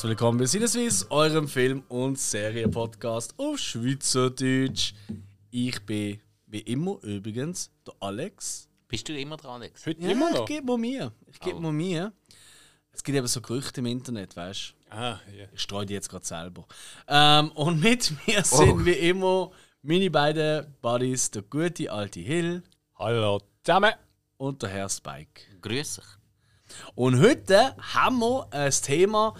Herzlich willkommen bei Sinneswiss, eurem Film- und Serienpodcast auf Schweizerdeutsch. Ich bin wie immer übrigens der Alex. Bist du immer dran, Alex? Heute Ja, immer ich noch? gebe mir mir. Ich gebe Oh. mir mir. Es gibt eben so Gerüchte im Internet, weißt du? Ah, ja. Ich streue die jetzt gerade selber. Ähm, und mit mir sind wie immer meine beiden Buddies, der gute alte Hill Hallo zusammen. und der Herr Spike. Grüß dich. Und heute haben wir ein Thema,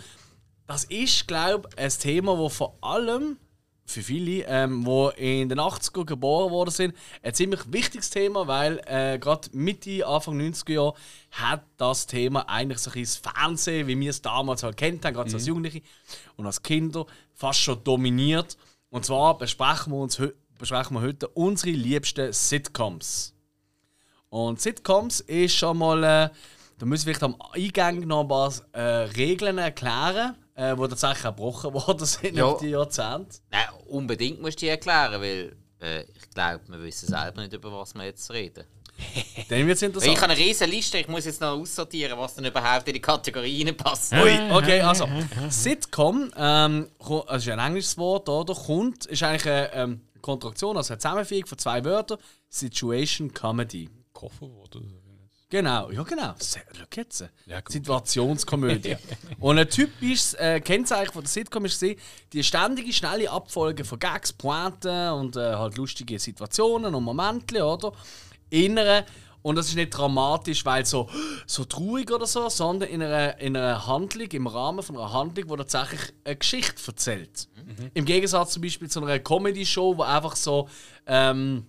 das ist, glaube ich, ein Thema, das vor allem für viele, ähm, die in den 80er geboren worden sind, ein ziemlich wichtiges Thema, weil äh, gerade Mitte, Anfang 90er Jahre hat das Thema eigentlich so ein bisschen das Fernsehen, wie wir es damals halt kennt haben, gerade so als Jugendliche und als Kinder, fast schon dominiert. Und zwar besprechen wir, uns, besprechen wir heute unsere liebsten Sitcoms. Und Sitcoms ist schon mal, äh, da müssen wir vielleicht am Eingang noch ein paar äh, Regeln erklären, äh, die tatsächlich gebrochen worden sind Ja. auf die Jahrzehnte. Nein, unbedingt musst du die erklären, weil äh, ich glaube, wir wissen selber nicht, über was wir jetzt reden. Dann wird es interessant. ich habe eine riesige Liste, ich muss jetzt noch aussortieren, was dann überhaupt in die Kategorie reinpasst. Ui, okay, also Sitcom, ähm, ko- also ist ein englisches Wort, oder? Kommt, ist eigentlich eine ähm, Kontraktion, also eine Zusammenfügung von zwei Wörtern: Situation Comedy. Kofferwort oder so. Genau, ja genau. Schau jetzt. Ja. Situationskomödie. Und ein typisches äh, Kennzeichen von der Sitcom ist gesehen, die ständige, schnelle Abfolge von Gags, Pointen und äh, halt lustige Situationen und Momente, oder? Innere. Und das ist nicht dramatisch, weil so, so traurig oder so, sondern in einer, in einer Handlung, im Rahmen von einer Handlung, die tatsächlich eine Geschichte erzählt. Im Gegensatz zum Beispiel zu einer Comedy-Show, wo einfach so. Ähm,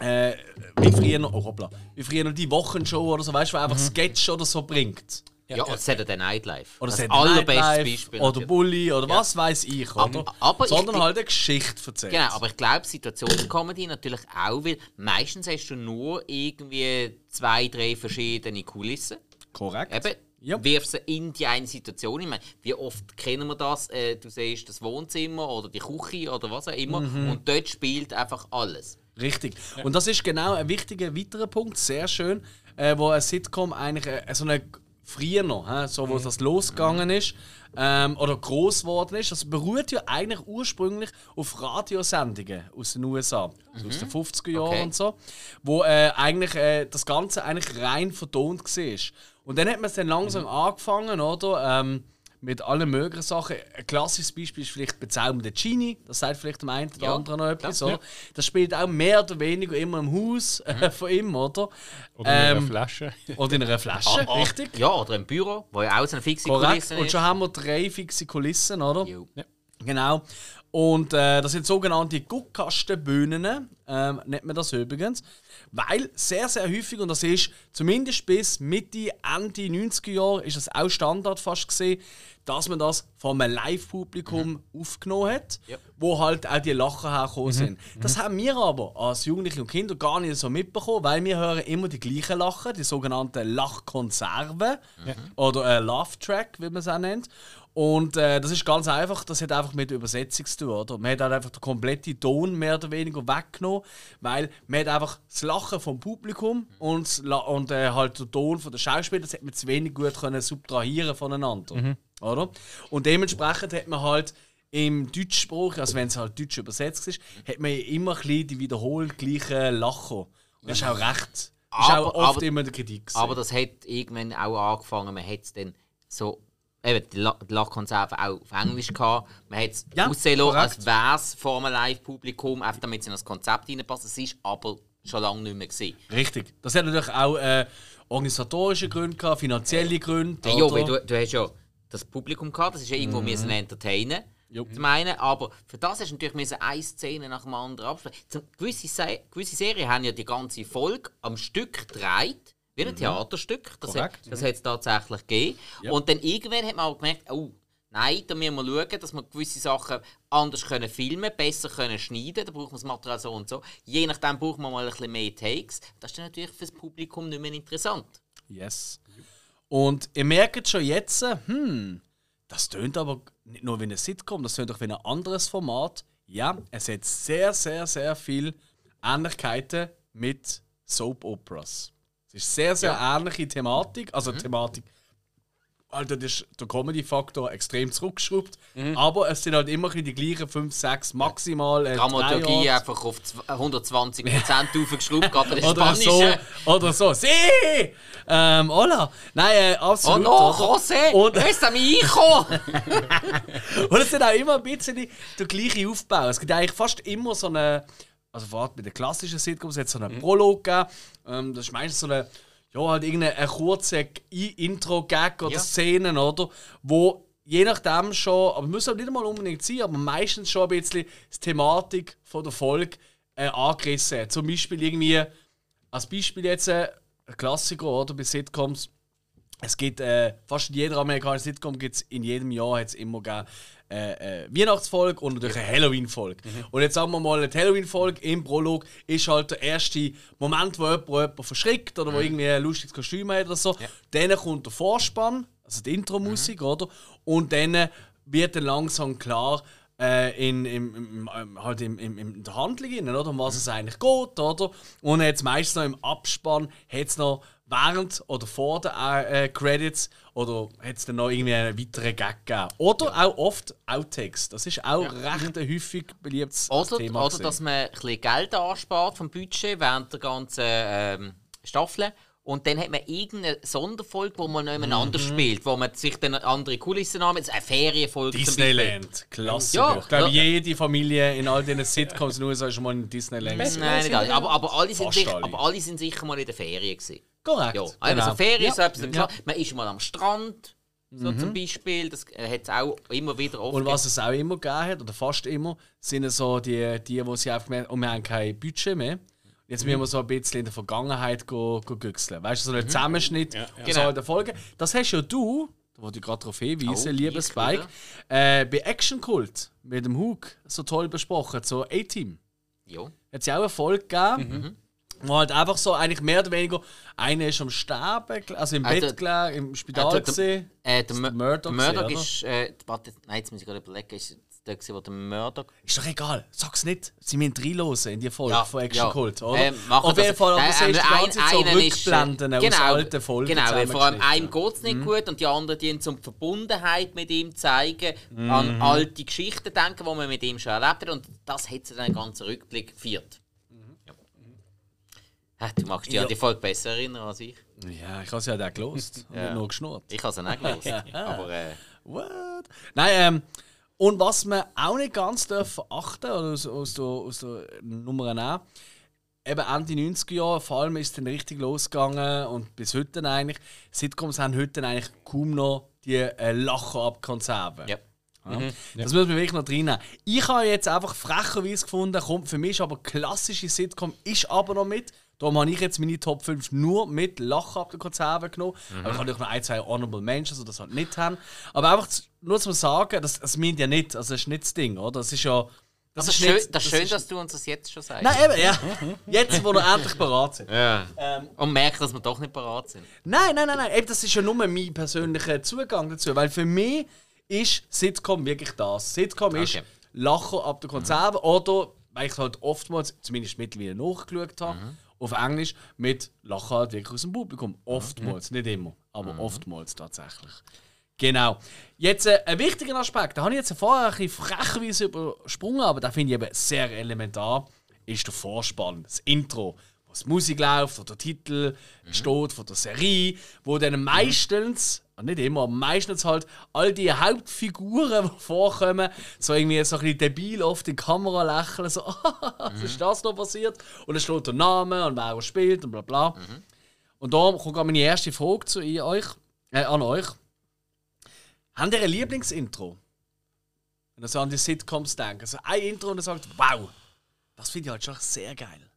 äh, wie früher noch, oh, hoppla, wie früher noch die Wochenshow oder so, weißt du, wo einfach Sketch oder so bringt. Ja, oder Saturday Night Live. Oder das allerbeste Beispiel. Oder. Bully oder was weiß ich, oder? aber ich- Sondern ich- halt eine Geschichte erzählt. Genau, aber ich glaube, Situationscomedy natürlich auch, weil meistens hast du nur irgendwie zwei, drei verschiedene Kulissen. Korrekt. Eben, Ja. wirfst sie in die eine Situation. Ich meine, wie oft kennen wir das? Äh, du siehst das Wohnzimmer oder die Küche oder was auch immer Mhm. und dort spielt einfach alles. Richtig. Und das ist genau ein wichtiger weiterer Punkt, sehr schön, äh, wo ein Sitcom eigentlich äh, so eine früher noch, hä, so wo das losgegangen ist ähm, oder groß geworden ist, das beruht ja eigentlich ursprünglich auf Radiosendungen aus den USA, also aus den 50er Jahren Okay. und so, wo äh, eigentlich äh, das Ganze eigentlich rein vertont war. Und dann hat man es dann langsam angefangen, oder? Ähm, mit allen möglichen Sachen. Ein klassisches Beispiel ist vielleicht Bezaubernde Genie. Das sagt vielleicht dem einen oder Ja, anderen noch etwas. klar. Oder? Das spielt auch mehr oder weniger immer im Haus äh, von ihm, oder? Oder mit einer Ähm, Flasche. Oder in einer Flasche, Ah, richtig? Ja, oder im Büro, wo ja auch so eine fixe Korrekt. Kulisse Und ist. schon haben wir drei fixe Kulissen, oder? Jo. Genau. Und äh, das sind sogenannte Guckkastenbühnen, ähm, nennt man das übrigens. Weil sehr, sehr häufig, und das ist zumindest bis Mitte, Ende 90er Jahre, ist das auch Standard fast gesehen, dass man das von einem Live-Publikum aufgenommen hat, Ja. wo halt auch die Lacher hergekommen sind. Das haben wir aber als Jugendliche und Kinder gar nicht so mitbekommen, weil wir hören immer die gleichen Lachen, die sogenannten Lachkonserven oder äh, Laugh Track, wie man es auch nennt. Und äh, das ist ganz einfach, das hat einfach mit der Übersetzung zu tun. Oder? Man hat halt einfach den kompletten Ton mehr oder weniger weggenommen, weil man hat einfach das Lachen vom Publikum und, und äh, halt den Ton von der Schauspieler, das hat man zu wenig gut können subtrahieren voneinander. Oder? Und dementsprechend hat man halt im Deutschspruch, also wenn es halt deutsch übersetzt ist, hat man immer ein bisschen die wiederholt gleichen Lacher. Und das ist auch recht. Das ist auch Aber- oft aber- immer der Kritik. gewesen. Aber das hat irgendwann auch angefangen, man hat es dann so, eben die La- die Lachkonserve auch auf Englisch gehabt. Man hat es Ja, aussehen lassen, als wäre es vor einem Live-Publikum, einfach damit es in das Konzept reinpasst. Es ist aber schon lange nicht mehr gewesen. Richtig. Das hat natürlich auch äh, organisatorische Gründe gehabt, finanzielle Gründe. Hey, ja, weil du, du hast ja das Publikum gehabt, das ist ja irgendwo Mhm. müssen entertainen. Zum einen, aber für das hast du natürlich müssen eine Szene nach dem anderen abspielen. Zum, gewisse, Se gewisse Serien haben ja die ganze Folge am Stück gedreht, wie ein Theaterstück. Das, hat, Mhm. Korrekt. das hat es tatsächlich gegeben. Und dann irgendwann hat man auch gemerkt, oh, nein, da müssen wir schauen, dass wir gewisse Sachen anders können filmen besser können schneiden Da braucht man das Material so und so. Je nachdem braucht man mal ein bisschen mehr Takes. Das ist dann natürlich für das Publikum nicht mehr interessant. Yes. Und ihr merkt schon jetzt, hm, das tönt aber nicht nur wie eine Sitcom, das tönt auch wie ein anderes Format. Ja, es hat sehr, sehr, sehr viel Ähnlichkeiten mit Soap Operas. Es ist sehr, sehr ähnliche Thematik, also Thematik Alter, das ist der Comedy-Faktor extrem zurückgeschraubt. Mhm. Aber es sind halt immer die gleichen 5, 6 maximal. Äh, Dramaturgie einfach auf zw- 120 Prozent aufgeschraubt, gerade das Oder so. Spanische. Oder so. Sie! Ähm, hola! Nein, äh, Oh absolut. no, oder? José! Und- mich eingekommen! Und es sind auch immer ein bisschen der gleiche Aufbau. Es gibt eigentlich fast immer so eine. Also, vor allem bei den klassischen Sitcoms hat es so einen Prolog gegeben. Ähm, das ist meistens so eine. Ja, halt irgendeine eine kurze I- Intro-Gag oder Ja. Szenen, oder? Wo je nachdem schon, aber muss auch nicht mal unbedingt sein, aber meistens schon ein bisschen die Thematik von der Folge äh, angerissen hat. Zum Beispiel irgendwie, als Beispiel jetzt äh, ein Klassiker, oder? Bei Sitcoms. Es gibt äh, fast in jeder amerikanischen Sitcom gibt's in jedem Jahr hat's immer gegeben, äh, äh, Weihnachtsfolge und natürlich eine Halloween-Folge. Und jetzt sagen wir mal, eine Halloween-Folge im Prolog ist halt der erste Moment, wo jemand, wo jemand verschreckt oder wo irgendwie ein lustiges Kostüm hat oder so. Dann kommt der Vorspann, also die Intro-Musik, oder? Und dann wird dann langsam klar, äh, in, im, im, im, halt im, im, in der Handlung, rein, oder? um was es eigentlich geht. Oder? Und jetzt meistens noch im Abspann hat es noch während oder vor den äh, äh, Credits oder hat es dann noch irgendwie einen weiteren Gag gegeben. Oder auch oft Outtakes. Das ist auch recht ein häufig beliebtes Oder, Thema. oder gewesen. dass man ein bisschen Geld anspart vom Budget während der ganzen ähm, Staffel. Und dann hat man irgendeine Sonderfolge, wo man jemand anders spielt, wo man sich dann andere Kulissen annimmt. Eine Ferienfolge. Disneyland, Klassiker. Ja, ich glaube, ja. jede Familie in all diesen Sitcoms in den USA ist schon mal in Disneyland. gewesen. Nein, nicht alle. Aber, aber, alle sind sicher, alle. aber alle sind sicher mal in der Ferien gewesen. Korrekt. Ja, also genau. Ferien ist Ja. etwas klar. Man ist mal am Strand, so zum Beispiel. Das hat es auch immer wieder oft. Und was es auch immer gegeben hat, oder fast immer, sind so die, die, die sie einfach gemerkt haben, oh, wir haben kein Budget mehr. Jetzt müssen wir so ein bisschen in der Vergangenheit go, go güchseln. Weißt du, so einen Zusammenschnitt Ja, von Genau. alten Folgen. Das hast ja du, da wollte ich gerade darauf hinweisen, Oh, lieber Spike, äh, bei Action Cult mit dem Hook so toll besprochen, so A-Team. ja. Hat es ja auch eine Folge gegeben, wo halt einfach so eigentlich mehr oder weniger einer ist am Sterben, also im Also, Bett gelegen, im Spital der- gesehen. Äh, der, der Murdoch der Murdoch ist. Äh, warte, nein, jetzt muss ich gerade überlegen. Ist der, wo der Murdoch. Ist doch egal, sag's nicht. Sie müssen reinhören in die Folge Ja, von Action ja. Cult, oder? Ähm, Auf jeden. Fall, aber die ähm, ganze Zeit so einen ist, äh, Rückblenden aus genau, alten Folgen Genau, weil vor allem einem zusammengeschnitten. geht es nicht gut und die anderen die zum Verbundenheit mit ihm zeigen, Mhm. an alte Geschichten denken, die man mit ihm schon erlebt hat und das hat sie dann einen ganzen Rückblick geführt. Ja. Ha, Du magst dich Ja. an die Folge besser erinnern als ich. Ja, ich habe sie ja auch gelost und Ja. nur geschnurrt. Ich habe es auch gelesen. Aber äh, What? Nein, ähm, und was man auch nicht ganz darf verachten oder aus, aus, der, aus der Nummer nehmen, eben Ende 90er Jahre, vor allem ist es dann richtig losgegangen und bis heute eigentlich, Sitcoms haben heute eigentlich kaum noch die äh, Lacher-Ab-Konserven. ja. Ja. Das müssen wir wirklich noch drin haben. Ich habe jetzt einfach frecherweise gefunden, kommt für mich aber klassische Sitcom, ist aber noch mit. Darum habe ich jetzt meine Top 5 nur mit Lachen ab der Konserve genommen. Aber ich habe natürlich noch ein, zwei Honorable Mentions, die das halt nicht haben. Aber einfach zu- nur zu sagen, das, das meint ja nicht, also das ist nicht das Ding, oder? Das ist ja. Das, ist ist schön, nicht, das ist schön ist- dass du uns das jetzt schon sagst. Nein, eben, ja. Jetzt, wo wir endlich bereit sind. Ja. Ähm, Und merken, dass wir doch nicht parat sind. Nein, nein, nein, nein. Eben, das ist ja nur mein persönlicher Zugang dazu. Weil für mich ist Sitcom wirklich das. Sitcom ist Okay. Lachen ab der Konserve. Oder, weil ich halt oftmals, zumindest mittlerweile nachgeschaut habe, auf Englisch, mit Lachen halt wirklich aus dem Publikum. Oftmals, nicht immer, aber oftmals tatsächlich. Genau. Jetzt äh, ein wichtiger Aspekt, da habe ich jetzt vorher ein bisschen frechweise übersprungen, aber da finde ich eben sehr elementar, ist der Vorspann, das Intro. Die Musik läuft, wo der Titel steht von der Serie, wo dann meistens, nicht immer, meistens halt all die Hauptfiguren, die vorkommen, so irgendwie so ein bisschen debil in die Kamera lächeln, so, was ist das noch passiert? Und dann steht der Name und wer er spielt und bla bla. Und da kommt meine erste Frage zu euch, äh, an euch. Habt ihr ein Lieblingsintro? Wenn ihr so an die Sitcoms denkt. Also ein Intro und ihr sagt, wow, das finde ich halt schon sehr geil.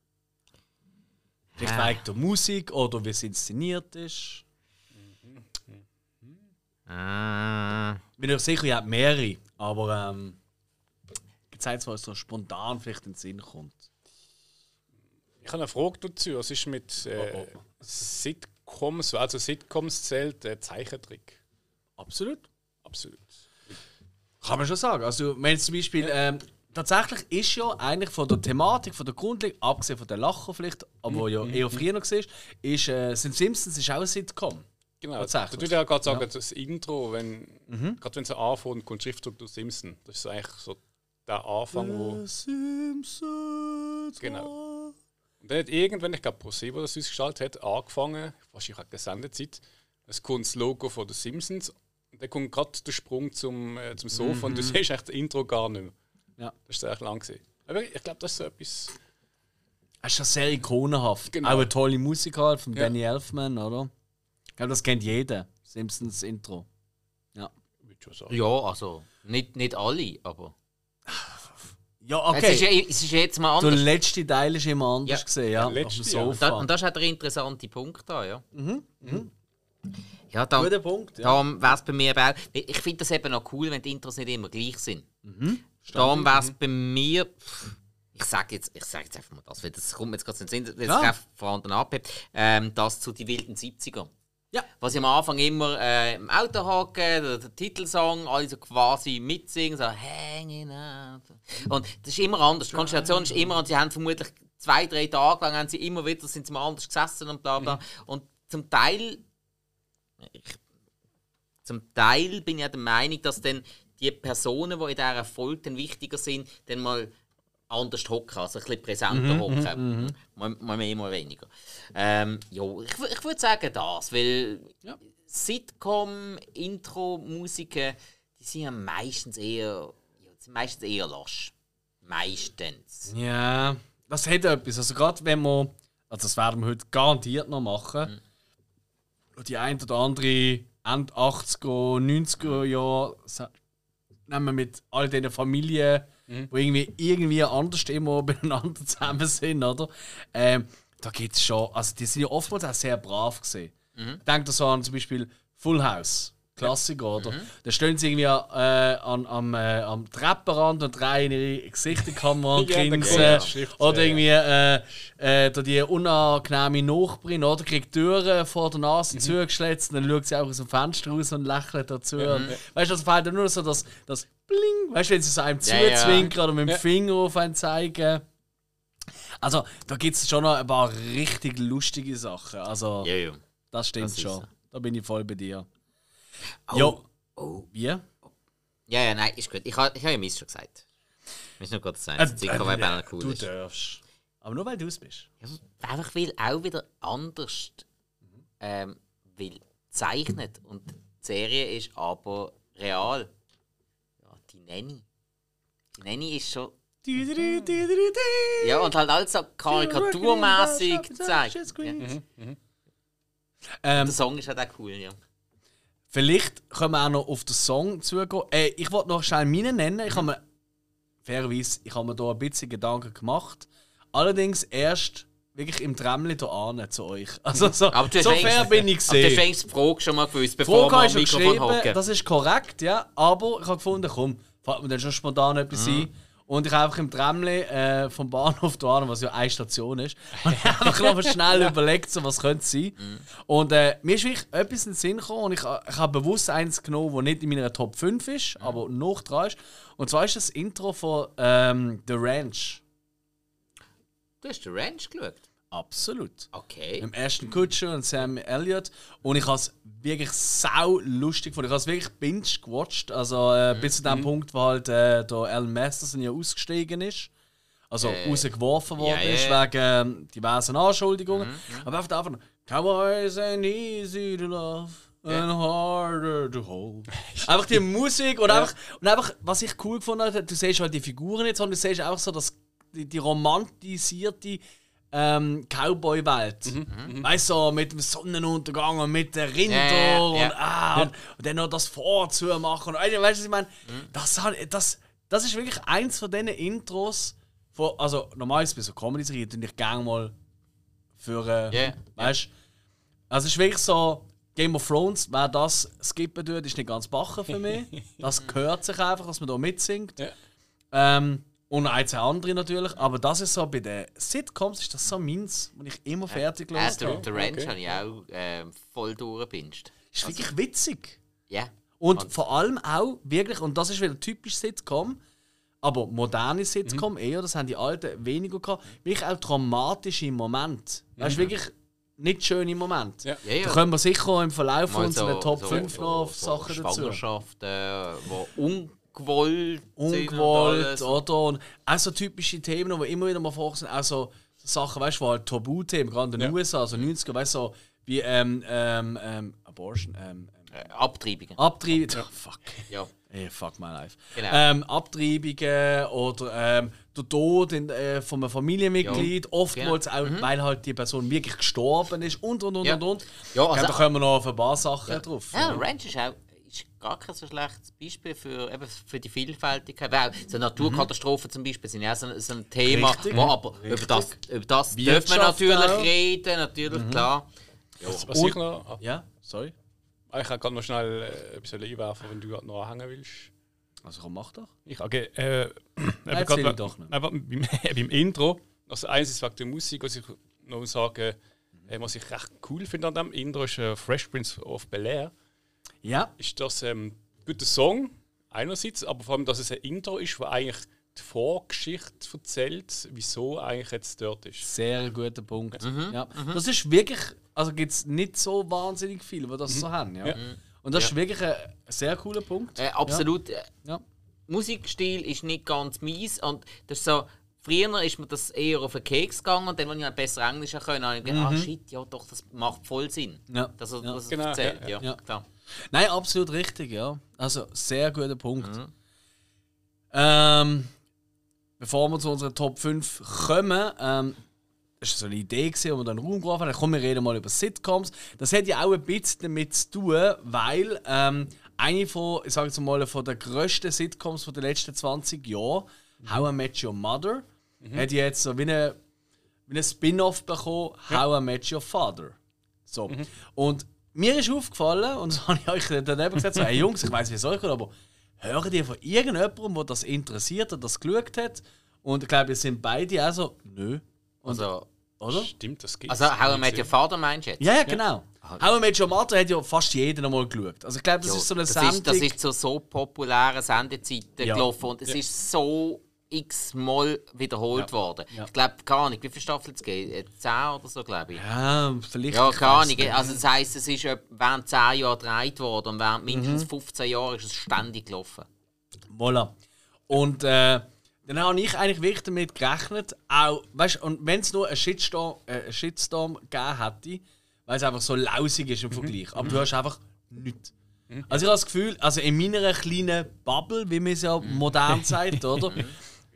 Vielleicht Ah. wegen der Musik oder wie es inszeniert ist. Ah. Bin ich sicher, ihr habt mehrere, aber ähm, eins, was so spontan vielleicht in den Sinn kommt? Ich habe eine Frage dazu. Was ist mit äh, Oh, oh. Sitcoms, also Sitcoms zählt äh, Zeichentrick? Absolut. Absolut. Kann man schon sagen. Also, wenn jetzt zum Beispiel, ähm, tatsächlich ist ja eigentlich von der Thematik, von der Grundlage, abgesehen von der Lacher vielleicht, aber wo ja eher früher noch war, ist, äh, sind Simpsons ist auch ein Sitcom. Genau, Tatsächlich. da würde ich ja gerade sagen, das Intro, wenn, gerade wenn es anfängt, kommt Schriftzug Simpson. Das ist eigentlich so der Anfang, wo. Simpsons. Genau. Und dann hat irgendwann, ich glaube, ProSieben das ausgeschaltet hat, angefangen, wahrscheinlich auch Sendezeit, es kommt das Logo von den Simpsons und dann kommt gerade der Sprung zum, äh, zum Sofa und du siehst eigentlich das Intro gar nicht mehr. Ja. Das ist echt lang gewesen. Aber ich glaube, das ist so etwas. Es ist ja sehr ikonenhaft. Genau. Auch eine tolle Musik halt von Ja. Danny Elfman, oder? Ich glaube, das kennt jeder. Simpsons Intro. Ja. schon. Ja, also nicht, nicht alle, aber. Ja, Es, ist, okay. es ist jetzt mal Der anders. letzte Teil ist immer anders Ja. gesehen, ja. Der Auf dem letzte, ja. Sofa. Da, und das ist auch der interessante Punkt da, ja. Ja, da, Guter Punkt, ja. wäre es bei mir auch. Ich finde das eben noch cool, wenn die Intros nicht immer gleich sind. Darum wäre es bei mir. pff, Ich sage jetzt, ich sag jetzt einfach mal das, weil das kommt mir jetzt gerade in den Sinn, weil Ja. es ja. vor anderen abhebt. Ähm, das zu die wilden 70er. Ja. Was ich am Anfang immer äh, im Auto hocke, der, der Titelsong, alle so quasi mitsingen, so Hanging out. Und das ist immer anders. Die Konstellation ist immer, und sie haben vermutlich zwei, drei Tage lang haben sie immer wieder sind sie mal anders gesessen und bla bla. Und zum Teil, ich, zum Teil bin ich ja der Meinung, dass dann die Personen, die in dieser Folge dann wichtiger sind, dann mal anders hocken, also ein bisschen präsenter hocken. Mal, mal mehr, mal weniger. Ähm, ja, ich, ich würde sagen das, weil Sitcom, Intro-Musiken, die sind ja meistens eher, ja, sind meistens eher lasch. Meistens. Ja, das hat etwas. Also gerade wenn wir, also das werden wir heute garantiert noch machen, und die ein oder andere Ende 80er, 90er Jahre, nehmen wir mit all diesen Familien, die irgendwie, irgendwie anders immer beieinander zusammen sind, oder? Ähm, da gibt es schon, also die sind ja oftmals auch sehr brav gesehen. Denkt so an zum Beispiel Full House. Klassiker, oder? Da stehen sie irgendwie äh, an, am, äh, am Treppenrand und drehen ihre Gesichter in die Kamera und Ja, grinsen. Schrift, oder ja. irgendwie äh, äh, die unangenehme Nachbarin, oder? Kriegt Türen vor der Nase zugeschletzt und dann schaut sie auch aus dem Fenster raus und lächelt dazu. Und, weißt du, das fällt nur so das, das Bling, weißt du, wenn sie so einem Ja, ja. zuzwinkern oder mit dem Finger auf einen zeigen. Also, da gibt es schon noch ein paar richtig lustige Sachen. Also, Ja, ja. das stimmt das schon. Da bin ich voll bei dir. Oh, Ja. oh. Wie? Ja, ja, nein, ist gut. Ich habe ich ha ja Mist schon gesagt. Mir ist noch gerade das eine Zeug, weil äh, cool du ist. darfst. Aber nur weil du es bist. Ja, einfach weil auch wieder anders ähm, weil zeichnet und die Serie ist aber real. Ja, die Nanny. Die Nanny ist schon. Ja, und halt alles so karikaturmäßig gezeigt. Ja. Ähm, Der Song ist halt auch cool, ja. Vielleicht können wir auch noch auf den Song zugehen. Äh, ich wollte noch schnell meinen nennen. Ich habe mir, fairerweise, ich habe mir da ein bisschen Gedanken gemacht. Allerdings erst wirklich im Tramli hier an zu euch. Also so, Aber so fair bin ich Aber du hast gesehen. die Frage schon mal gewusst, bevor Frage wir am Mikrofon hocken. das ist korrekt, ja. Aber ich habe gefunden, komm, fällt mir dann schon spontan etwas Mhm. ein. Und ich habe einfach im Tramli äh, vom Bahnhof da was ja eine Station ist, habe ich einfach noch mal schnell überlegt, so, was könnte es sein. Mhm. Und äh, mir ist wirklich etwas in den Sinn gekommen und ich, ich habe bewusst eins genommen, das nicht in meiner Top 5 ist, Mhm. aber noch dran ist. Und zwar ist das Intro von ähm, The Ranch. Du hast den Ranch geschaut? Absolut. Okay. Im ersten Kutscher und Sam Elliott. Und ich habe es wirklich sau lustig gefunden. Ich habe es wirklich binge gewatcht. Also äh, bis zu dem Punkt, wo halt äh, der Alan Masterson ja ausgestiegen ist. Also Äh, rausgeworfen worden ja, ist ja. wegen ähm, diversen Anschuldigungen. Aber einfach einfach Cowboys ain't easy to love. And harder to hold. einfach die Musik und einfach, und einfach, was ich cool gefunden habe, du siehst halt die Figuren jetzt und du siehst einfach so das, die, die romantisierte ähm, Cowboy-Welt. Weißt du, so mit dem Sonnenuntergang und mit den Rinder Ja, ja, ja. und, ah, und, und dann noch das Vorzu machen. Und, weißt du, was ich meine? Das, hat- das, das ist wirklich eins von diesen Intros. Von, also, normalerweise bei so Comedy-Serien tue ich gerne mal für. Äh, Ja, weißt Also, es ist wirklich so. Game of Thrones, wer das skippen tut, ist nicht ganz bachen für mich. Das gehört sich einfach, dass man da mitsingt. Ja. Ähm, und ein, zwei andere natürlich. Aber das ist so, bei den Sitcoms ist das so meins, wo ich immer fertig Äh, der, habe. der Ranch okay. habe ich auch ähm, voll durchgepinscht. Ist wirklich witzig. Ja. Und vor allem auch wirklich, und das ist wieder typisch Sitcom, aber moderne Sitcom eher, das haben die alten weniger gehabt, wirklich auch dramatische Momente. Weißt du, wirklich nicht schöne Momente. Ja. Ja, ja. Da können wir sicher im Verlauf Mal unserer Top so- 5 so- noch auf so Sachen dazu. Schwangerschaften, die ungewollt Ungewollt, oder? Und auch so typische Themen, die immer wieder mal vor sind, auch so Sachen, weißt du, wo halt Tabuthemen, gerade in den Ja. USA, also 90er, weißt du, so wie ähm, ähm, ähm, Abortion, ähm, Äh, Abtreibungen. Abtreibungen. Oh, fuck. Ja. Hey, fuck my life. Genau. Ähm, Abtreibungen oder ähm, der Tod in, äh, von einem Familienmitglied, oftmals auch, weil halt die Person wirklich gestorben ist und und und Ja. und und. Ja, also- da kommen wir noch auf ein paar Sachen drauf. Ja, Ranch ist auch ist gar kein so schlechtes Beispiel für, eben für die Vielfältigkeit. Weil so Naturkatastrophen zum Beispiel sind ja auch so, so ein Thema, Richtig. wo aber über das, über das dürfen wir natürlich auch. reden, natürlich, klar. Was, was Und- ich noch. ah, Ja, sorry. Ich kann gerade noch schnell äh, etwas einwerfen, wenn du gerade noch anhängen willst. Also komm, mach doch. Ich, okay, äh, Erzähl gerade doch nicht. beim, beim Intro. Also eins ist wegen der Musik, was ich noch sagen, äh, was ich recht cool finde an dem Intro, ist äh, Fresh Prince of Bel Air. Ja, Ist das ähm, ein guter Song einerseits, aber vor allem, dass es ein Intro ist, wo eigentlich die Vorgeschichte erzählt, wieso eigentlich jetzt dort ist. sehr guter Punkt. Ja. Das ist wirklich, also gibt es nicht so wahnsinnig viele, die das so haben. Ja. Ja. Und das ist Ja. wirklich ein sehr cooler Punkt. Äh, absolut. Ja. Musikstil ist nicht ganz mies und das ist so. Früher ist mir das eher auf den Keks gegangen und dann, als ich besser Englisch können, habe ich gedacht, ah shit, ja doch, das macht voll Sinn. Ja. Dass er Ja. das Genau, erzählt. ja, Ja, ja. klar. Nein, absolut richtig, ja. Also sehr guter Punkt. Ähm, bevor wir zu unseren Top 5 kommen, ähm, das war so eine Idee, wo wir dann in den Raum geworfen haben. Komm, wir reden mal über Sitcoms. Das hat ja auch ein bisschen damit zu tun, weil ähm, eine von, ich sage jetzt mal, von der grössten Sitcoms den letzten 20 Jahren, How I Met Your Mother, hat jetzt so wie eine, wie ein Spin-off bekommen, How I Met Your Father. So. Und mir ist aufgefallen, und das habe ich euch dann eben gesagt, so, hey Jungs, ich weiß, wie es euch geht, aber hören die von irgendjemandem, der das interessiert und das geschaut hat? Und ich glaube, wir sind beide auch so, nö. Und, Also, oder? Stimmt, das gibt also How I Met Your Father meinst du jetzt? Ja, ja, genau. How I Met Your Mother hat ja fast jeder einmal geschaut. Also ich glaube, das Ja, ist so eine das Sendung. ist, das ist zu so populären Sendezeiten Ja. gelaufen und es ist so x-mal wiederholt Ja. worden. Ja. Ich glaube, keine Ahnung, wie viele Staffeln es gibt? Äh, Zehn oder so, glaube ich. ja, vielleicht. Ja, keine Ahnung. Also das heisst, es ist während 10 Jahren gedreht worden und während mindestens Mhm. 15 Jahren ist es ständig gelaufen. Voilà. Und äh, dann habe ich eigentlich wirklich damit gerechnet, auch, weißt und wenn es nur einen Shitstorm, äh, einen Shitstorm gegeben hätte, weil es einfach so lausig ist im Vergleich, aber du hast einfach nichts. Also ich habe das Gefühl, also in meiner kleinen Bubble, wie man es ja modern sagt, oder?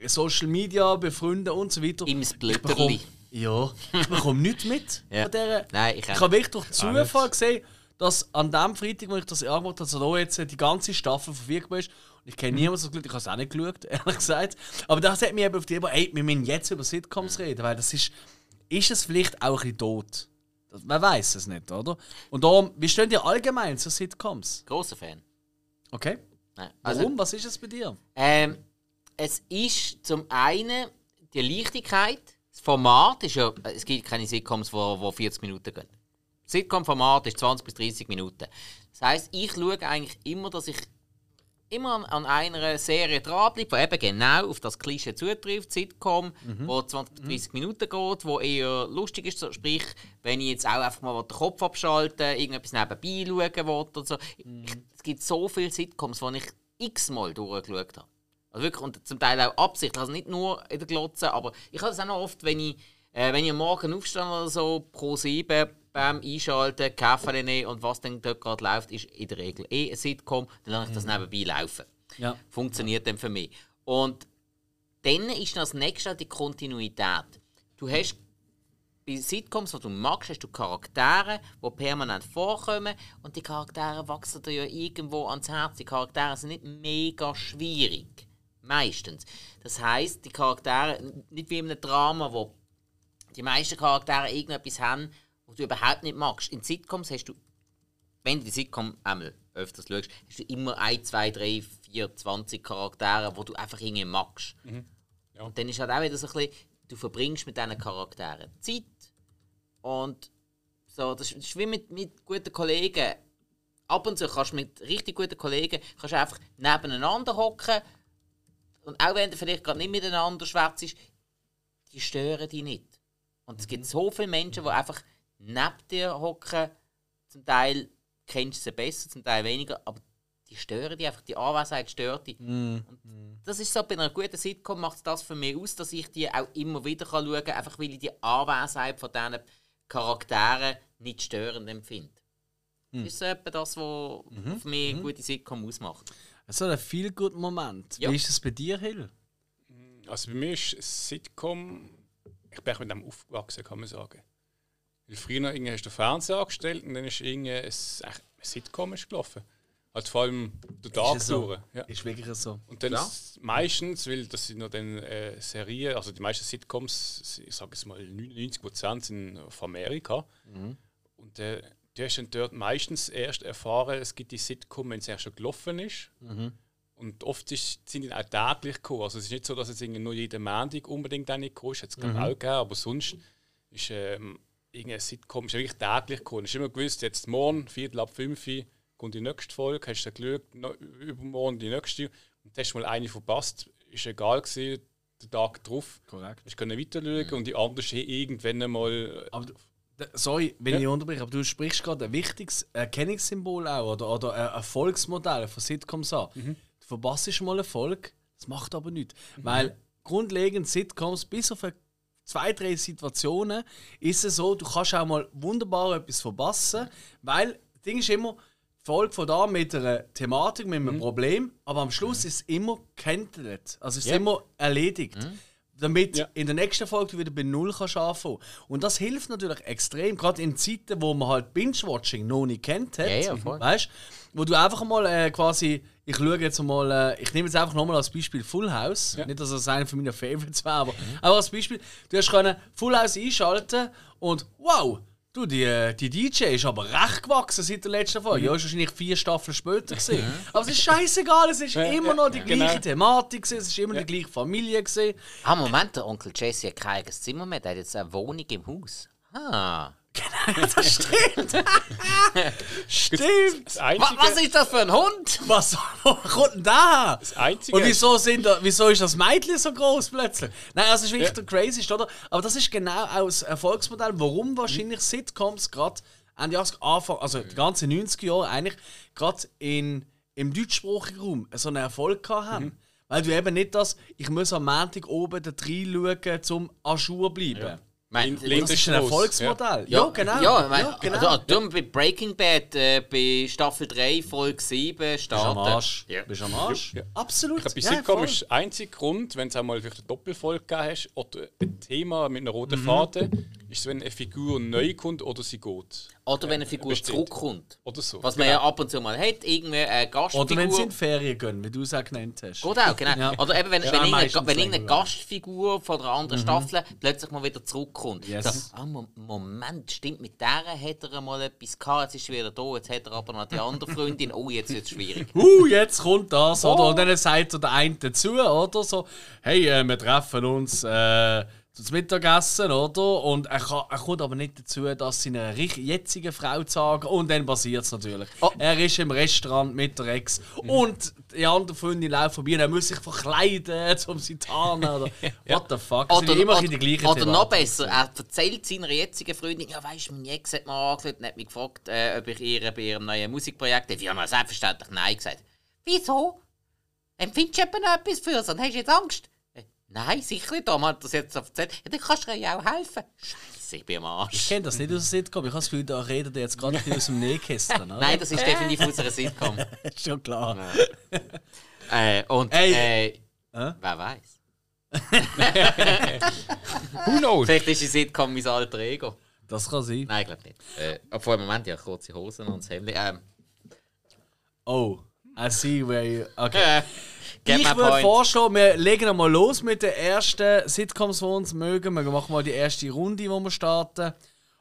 Social Media, befreundet und so weiter. Im ich Splitterli. ja, ich bekomme nichts mit Ja. von dieser. Nein, ich ich habe wirklich durch Zufall gesehen, dass an dem Freitag, wo ich das angemacht habe, so da jetzt die ganze Staffel verfügbar ist. Und ich kenne niemanden so gut, ich habe es auch nicht geschaut, ehrlich gesagt. Aber das hat mich eben auf die Idee, ey, wir müssen jetzt über Sitcoms reden, weil das ist, ist es vielleicht auch ein bisschen tot. Man weiß es nicht, oder? Und darum, wie stehen die allgemein zu Sitcoms? Großer Fan. Okay? Nein. Warum? Also, Was ist es bei dir? ähm, es ist zum einen die Leichtigkeit. Das Format ist ja, es gibt keine Sitcoms, die wo, wo 40 Minuten gehen. Das Sitcom-Format ist 20 bis 30 Minuten. Das heisst, ich schaue eigentlich immer, dass ich immer an, an einer Serie dranbleibe, die eben genau auf das Klischee zutrifft. Sitcom, wo 20 bis 30 Minuten geht, wo eher lustig ist. So, sprich, wenn ich jetzt auch einfach mal den Kopf abschalte, irgendetwas nebenbei schauen will oder so. Ich, es gibt so viele Sitcoms, die ich x-mal durchgeschaut habe. Also wirklich, und zum Teil auch absichtlich. Also nicht nur in der Glotze, aber ich habe das auch noch oft, wenn ich, äh, wenn ich am Morgen aufstehe oder so, pro 7 beim Einschalten, Kaffee nehmen und was dann dort gerade läuft, ist in der Regel eh ein Sitcom. Dann lasse ich das nebenbei laufen. Ja. Funktioniert dann für mich. Und dann ist das nächste die Kontinuität. Du hast bei Sitcoms, die du magst, hast du Charaktere, die permanent vorkommen und die Charaktere wachsen dir ja irgendwo ans Herz. Die Charaktere sind nicht mega schwierig. Meistens. Das heißt, die Charaktere, nicht wie in einem Drama, wo die meisten Charaktere irgendetwas haben, was du überhaupt nicht magst. In Sitcoms hast du, wenn du die Sitcom einmal öfters schaust, hast du immer 1, 2, 3, 4, 20 Charaktere, die du einfach irgendwie magst. Ja. Und dann ist halt auch wieder so ein bisschen, du verbringst mit diesen Charakteren Zeit und so, das ist- wie mit, mit guten Kollegen. Ab und zu kannst du mit richtig guten Kollegen kannst du einfach nebeneinander hocken und auch wenn du vielleicht gerade nicht miteinander schwätzt, die stören dich nicht. Und es gibt so viele Menschen, die einfach neben dir hocken. Zum Teil kennst du sie besser, zum Teil weniger, aber die stören die einfach, die Anwesenheit stört die. Und das ist so, bei einer guten Sitcom macht es das für mich aus, dass ich die auch immer wieder kann schauen kann, einfach weil ich die Anwesenheit von diesen Charakteren nicht störend empfinde. Das ist so etwa das, was für mich eine gute Sitcom ausmacht. So ein viel gut Moment. Ja. Wie ist es bei dir, Hill? Also bei mir ist Sitcom, ich bin auch mit dem aufgewachsen, kann man sagen. Weil früher irgendwie hast du den Fernseher angestellt und dann ist irgendwie ein, echt ein Sitcom ist gelaufen. Also vor allem der Tag es so? Ja. Ist wirklich so. Und dann Ja. ist meistens, weil das sind noch dann äh, Serien, also die meisten Sitcoms, ich sage es mal 99% sind von Amerika. Und äh, du hast dann dort meistens erst erfahren, es gibt die Sitcom, wenn es erst schon gelaufen ist. Und oft ist, sind die auch täglich gekommen. Also es ist nicht so, dass es nur jeden Montag unbedingt eine gekommen ist. Es glaube ich auch gegeben, aber sonst ist ähm, irgendein Sitcom ist wirklich täglich gekommen. Es ist immer gewusst, jetzt morgen, Viertel ab fünf, kommt die nächste Folge, hast du geschaut, no, übermorgen die nächste. Und hast du mal eine verpasst, ist egal gewesen, der Tag drauf. Korrekt. Ich können weiter schauen und die andere ist eh irgendwann einmal. Aber du, d- sorry, wenn Ja. ich unterbreche, aber du sprichst gerade ein wichtiges Erkennungssymbol auch oder, oder ein Erfolgsmodell von Sitcoms an. Mhm. Du verpasst mal Erfolg, das macht aber nichts. Weil grundlegend Sitcoms, bis auf zwei, drei Situationen, ist es so, du kannst auch mal wunderbar etwas verpassen, weil das Ding ist immer, Folge von da mit einer Thematik, mit Mhm. einem Problem, aber am Schluss ist es immer gehandelt. Also es ist Ja. immer erledigt. Damit Ja. in der nächsten Folge du wieder bei Null kannst anfangen. Und das hilft natürlich extrem, gerade in Zeiten, wo man halt Binge-Watching noch nicht kennt hat. Ja, ja, voll. Weißt wo du einfach mal äh, quasi, ich schaue jetzt mal, äh, ich nehme jetzt einfach nochmal als Beispiel Full House. Ja. Nicht, dass das einer von meinen Favorites wäre, aber aber als Beispiel, du hast können Full House einschalten und wow! Du, die, äh, die DJ ist aber recht gewachsen seit der letzten Folge. Ja, ist wahrscheinlich vier Staffeln später gesehen. Aber es ist scheißegal, es ist Ja, immer ja, noch die ja, gleiche genau. Thematik, gewesen, es ist immer die gleiche Familie. Gewesen. Ah, Moment, der Onkel Jesse hat kein eigenes Zimmer mehr, der hat jetzt eine Wohnung im Haus. Ah. Das stimmt! stimmt! Das Einzige, was ist das für ein Hund? Was wo kommt denn da das Einzige Und wieso, sind da, wieso ist das Mädchen so groß plötzlich? Nein, also das ist wirklich Ja. der crazy, oder? Aber das ist genau auch das Erfolgsmodell, warum wahrscheinlich Sitcoms gerade Ende 80 Anfang, also die ganzen 90er Jahre eigentlich gerade in, im deutschsprachigen Raum so einen Erfolg gehabt haben. Weil du eben nicht das, ich muss am Montag oben da reinschauen, zum à jour bleiben. Mein, Das ist ein Erfolgsmodell. Ja, genau. Ja, mein, ja, genau. Also, darum bei Breaking Bad, äh, bei Staffel 3, Folge 7 Bist am starten. Arsch. Ja. Bist am Arsch. Ja. Absolut. Ich glaube, bei Ja, Sitcom ist der einzige Grund, wenn es einmal vielleicht eine Doppelfolge gegeben hast oder ein Thema mit einer Mhm. roten Ist, wenn eine Figur neu kommt oder sie geht. Oder wenn eine Figur bestimmt. zurückkommt. Oder so. Was man ja ab und zu mal hat, irgendwie eine Gastfigur. Oder wenn sie in die Ferien gehen, wie du es auch genannt hast. Geht auch, genau. Ja. Oder eben, wenn, Ja, wenn, irgendeine, wenn irgendeine. Gastfigur von einer anderen Staffel plötzlich mal wieder zurückkommt. Yes. So, ah, Mo- Moment, stimmt, mit der hat er mal etwas gehabt, jetzt ist er wieder da, jetzt hat er aber noch die andere Freundin. Oh, jetzt wird es schwierig. uh, jetzt kommt das, Oh. oder? Und dann sagt er der eine dazu, oder? So, hey, äh, wir treffen uns äh, zum Mittagessen, oder? Und er, kann, er kommt aber nicht dazu, das seiner jetzigen Frau zu sagen. Und dann passiert es natürlich. Oh. Mhm. Er ist im Restaurant mit der Ex und die andere Freundin läuft vorbei er muss sich verkleiden, um sie zu tarnen. Oder, What the fuck? Oder, immer oder, die gleichen oder noch besser, er erzählt seiner jetzigen Freundin, ja weißt du, meine Ex hat mir angeschaut und hat mich gefragt, äh, ob ich ihr bei ihrem neuen Musikprojekt helfe. Ich habe selbstverständlich Nein gesagt. Wieso? Empfindest du etwas für sie und hast jetzt Angst? Äh, Nein, sicher nicht, Tom hat das jetzt so erzählt. Ja, dann kannst du ihr ja auch helfen. Scheiße, ich bin am Ich Arsch. kenne das nicht aus der Sitcom. Ich habe das Gefühl, da redet er jetzt gerade bisschen aus dem Nähkästchen. oder? Nein, das ist definitiv aus einer Sitcom. ist schon klar. äh, und Ey. äh, Hä? wer weiß? Who knows? Vielleicht ist die Sitcom mein alter Ego. Das kann sein. Nein, ich glaube nicht. Äh, obwohl, im Moment ja kurze Hosen und das Hemd. Ähm, Oh, I see where you... Okay. äh, ich würde vorschlagen, wir legen einmal los mit den ersten Sitcoms, die uns mögen. Wir machen mal die erste Runde, die wir starten.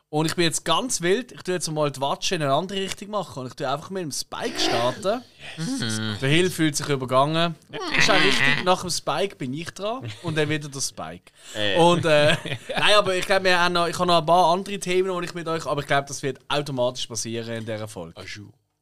Und ich bin jetzt ganz wild. Ich tue jetzt mal die Watsche in eine andere Richtung machen. Und ich tue einfach mit dem Spike starten. Der Hill fühlt sich übergangen. Ist auch richtig. Nach dem Spike bin ich dran. Und dann wieder der Spike. Und äh, nein, aber ich glaube, wir haben noch, ich habe noch ein paar andere Themen, die ich mit euch. Aber ich glaube, das wird automatisch passieren in dieser Folge.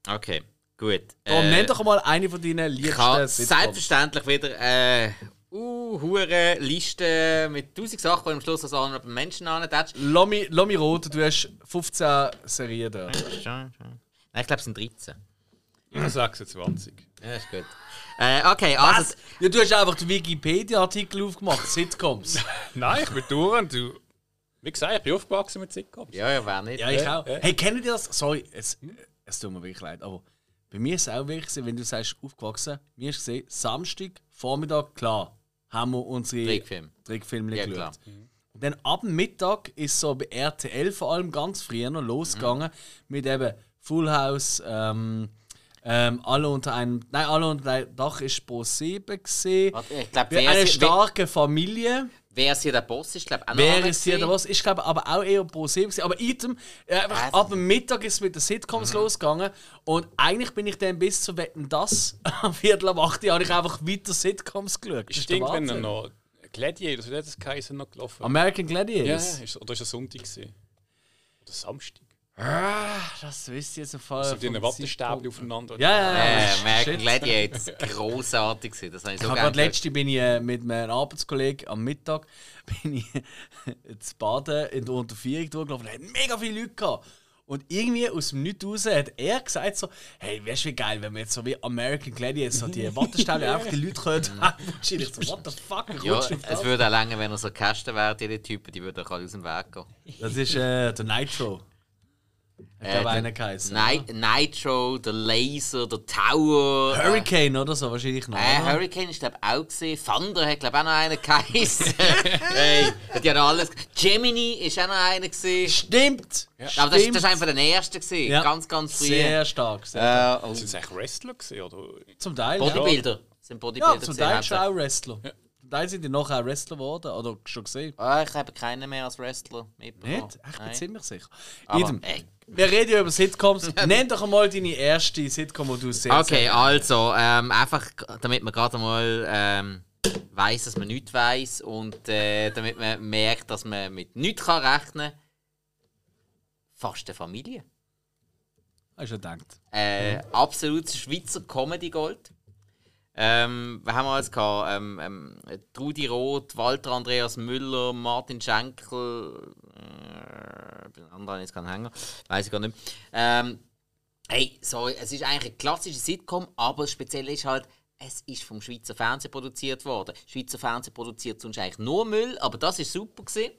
Okay, gut. Äh, nenn doch mal eine von deinen ich habe liebsten selbstverständlich wieder äh, uh, hure Liste mit tausend Sachen, die am Schluss als anderen Menschen antätst. Lass mich, lass mich roten, du hast 15 Serien da. Nein, ich glaube, es sind 13. Ich habe 26. Ja, ist gut. Äh, okay, also. Ja, du hast einfach den Wikipedia-Artikel aufgemacht, Sitcoms. Nein, ich bin durch und du. Wie gesagt, ich bin aufgewachsen mit Sitcoms. Ja, ja, wer nicht. Ja, ich auch. ja. Hey, kennt ihr das? Sorry, es, es tut mir wirklich leid, aber bei mir ist es auch wirklich so, wenn du sagst, aufgewachsen, mir ist gesehen, Samstag, Vormittag, klar, haben wir unsere Trickfilm. Trickfilme Ja, geschaut. klar. Und dann ab dem Mittag ist so bei RTL vor allem ganz früher noch losgegangen mit eben Full House, ähm, ähm, alle unter einem, nein, alle unter einem Dach ist Pro 7 gesehen. Ich glaube, Eine starke Familie. Wer ist hier der Boss ist, glaube ich, auch noch Wer ist hier der was? Ich glaube aber auch eher pro 7. gewesen. Aber item, äh, einfach ab dem Mittag ist es mit den Sitcoms losgegangen. Und eigentlich bin ich dann bis zu Wetten das am Viertel ab 8 Uhr habe ich einfach weiter Sitcoms geschaut. Das Ist der irgendwann Wahnsinn. noch Gladiators, wie hat das geheißen, noch gelaufen? American ja, Gladiators? ist, oder ist es Sonntag? Gewesen? Oder Samstag? Ah, das wisst ihr im Fall. So die Wattestäbchen aufeinander. Ja, ja, ja. Äh, Shit. American Gladiators, grossartig gewesen. Das habe ich so habe gerne gerade letzte bin ich äh, mit meinem Arbeitskollegen am Mittag bin ich zu Baden in der Unterführung durchgelaufen. Da hatten mega viele Leute gehabt. Und irgendwie aus dem Nichts raus hat er gesagt so, hey, wärst wie geil, wenn wir jetzt so wie American Gladiators so die Wattestäbe einfach die Leute können. Wahrscheinlich so, what the fuck, Ja, du es würde auch länger, wenn er so Kästen wäre, die Typen, die würden auch alle aus dem Weg gehen. Das ist äh, der Nitro. Ich Äh, glaube, der einer geheißen. Ni Nitro, der Laser, der Tower. äh, Hurricane oder so, wahrscheinlich noch. Äh? Hurricane ist glaube auch gesehen. Thunder hat glaube auch noch einen geheißen. hey, hat ja noch alles. Gemini ist auch noch einer gesehen. Stimmt! Aber das, das ist einer von den ersten gesehen. Ja. Ganz, ganz früh. Sehr stark. Sehr Äh. Sind es eigentlich Wrestler gewesen, oder? Zum Teil. Ja. Bodybuilder. Sind Bodybuilder Ja, zum Teil schon hauptsächlich. auch Wrestler. Zum Teil sind die nachher Wrestler geworden, oder schon gesehen. Ah, ich habe keinen mehr als Wrestler mitbekommen. Nicht? Ich bin Nein. ziemlich sicher. Aber, ey. Wir reden ja über Sitcoms. Nenn doch einmal deine erste Sitcom, die du sehr Okay, sehr- also, ähm, einfach, damit man gerade mal ähm, weiß, dass man nichts weiß und äh, damit man merkt, dass man mit nichts kann rechnen kann. Fast eine Familie. Hast du gedacht. Äh, absolutes Schweizer Comedy Gold. Ähm, wir haben wir alles gehabt? Ähm, ähm, Trudi Roth, Walter Andreas Müller, Martin Schenkel, äh, den anderen jetzt keinen Hänger, weiß ich gar nicht. Ähm, hey, sorry, es ist eigentlich ein klassisches Sitcom, aber das Spezielle ist halt, es ist vom Schweizer Fernsehen produziert worden. Schweizer Fernsehen produziert sonst eigentlich nur Müll, aber das ist super gewesen.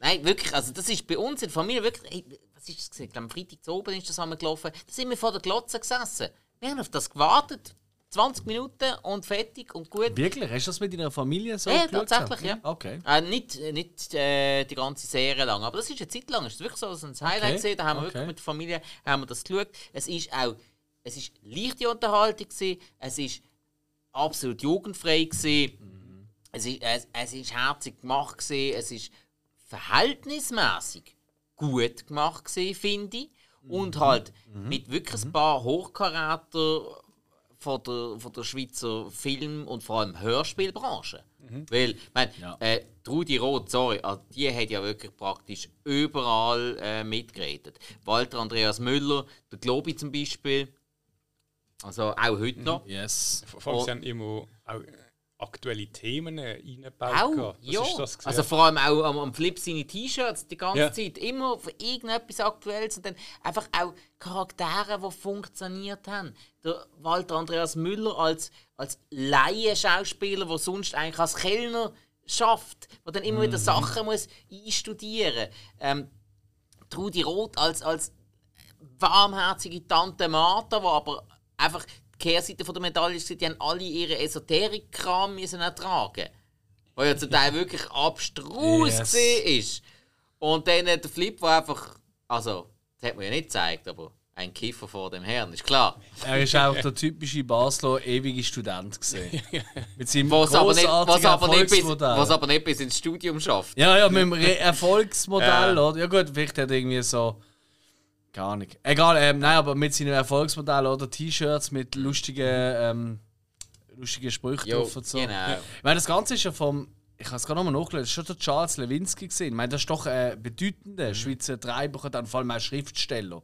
Nein, wirklich, also das ist bei uns in der Familie wirklich, ey, was ist das gewesen? Am Freitag zu oben ist das gelaufen, da sind wir vor der Glotze gesessen. Wir haben auf das gewartet, 20 Minuten und fertig und gut. Wirklich? Hast du das mit deiner Familie so Ja, geschaut? tatsächlich, ja. Okay. Äh, nicht nicht äh, die ganze Serie lang, aber das ist eine Zeit lang. Es ist wirklich so ein Highlight Okay, gesehen. Da haben wir okay. wirklich mit der Familie haben wir das geschaut. Es ist auch es ist leichte Unterhaltung gewesen. Es ist absolut jugendfrei gewesen. Es ist es, es ist herzig gemacht gewesen. Es ist verhältnismäßig gut gemacht gewesen, finde ich. Und halt mit wirklich ein paar Hochkaräter von der, von der Schweizer Film- und vor allem Hörspielbranche. Weil, ich meine, Ja. äh, Trudi Roth, sorry, also die hat ja wirklich praktisch überall äh, mitgeredet. Walter Andreas Müller, der Globi zum Beispiel. Also auch heute noch. Yes. Vor allem, immer auch aktuelle Themen eingebaut. Auch, gehabt. Was ja. ist das gewesen? also vor allem auch am, am Flip seine T-Shirts die ganze Ja. Zeit. Immer für irgendetwas Aktuelles und dann einfach auch Charaktere, die funktioniert haben. Der Walter Andreas Müller als, als Laienschauspieler, der sonst eigentlich als Kellner schafft, der dann immer Mhm. wieder Sachen muss einstudieren ähm, Trudi Roth als, als warmherzige Tante Martha, die aber einfach Kehrseite von der Medaille ist, die haben alle ihre Esoterik-Kram müssen ertragen. Weil ja zum Teil wirklich abstrus Yes. gesehen ist. Und dann der Flip, der einfach, also, das hat man ja nicht gezeigt, aber ein Kiffer vor dem Herrn, ist klar. Er ist auch der typische Basler ewige Student gesehen. Mit seinem Was aber, nicht, was, aber nicht bis, Erfolgsmodell. was aber nicht bis ins Studium schafft. Ja, ja, mit dem Re Erfolgsmodell, Ja. oder? Ja gut, vielleicht hat er irgendwie so... Gar nicht. Egal, ähm, nein, aber mit seinem Erfolgsmodell oder T-Shirts mit lustigen, ähm, lustigen Sprüchen Jo, drauf und so. genau. Ich meine, das Ganze ist ja vom... Ich habe es gerade nochmal nachgelesen, das ist schon der Charles Lewinsky gesehen. Ich meine, das ist doch ein bedeutender Schweizer Treiber und dann vor allem auch Schriftsteller.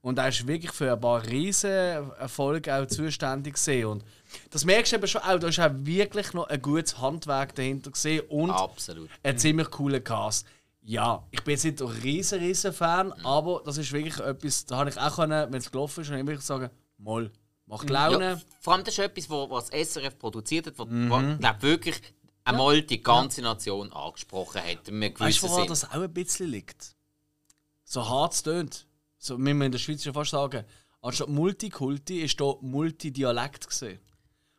Und er ist wirklich für ein paar riesen Erfolge auch zuständig gewesen. Und das merkst du eben schon auch, da ist auch wirklich noch ein gutes Handwerk dahinter gesehen und Absolut. ein ziemlich cooler Cast. Ja, ich bin jetzt nicht ein riesen, riesen Fan, aber das ist wirklich etwas, da habe ich auch können, wenn es gelaufen ist, und ich wirklich sagen, moll, macht Laune. Ja, vor allem das ist etwas, wo, was das SRF produziert hat, wo, Mhm. glaub, wirklich einmal die ganze Nation angesprochen hat. Weißt du, woran Sinn. das auch ein bisschen liegt? So hart es tönt. So, wie wir in der Schweiz schon fast sagen, anstatt Multikulti ist hier Multidialekt gesehen.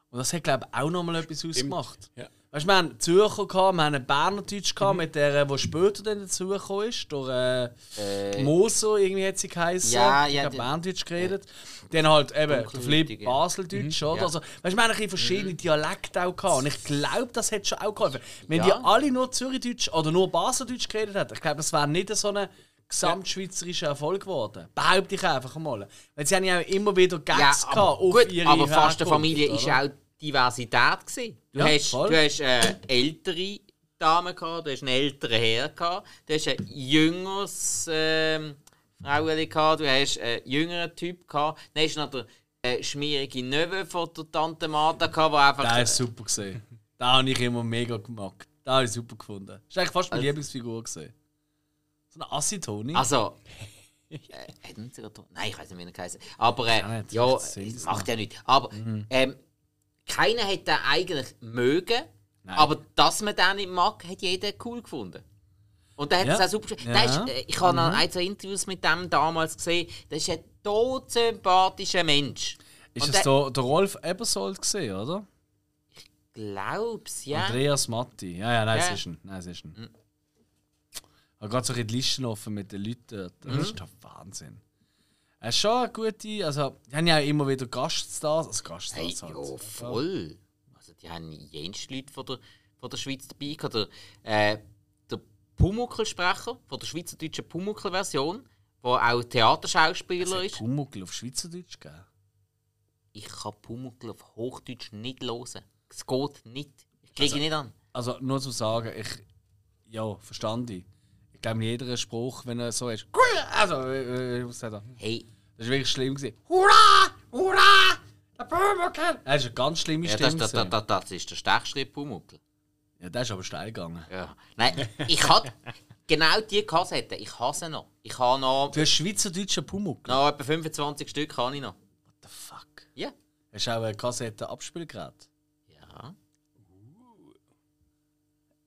Und das hat, glaube ich, auch nochmal etwas ausgemacht. Ja. Weißt du, wir haben Zürcher, gehabt, wir haben einen Bernerdeutsch, gehabt, mit der, die später dann dazugekommen ist, durch äh, Moser, irgendwie hat sie geheißen. Ja, ja, hat die- Bernerdeutsch geredet. Dann halt eben der. Flip Baseldeutsch, oder? Ja. Also, weißt du, wir haben ein verschiedene Dialekte auch gehabt. Und ich glaube, das hat schon auch geholfen. Wenn Ja. die alle nur Zürichdeutsch oder nur Baseldeutsch geredet hätten, ich glaube, das wäre nicht so ein gesamtschweizerischer Erfolg geworden. Behaupte ich einfach mal. Weil sie haben ja auch immer wieder Gags Ja, gehabt aber, auf gut, ihre aber Herkunft, Fastenfamilie ist oder? auch Diversität. Gewesen. Du Ja, hast, voll. du hast äh, ältere Damen, gehabt, du hast einen älteren Herr, gehabt, du hast ein jüngeres ähm, Fraueli, gehabt, du hast einen jüngeren Typ, gehabt, dann hast du noch den äh, schmierige Nöwe von der Tante Martha, gehabt, der einfach... Der ist super gesehen. Den habe ich immer mega gemacht. Den habe ich super gefunden. Das ist eigentlich fast meine Lieblingsfigur gesehen. So eine Assi-Toni. Also. äh, Nein, ich weiß nicht, wie er geheißen Aber äh, Ja, ja, äh, macht ja nichts. Aber ähm, keiner hat den eigentlich mögen. Nein. Aber dass man den nicht mag, hat jeder cool gefunden. Und der hat Ja. es auch super. Ja. Ist, äh, Ich habe noch ein, zwei Interviews mit dem damals gesehen. Das ist ein todsympathischer Mensch. ist und es der- der, Rolf Ebersold gesehen, oder? Glaub's, ja. Andreas Matti. Ja, ja, nein, Ja. es ist ein. Nein, es ist ein. Ich habe gerade so die Listen offen mit den Leuten. Das Mhm. ist doch Wahnsinn. Er ist schon eine gute. Also, die haben ja auch immer wieder Gaststars. Also Gaststars Hey, halt. ja, voll. Also die haben jenste Leute von der, von der Schweiz dabei gehabt. Der, äh, der Pumuckl-Sprecher von der schweizerdeutschen Pumuckl-Version, der auch Theaterschauspieler ist. Pumuckl auf Schweizerdeutsch gegeben? Ich kann Pumuckl auf Hochdeutsch nicht hören. Es geht nicht. Ich kriege ihn nicht an. Also, nur zu sagen, ich. Ja, verstand ich. Ich glaube, in jeder Spruch, wenn er so ist. Also, äh, äh, was sagt er? Hey, Das war wirklich schlimm. Gewesen. Hurra! Hurra! Der Pumuckl! Das ist eine ganz schlimme ja, Stimme. das, das, das, das, das ist der Stechschritt Pumuckl. ja, der ist aber steil gegangen. Ja. Nein, ich hatte genau diese Kassette. Ich hasse noch. Ich habe noch, Du hast schweizerdeutschen Pumuckl. noch etwa 25 Stück. Habe ich noch. What the fuck? Ja. Hast du auch ein Kassetten-Abspielgerät? Ja.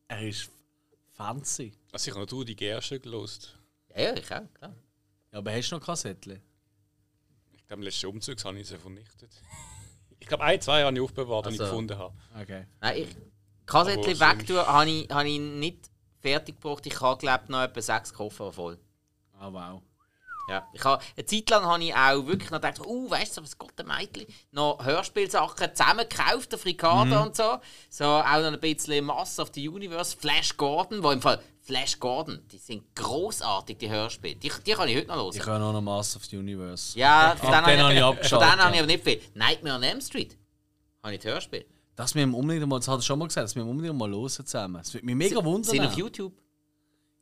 Er ist fancy. Also ich habe noch du die Gerste gelost. Ja, ja, ich auch, klar. Ja, aber hast du noch Kassettchen? Ich glaube, im letzten Umzug habe ich sie vernichtet. Ich glaube, ein, zwei habe ich aufbewahrt, die ich Also- gefunden habe. Okay. Nein, ich Kassettchen wegtun habe ich, habe ich nicht fertig gebracht. Ich habe, glaube noch etwa sechs Koffer voll. Ah, wow. Ja. Ich habe, eine Zeit lang habe ich auch wirklich noch gedacht, oh, weißt du, was Gott, Mädchen, noch Hörspielsachen zusammengekauft, der Frikade und so. So auch noch ein bisschen Mass of the Universe, Flash Gordon, wo im Fall Flash Gordon, die sind großartig, die Hörspiele. Die, die kann ich heute noch hören. Ich höre noch Mass of the Universe. Ja, Ab den habe ich von abgeschaltet. denen habe ich aber nicht viel. Nightmare on Elm Street. Habe ich das Hörspiel. Das wir unbedingt mal, das hat er schon mal gesagt, dass wir unbedingt mal hören zusammen. Das würde mich mega wundern. Sind auf YouTube.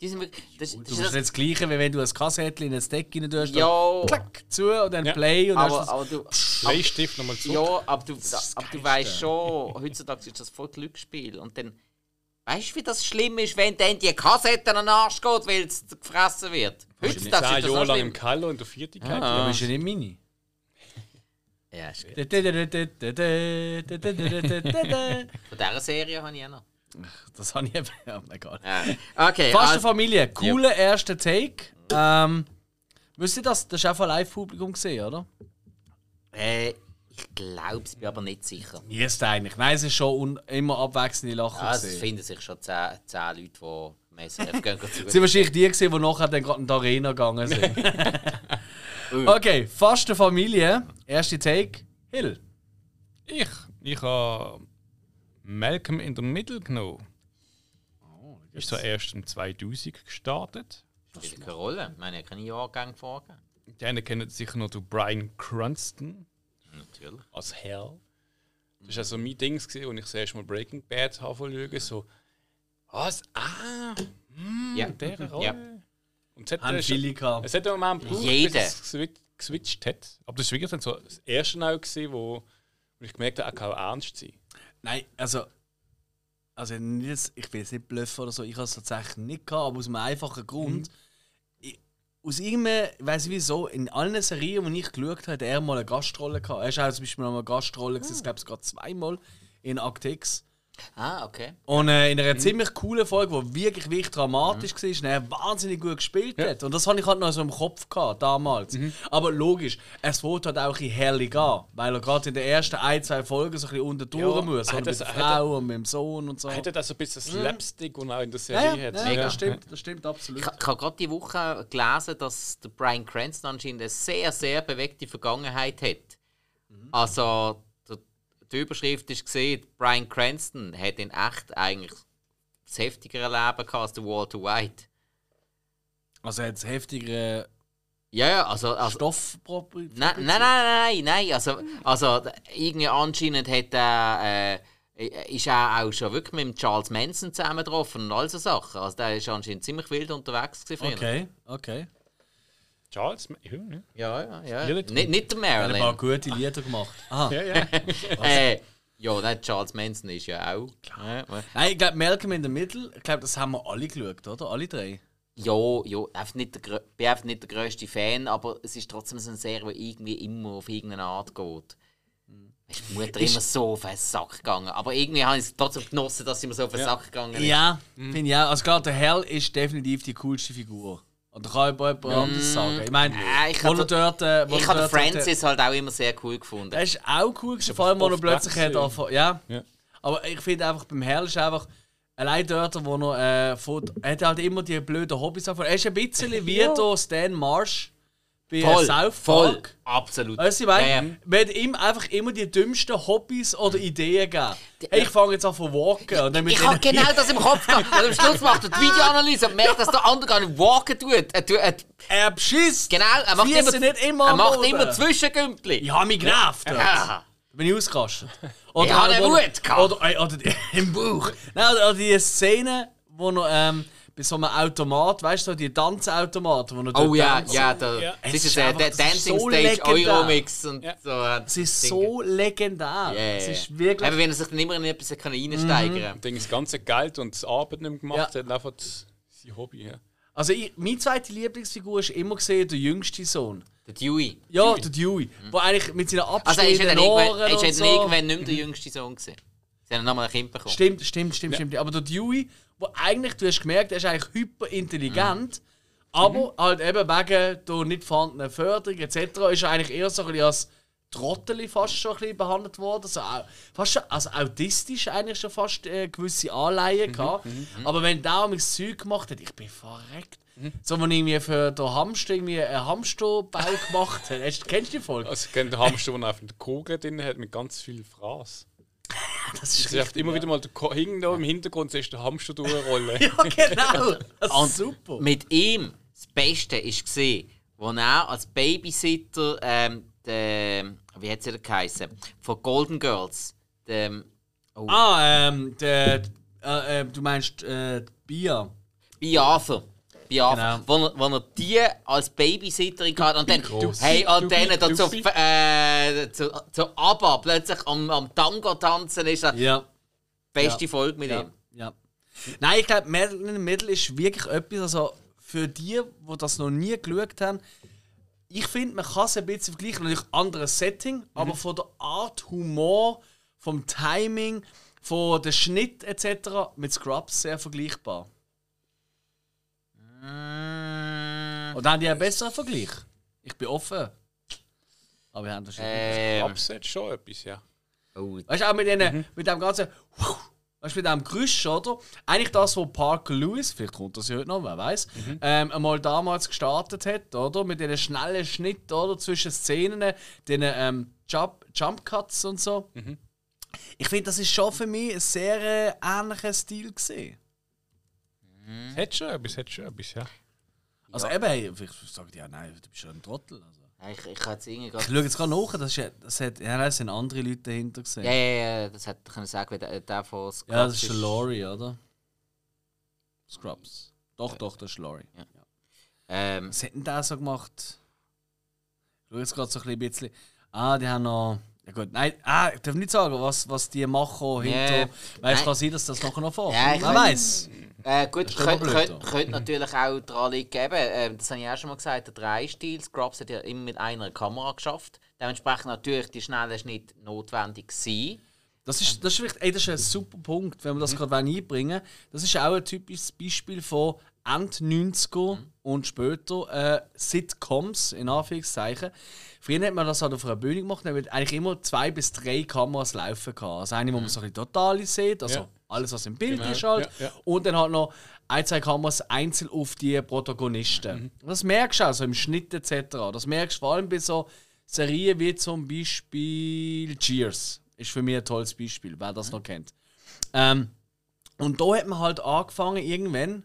Die sind wirklich. Das, Du das bist ist das, das gleiche, wie wenn du ein Kassettchen in ein Deck rein tust. ja, Klack, zu und dann Ja. Play und dann aber, du aber du. Bleistift nochmal zurück. Ja, aber du, das aber du weißt schon, heutzutage ist das voll Glücksspiel. Und dann. Weißt du, wie das schlimm ist, wenn dann die Kassette an den Arsch geht, weil es gefressen wird? Heutzutage ist das Jahre lang schlimm. im Keller und der Viertigkeit. Ah. Ja, bist du nicht Mini. Ja, ist gut. Das Von dieser Serie habe ich auch noch. habe ich eben. Ja, egal. Ja. Okay, Fast also, Familie, cooler erster Take. Ähm, wisst ihr das? Das ist auch von Live-Publikum gesehen, oder? äh, ich glaube es, bin aber nicht sicher. Wie ist eigentlich? Nein, es ist schon un immer abwechselnde Lachen. Ja, es gewesen. finden sich schon 10, 10 Leute, die im SRF gehen. Es sind wahrscheinlich die, gewesen, die nachher dann gerade in die Arena gegangen sind. okay, fast eine Familie. Erste Take. Hill. Ich, ich habe Malcolm in der Middle genommen. Ist so erst im 2000 gestartet. Spielt keine Rolle. Ich meine, ich habe keine Jahrgänge vorgegeben. Die einen kennen sicher noch Brian Cranston Natürlich. als Hell. Das war also mein Ding, gewesen, als ich das erste Mal Breaking Bad habe schauen. So, was? Ah, Ja. der Rolle. Ja. Und es hat, Haben viele gehabt. es hat einen Moment gebraucht, Jeder. bis es geswitcht hat. Aber das war wirklich dann so das erste Mal, gewesen, wo, wo ich gemerkt habe, er kann auch ernst sein. Nein, also. Also ich will jetzt nicht bluffen oder so, ich habe es tatsächlich nicht gehabt, aber aus einem einfachen Grund. Ich, aus irgendeinem, ich weiß nicht wieso, in allen Serien, die ich geschaut habe, hat er mal eine Gastrolle gehabt. Er ist auch zum Beispiel noch mal eine Gastrolle, gewesen, ich glaube sogar zweimal in Act X. Ah, okay. Und äh, in einer ziemlich coolen Folge, die wirklich, wirklich dramatisch war, und er wahnsinnig gut gespielt hat. Und das hatte ich halt noch so im Kopf gehabt, damals. Aber logisch, es wird halt auch ein herrlich an, weil er gerade in den ersten ein, zwei Folgen so ein bisschen unter Ja, muss. hat Und mit der Frau und mit dem Sohn und so. Er hat das so ein bisschen Slapstick, und auch in der ja, Serie ja, hat. ja, das stimmt, das stimmt absolut. Ich, ich habe gerade die Woche gelesen, dass der Brian Cranston anscheinend eine sehr, sehr bewegte Vergangenheit hat. Also, der, die Überschrift ist gesehen, Brian Cranston hat in echt eigentlich das heftigere Leben gehabt als der Walter White. Also er hat das heftigere Ja, ja, also, also Stoffproblem. Nein, nein, nein, nein, nein. Also, also irgendwie anscheinend hat er, äh, ist er auch schon wirklich mit dem Charles Manson zusammen getroffen und all so Sachen. Also der ist anscheinend ziemlich wild unterwegs gewesen. Okay, okay. Charles? Ja, ja. Ja, ja, ja. Ja, nicht- Nicht, der Er hat ein paar Marilyn. gute Lieder gemacht. Aha. ja, ja. Äh, ja, nein, Charles Manson ist ja auch. Ja, Nein, ich glaube, Malcolm in the Middle, ich glaube, das haben wir alle geschaut, oder? Alle drei. ja, ja der, grö- bin einfach nicht der grösste Fan, aber es ist trotzdem so eine Serie, die irgendwie immer auf irgendeine Art geht. Ist die Mutter immer so auf den Sack gegangen. Aber irgendwie habe ich es trotzdem genossen, dass sie mir so auf den Sack gegangen ist. Ja, finde ich auch. Also klar, der Hell ist definitiv die coolste Figur. Und da kann ich jemand anderes sagen. Ich meine, Äh, ich wo hab er dort... äh, Ich habe Francis halt auch immer sehr cool gefunden. Der ist auch cool, gewesen, vor allem, wo er plötzlich hat... angefangen- Ja. Ja. Aber ich finde einfach, beim Hell ist einfach... Allein dort, wo er... Äh, von, er hat halt immer die blöden Hobbys angefangen. Er ist ein bisschen wie der Stan Marsh bei voll, South voll, Park. absolut. Weißt du, ich meine, man hat ihm einfach immer die dümmsten Hobbys oder Ideen gegeben. Hey, ich fange jetzt an zu walken. Und dann mit Ich habe genau das im Kopf gehabt. Und am Schluss macht er die Videoanalyse und merkt, dass der andere gar nicht walken tut. Er, tut, er, Er beschiss! genau, er macht immer, nicht immer er macht immer Zwischengümpel. Ich habe mich genervt. Ja. Bin ich ausgerastet. Ich habe Wut gehabt. Oder, äh, oder die, im Buch. Nein, oder, oder die Szene, wo er ähm, bei so einem Automat, weißt du, so die Tanzautomaten, wo er Oh dort ja, tanzt. ja, der, Es das ist ist der, einfach- der das ist Dancing so Stage legendär. Euromix und Ja. so. äh, Es ist Dinge. so legendär. Ja, Es ja. ist wirklich... Eben, wenn er sich dann immer in etwas kann reinsteigern kann. Und dann das ganze Geld und das Arbeit nicht mehr gemacht Ja. hat, einfach das- sein Hobby. Ja. Also ich, meine zweite Lieblingsfigur ist immer gesehen der jüngste Sohn. Der Dewey. Ja, der Dewey. Wo eigentlich mit seinen Also er ist abstehenden irgendwann, Ohren er ist und dann so. irgendwann nicht mehr der jüngste Sohn gewesen. Sie haben nochmal ein Kind bekommen. Stimmt, stimmt, stimmt, stimmt. Aber der Dewey, wo eigentlich, du hast gemerkt, er ist eigentlich hyperintelligent, aber halt eben wegen der nicht vorhandenen Förderung etc. ist er eigentlich eher so ein bisschen als Trottel fast schon ein bisschen behandelt worden. Also, fast schon, also autistisch eigentlich schon fast äh, gewisse Anleihen gehabt. Aber wenn der das Zeug gemacht hat, ich bin verreckt. So, wenn irgendwie für den Hamster irgendwie einen Hamsterbau gemacht hat. Hast- Kennst du die Folge? Also, ich kenne den Hamster, der einfach eine Kugel drin hat mit ganz viel Fraß. Das ist sagt immer wieder mal, hinten da im Hintergrund siehst du den Hamster durchrollen. Ja, genau. Das ist super. Mit ihm, das Beste war wo er als Babysitter, ähm, der, wie hat sie denn geheißen? Von Golden Girls. Der, oh, Ah, ähm, der, äh, äh, du meinst äh, Bier. Bei Arthur. Arthur. Genau. Wo, er, wo er die als Babysitterin hatte und dann, hey, und dann da zu, äh, zu, zu ABBA plötzlich am, am Tango tanzen ist. Ja. beste Ja. Folge mit ja. ihm. ja. Nein, ich glaube, Metal in the Middle ist wirklich etwas, also für die, die das noch nie geschaut haben, ich finde, man kann es ein bisschen vergleichen, natürlich anderes Setting, aber von der Art Humor, vom Timing, von der Schnitt etc. mit Scrubs sehr vergleichbar. Mm, Und haben die einen besseren Vergleich? Ich bin offen. Aber wir haben das schon. ähm, Abseits schon etwas, ja. oh, Weißt du, auch mit, denen, mit dem ganzen. Weißt du, mit dem Geräusch, oder? Eigentlich das, was Parker Lewis, vielleicht kommt das ja heute noch, wer weiß, ähm, einmal damals gestartet hat, oder? Mit diesen schnellen Schnitten, oder? Zwischen Szenen, den ähm, Jump, Jump Cuts und so. Ich finde, das ist schon für mich ein sehr äh, ähnlicher Stil gesehen. Es hat schon etwas, hat schon etwas, ja. Also eben, hey, vielleicht sagen die ja, nein, du bist schon ein Trottel. Also. ich, ich jetzt irgendwie Ich gerade. schaue jetzt gerade nach, das, ist, ja- das, hat, ja, das sind andere Leute dahinter gesehen. Ja, ja, ja, das hätte ich können sagen, wie der, der von Scrubs Ja, das ist der Laurie, oder? Scrubs. Doch, doch, das ist Laurie. Ähm, Was hat denn der so gemacht? Ich schaue jetzt gerade so ein bisschen. Ah, die haben noch. Ja gut, nein, ah, ich darf nicht sagen, was, was die machen hinter. Weil es kann sein, dass das nachher noch vorkommt. Ja, ich Wer weiß. Äh, gut, könnte könnt, könnt natürlich auch daran liegen, eben, äh, das habe ich auch schon mal gesagt, der Dreistil, Scrubs hat ja immer mit einer Kamera geschafft. Dementsprechend natürlich die schnelle Schnitt notwendig gewesen. Das ist, das, ist wirklich, ey, das ist ein super Punkt, wenn wir das gerade einbringen wollen. Das ist auch ein typisches Beispiel von End 90er und später äh, Sitcoms, in Anführungszeichen. Früher hat man das halt auf einer Bühne gemacht, dann hat eigentlich immer zwei bis drei Kameras laufen gehabt. Also eine, wo man so ein bisschen total sieht, also Ja. Alles, was im Bild Genau, ist halt. ja, ja. Und dann halt noch ein, zwei Kameras einzeln auf die Protagonisten. Und Das merkst du auch so im Schnitt etc. Das merkst du vor allem bei so Serien wie zum Beispiel Cheers. Ist für mich ein tolles Beispiel, wer das noch kennt. Ähm, und da hat man halt angefangen, irgendwann,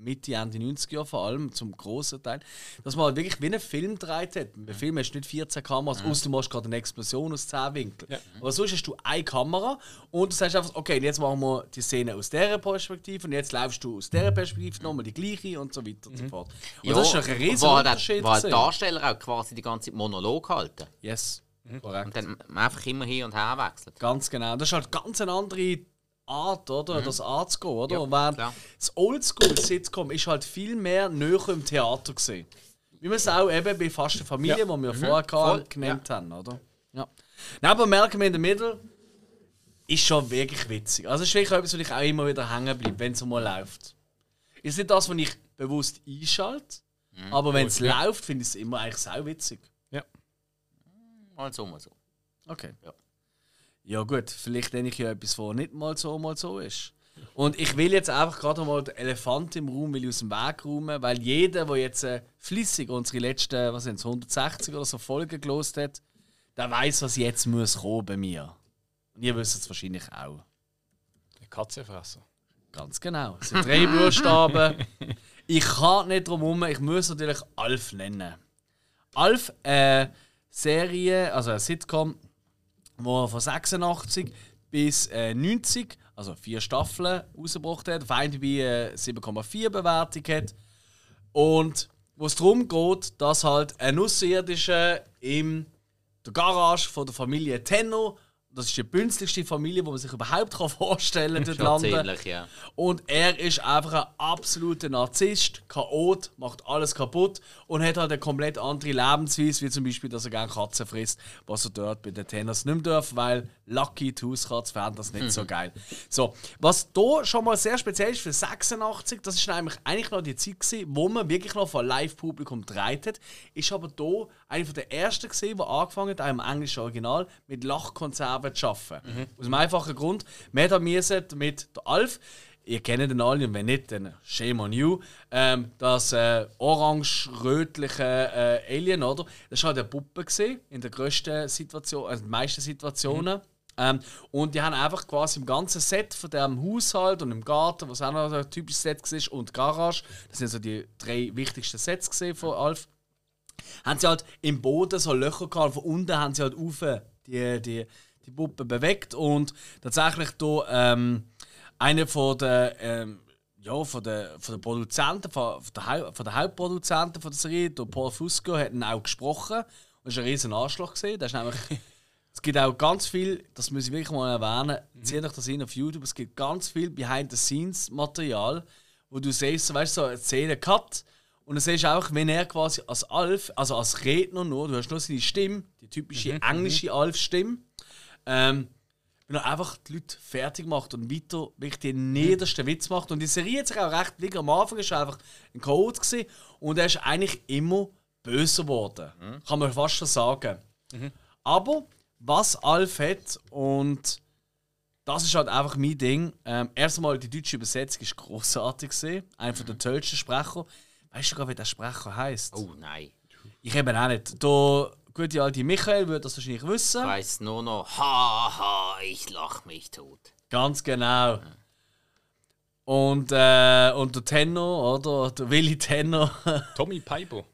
Mitte, Ende 90er Jahre vor allem, zum grossen Teil, dass man halt wirklich wie einen Film gedreht hat. Beim Film hast du nicht 14 Kameras, außer du machst gerade eine Explosion aus 10 Winkeln. Ja. Aber sonst hast du eine Kamera und du sagst einfach, okay, jetzt machen wir die Szene aus dieser Perspektive und jetzt laufst du aus dieser Perspektive nochmal die gleiche und so weiter und so fort. Und das ist ein riesiger wo halt, Unterschied. wo halt gewesen. Darsteller auch quasi die ganze Zeit Monolog halten. Yes, Und korrekt. dann man einfach immer hin und her wechselt. Ganz genau. Das ist halt ganz eine andere Art, oder? Das anzugehen, oder? Ja, Und während klar. das Oldschool-Sitcom ist halt viel mehr näher im Theater gesehen. Wie wir es auch eben bei Fast eine Familie, Ja. wo wir vorher Voll, genannt haben, oder? Ja. Nein, aber Malcolm in the Middle ist schon wirklich witzig. Also es ist wirklich etwas, was ich auch immer wieder hängen bleibe, wenn es mal läuft. Ist nicht das, was ich bewusst einschalte, aber wenn es Ja. läuft, finde ich es immer eigentlich sau witzig. Ja. Mal so, mal so. Okay. Ja. Ja gut, vielleicht nenne ich ja etwas, was nicht mal so, mal so ist. Und ich will jetzt einfach gerade mal den Elefant im Raum will ich aus dem Weg räumen, weil jeder, der jetzt äh, flüssig unsere letzten, was sind 160 oder so Folgen gelost hat, der weiß, was jetzt muss kommen bei mir. Und ihr wisst es wahrscheinlich auch. Eine Katzenfresser. Ganz genau. Es sind drei Buchstaben. Ich kann nicht drum herum, ich muss natürlich Alf nennen. Alf, äh, Serie, also eine Sitcom, wo von 86 bis äh, 90, also vier Staffeln, rausgebracht hat. Auf IMDb äh, 7,4 Bewertung hat. Und wo es darum geht, dass halt ein Außerirdischer in der Garage von der Familie Tenno, das ist die bünzligste Familie, die man sich überhaupt kann vorstellen kann, dort ziemlich, ja. Und er ist einfach ein absoluter Narzisst, Chaot, macht alles kaputt und hat halt eine komplett andere Lebensweise, wie zum Beispiel, dass er gerne Katzen frisst, was er dort bei den Tenors nicht mehr darf, weil Lucky die Hauskatze fänden das nicht so geil. So, was da schon mal sehr speziell ist für 86, das ist nämlich eigentlich noch die Zeit gewesen, wo man wirklich noch vor Live-Publikum hat, ist aber da eine von der ersten gesehen, die angefangen hat, auch im englischen Original, mit Lachkonserven zu arbeiten. Aus dem einfachen Grund, man hat müssen mit der Alf, ihr kennt den alle und wenn nicht, dann shame on you, ähm, das äh, orange-rötliche äh, Alien, oder? Das war halt eine Puppe gesehen in der grössten Situation, also in den meisten Situationen. Ähm, und die haben einfach quasi im ganzen Set von dem Haushalt und im Garten, was auch noch ein typisches Set war, und Garage, das sind so die drei wichtigsten Sets von Alf haben sie halt im Boden so Löcher gehabt. Von unten haben sie halt auf die, die, die Puppe bewegt und tatsächlich da ähm, einer von der ähm, ja, von der, von der Produzenten, von, von, der, von der Hauptproduzenten von der Serie, der Paul Fusco, hat ihn auch gesprochen. Und das war ein riesen Anschlag. Gewesen. Das ist nämlich, es gibt auch ganz viel, das muss ich wirklich mal erwähnen, zieht euch das in auf YouTube, es gibt ganz viel Behind-the-Scenes-Material, wo du siehst, so, weißt so eine Szene Cut und dann siehst du auch, wenn er quasi als Alf, also als Redner nur, du hast nur seine Stimme, die typische englische Alf-Stimme, ähm, wenn er einfach die Leute fertig macht und weiter wirklich den niedersten Witz macht. Und die Serie hat sich auch recht, wie am Anfang ist er einfach ein Code gewesen, und er ist eigentlich immer böser geworden. Kann man fast schon sagen. Aber was Alf hat und das ist halt einfach mein Ding. Ähm, erstmal die deutsche Übersetzung ist großartig gesehen, einer von der tollsten Sprecher. Weißt du gar, wie der Sprecher heißt? Oh nein. Ich eben auch nicht. Der gute alte Michael würde das wahrscheinlich wissen. Ich weiss nur noch, haha, ich lach mich tot. Ganz genau. Und, äh, und der Tenor, oder? Der Willy Tenor. Tommy Piper.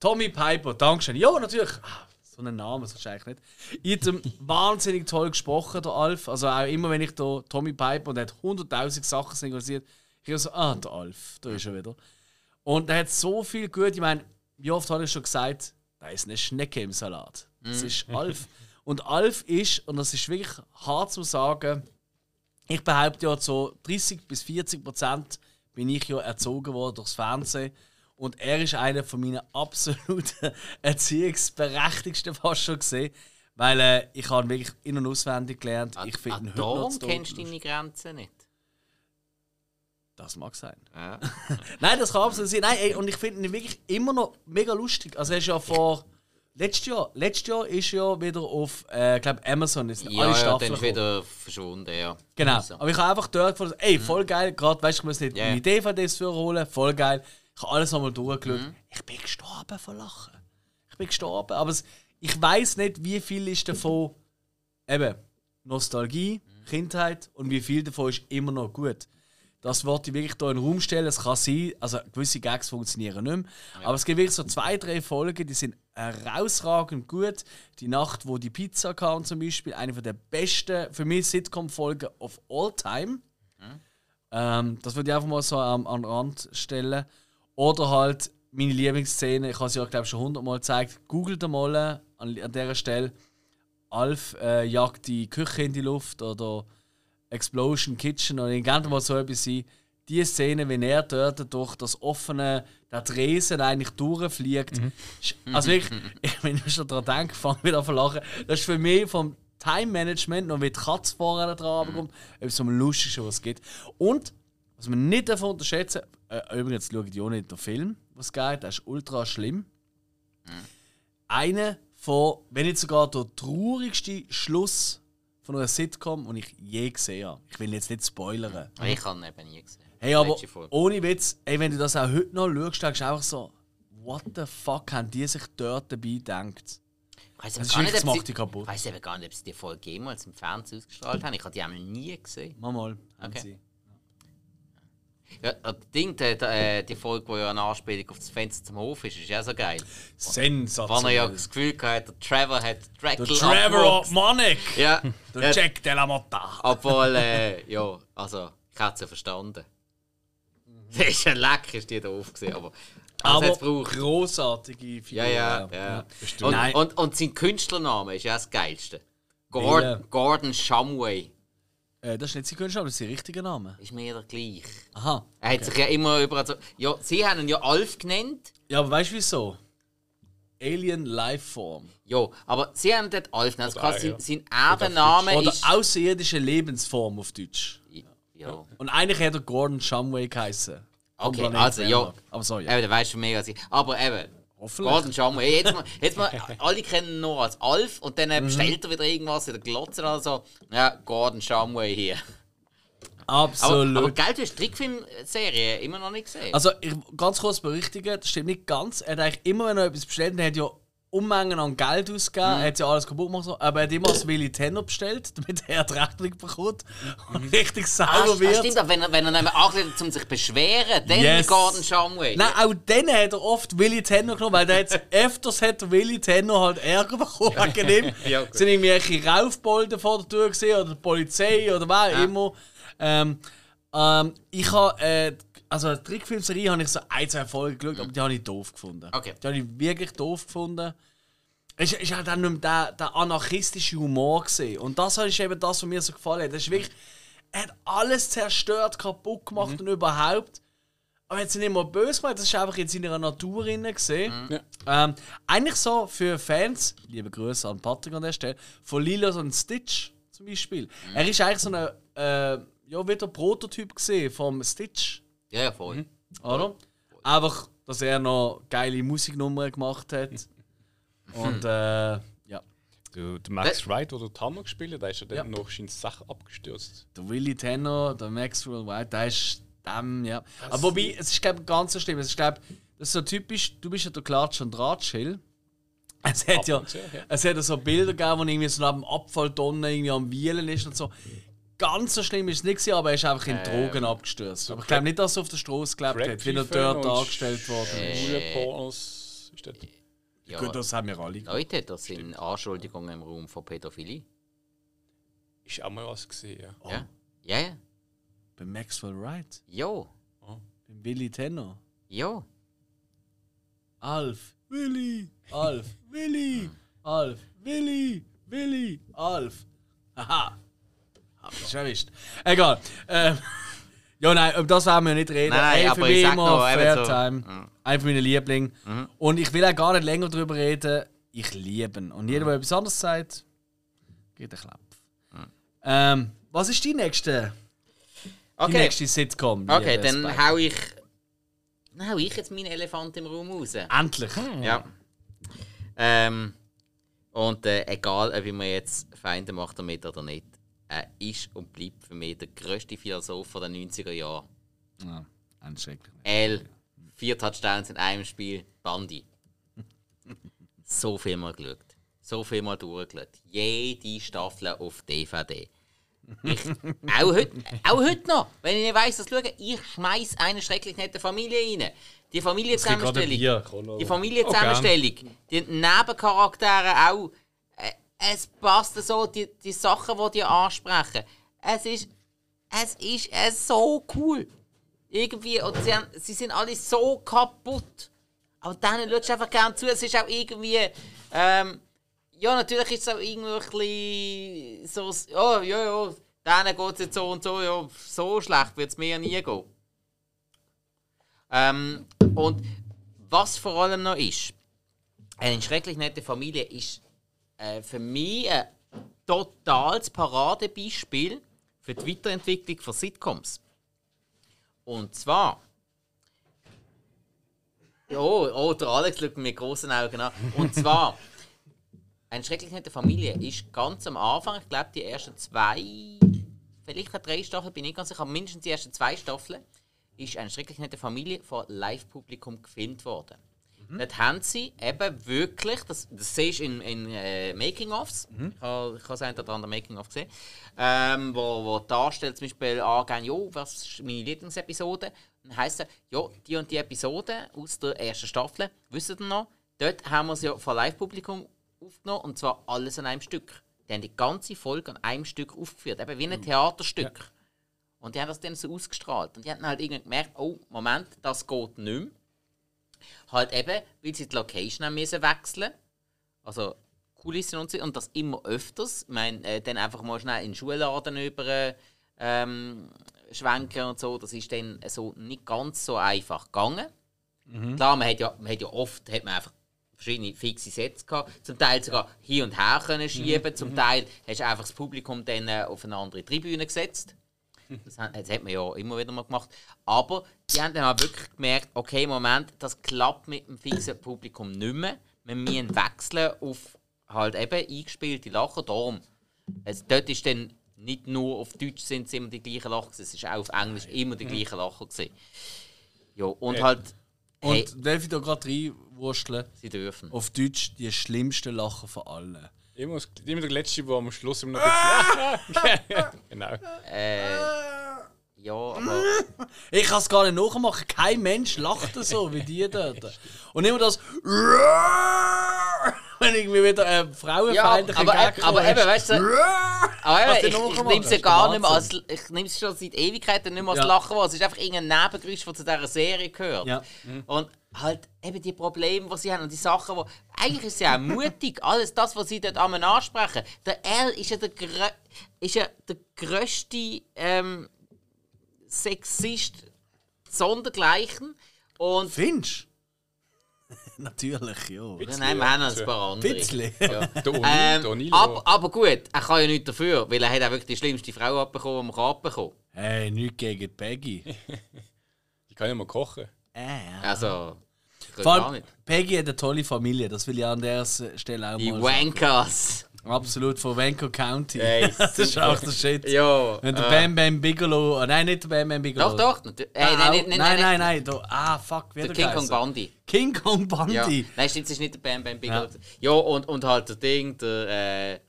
Tommy Piper, Dankeschön. Ja, natürlich. Ah, So einen Namen ist wahrscheinlich nicht. Ich habe ihm wahnsinnig toll gesprochen, der Alf. Also auch immer, wenn ich da Tommy Piper und er hat 100.000 Sachen synchronisiert, ich habe so, ah, der Alf, da ist er wieder. Und er hat so viel gut. Ich meine, wie oft habe ich schon gesagt, da ist eine Schnecke im Salat. Das ist Alf. Und Alf ist, und das ist wirklich hart zu sagen, ich behaupte ja, so 30 bis 40 Prozent bin ich ja erzogen worden durchs Fernsehen. Und er ist einer von meinen absoluten Erziehungsberechtigsten fast schon gesehen. Weil äh, ich habe ihn wirklich in- und auswendig gelernt. Ich finde ihn heute noch zu kennst du deine Grenzen nicht. Das mag sein. Ja. Nein, das kann absolut sein. Nein, ey, und ich finde ihn wirklich immer noch mega lustig. Also er ist ja vor letztes Jahr, letztes Jahr ist ja wieder auf, äh, glaube Amazon ist Ja, alle ja, dann ist wieder verschwunden, ja. Genau. Also. Aber ich habe einfach dort gefunden, ey, voll geil. Gerade, weißt du, ich muss nicht Ja, meine. DVDs für holen, voll geil. Ich habe alles nochmal durchgeschaut. Mhm. Ich bin gestorben vor Lachen. Ich bin gestorben. Aber es, ich weiß nicht, wie viel ist davon eben Nostalgie, Mhm. Kindheit und wie viel davon ist immer noch gut. Das wollte ich wirklich hier in den Raum stellen. Es kann sein, also gewisse Gags funktionieren nicht mehr. Aber es gibt wirklich so zwei, drei Folgen, die sind herausragend gut. Die Nacht, wo die Pizza kam zum Beispiel, eine von der besten, für mich Sitcom-Folgen of all time. Ähm, das würde ich einfach mal so am, am Rand stellen. Oder halt meine Lieblingsszene, ich habe sie ja glaube ich schon hundertmal gezeigt. Googelt mal an, an dieser Stelle. Alf äh, jagt die Küche in die Luft oder Explosion Kitchen oder irgendwann mal so etwas sein. Die Szene, wenn er dort durch das offene, der Tresen eigentlich durchfliegt. ist- Also wirklich, ich, wenn ich schon daran denke, fange ich wieder an zu lachen. Das ist für mich vom Time Management, noch wie die Katze vorher dran kommt, etwas am lustigsten, was es gibt. Und, was man nicht davon unterschätzen äh, übrigens schaue ich auch nicht den Film, was geht, der ist ultra schlimm. Einer von, wenn nicht sogar der traurigste Schluss von einer Sitcom, den ich je gesehen habe. Ich will jetzt nicht spoilern. Ich habe ihn eben nie gesehen. Hey, aber ohne Witz, ey, wenn du das auch heute noch schaust, denkst du einfach so, what the fuck haben die sich dort dabei gedacht? Weiss Das gar nicht, das macht dich kaputt. Ich weiß eben gar nicht, ob sie die Folge jemals im Fernsehen ausgestrahlt haben. Ich habe die einmal nie gesehen. Mal mal, Okay. sie. Ja, das Ding, die, die, äh, die Folge, die ja eine Anspielung auf das Fenster zum Hof ist, ist ja so geil. Sensationell. Wann er ja das Gefühl hatte, der Trevor hat der Dracula Trevor abgewuchst. Monic! Ja, Der ja, Jack de la Motta! obwohl, äh, ja, also, ich hätte es ja verstanden. Das ist ja lecker, ist die da aufgesehen, aber... Aber hat's gebraucht. großartige Figur. Ja, ja, ja. Und, Nein. und, und sein Künstlername ist ja das Geilste. Gordon, Gordon Shumway. Äh, das ist nicht sein Künstler, aber das ist sein richtiger Name. Ist mir der gleich. Aha. Er hat sich ja immer überall so. Ja, sie haben ihn ja Alf genannt. Ja, aber weißt du wieso? Alien Lifeform. Ja, aber sie haben dort Alf genannt. Also Oder, quasi ja. sein, Erdenname Oder ist. außerirdische Lebensform auf Deutsch. Ja. Und eigentlich hätte er Gordon Shumway geheißen. Okay, also ja. Aber so, ja. Eben, weißt du mehr als ich. Aber eben. Hoffentlich. Gordon Shumway. Jetzt mal, jetzt mal, alle kennen ihn nur als Alf und dann Mhm. äh, bestellt er wieder irgendwas in der Glotze oder so. Ja, Gordon Shumway hier. Aber, Absolut. aber geil, du hast die Trickfilmserie immer noch nicht gesehen. Also, ich, ganz kurz berichtigen, das stimmt nicht ganz. Er hat eigentlich immer, wenn er etwas bestellt, er hat ja Unmengen an Geld ausgegeben, er hat ja alles kaputt gemacht, so, aber er hat immer das Willy Tenner bestellt, damit er die Rechnung bekommt und richtig Ah, sauer ah, wird. stimmt, aber wenn er, wenn er nämlich angeht, um sich zu beschweren, dann Yes. Gordon Shumway. Nein, auch dann hat er oft Willy Tenner genommen, weil der jetzt öfters hat der Willy Tenner halt Ärger bekommen wegen ihm. Ja, gut. sind irgendwelche Raufbolden vor der Tür gesehen oder die Polizei oder wer immer. Ähm, ähm, ich habe, äh, also Trickfilmserie habe ich so ein, zwei Folgen geschaut, aber die habe ich doof gefunden. Okay. Die habe ich wirklich doof gefunden. Es ist halt dann nicht mehr der, der anarchistische Humor gesehen. Und das ist eben das, was mir so gefallen hat. Das ist wirklich, er hat alles zerstört, kaputt gemacht und überhaupt. Aber jetzt nicht mal böse gemacht, das ist einfach in seiner Natur drin gesehen. Ja. Ähm, eigentlich so für Fans, liebe Grüße an Patrick an der Stelle, von Lilo und Stitch zum Beispiel. Er ist eigentlich so ein, äh, ja, wieder Prototyp gesehen vom Stitch, Ja, ja, voll. oder? Einfach, dass er noch geile Musiknummern gemacht hat. Und äh, ja, Du, der Max Wright, der den Tanner gespielt hat, der ist ja dann noch in Sache abgestürzt. der Willy Tanner, der Maxwell White, der ist dem, ja. Aber wobei, es ist glaube ganz so schlimm. Es ist glaube, das ist so typisch, du bist ja der Klatsch und Tratsch, Hill. Es hat ja, zu, ja. es hat ja so Bilder gegeben, wo irgendwie so neben dem Abfalltonnen irgendwie am Wielen ist und so. Ganz so schlimm ist es nicht, gewesen, aber er ist einfach in Drogen abgestürzt. aber ich glaube nicht, dass er auf der Straße gelebt hat, wie er dort angestellt worden ist. Schwule Pornos. Ist das Ja, Gut, das haben wir alle. Leute, das sind Anschuldigungen im Raum von Pädophilie. ist auch mal was gesehen, ja. Ja? Ja, ja. Bei Maxwell Wright, Jo. bei Willy Tanner, Jo. Alf, Willi, Alf, Willi, Alf, Willi, Willi, Alf. Haha. Hab ich schon erwischt. Egal. Ähm, ja, nein, über das werden wir nicht reden. Nein, Ey, aber für ich mich sag immer noch, eben so- Fairtime. Einer meiner Lieblinge. Und ich will auch gar nicht länger darüber reden. Ich liebe ihn. Und jeder, der etwas anderes sagt, geht einen Klapp. Ähm, was ist die nächste, die Okay, nächste Sitcom? okay dann Spike? hau ich, dann hau ich jetzt meinen Elefant im Raum raus. Endlich. Ja. Ähm, und äh, egal, ob ich mir jetzt Feinde mache damit oder nicht, er ist und bleibt für mich der grösste Philosoph der 90er Jahre. Ja, anschrecklich. L, vier Touchdowns in einem Spiel, Bandi. So viel mal geschaut. So viel mal durchgeschaut. Jede Staffel auf DVD. Ich, auch, heute, auch heute noch, wenn ich nicht weiss, was schaue, ich schmeiß eine schrecklich nette Familie rein. Die Familienzusammenstellung. Die Familienzusammenstellung, die Nebencharaktere auch. Es passt so, die, die Sachen, die die ansprechen. Es ist, es ist äh, so cool. Irgendwie, und sie, haben, sie sind alle so kaputt. Aber denen schaust du einfach gerne zu. Es ist auch irgendwie. Ähm, ja, natürlich ist es auch irgendwie so. Oh, ja, ja, denen geht es jetzt so und so. Ja, so schlecht wird es mir nie gehen. Ähm, und was vor allem noch ist, eine schrecklich nette Familie ist äh, für mich ein totales Paradebeispiel für die Weiterentwicklung von Sitcoms. Und zwar. Oh, oh, der Alex schaut mit großen Augen an. Und zwar. Eine schrecklich nette Familie ist ganz am Anfang, ich glaube, die ersten zwei, vielleicht drei Staffeln, bin ich ganz sicher, mindestens die ersten zwei Staffeln, ist eine schrecklich nette Familie vor Live-Publikum gefilmt worden. Dort haben sie eben wirklich, das, das siehst du in, in äh, Making-ofs, ich habe ich habe das eine oder andere Making-of gesehen, ähm, wo, wo die Darsteller zum Beispiel angehen, jo, was ist meine Lieblingsepisode? Dann heisst es, ja, die und die Episode aus der ersten Staffel, wisst ihr noch? Dort haben wir sie ja vor Live-Publikum aufgenommen und zwar alles an einem Stück. Die haben die ganze Folge an einem Stück aufgeführt, eben wie ein Theaterstück. Und die haben das dann so ausgestrahlt. Und die haben halt irgendwie gemerkt, oh, Moment, das geht nicht mehr. Halt eben, weil sie die Location haben müssen wechseln Also Kulissen und so. Und das immer öfters. Ich meine, äh, dann einfach mal schnell in den Schulladen über ähm, schwenken und so. Das ist dann so nicht ganz so einfach gegangen. Klar, man hat ja, man hat ja oft hat man einfach verschiedene fixe Sets gehabt. Zum Teil sogar hier und her können schieben. Zum Teil hast du einfach das Publikum dann äh, auf eine andere Tribüne gesetzt. Das hat, das hat man ja immer wieder mal gemacht. Aber die haben dann auch wirklich gemerkt, okay, Moment, das klappt mit dem fixen Publikum nicht mehr. Wir müssen wechseln auf halt eben eingespielte Lacher. Darum, also dort ist dann nicht nur auf Deutsch sind es immer die gleichen Lacher, gewesen, es ist auch auf Englisch immer die gleichen Lacher. Gewesen. Ja, und Ja. Und halt, hey, darf ich da gerade reinwursteln? sie dürfen. Auf Deutsch die schlimmsten Lachen von allen. Immer, das- immer der letzte, der am Schluss immer noch genau. Äh, ja, aber Ich kann es gar nicht nachmachen. Kein Mensch lacht so wie die dort. Und immer das. Wenn irgendwie wieder äh, ja, frauenfeindliche aber, Gag aber kommt. eben, weißt du, aber eben, ich, ich nehme es ja Das gar nicht mehr als, ich nehme es schon seit Ewigkeiten nicht mehr als Ja. Lachen wahr. Es ist einfach irgendein Nebengeräusch, das zu dieser Serie gehört. Ja. Und halt eben die Probleme, die sie haben und die Sachen, wo eigentlich ist ja auch mutig, alles das, was sie dort einmal ansprechen. Der L ist ja der, ist ja der grösste ähm, Sexist sondergleichen und Findest du? Natürlich, ja. ja, nein, wir haben noch ein paar andere. Bisschen. Ja. Ähm, O'Neill, aber, aber gut, er kann ja nichts dafür, weil er hat auch wirklich die schlimmste Frau abbekommen, die man kann abbekommen Hey, nichts gegen Peggy. die kann ja mal kochen. Äh, ja. Also, Vor gar allem, nicht. Peggy hat eine tolle Familie, das will ich an der Stelle auch Die mal sagen. Wankers. Absolut, von Vancouver County. Ey, das ist auch der Shit. Ja. Wenn der äh, Bam Bam Bigelow. Oh, nein, nicht der Bam Bam Bigelow. Doch, doch. Äh, Ah, nein, nicht- nein, nein, nein, nein, da- Ah, fuck, wie Der King Kong geheißen? Bundy. King Kong Ja. Bundy. Nein, stimmt, es ist nicht der Bam Bam Bigelow. Ja, und, und halt der Ding, der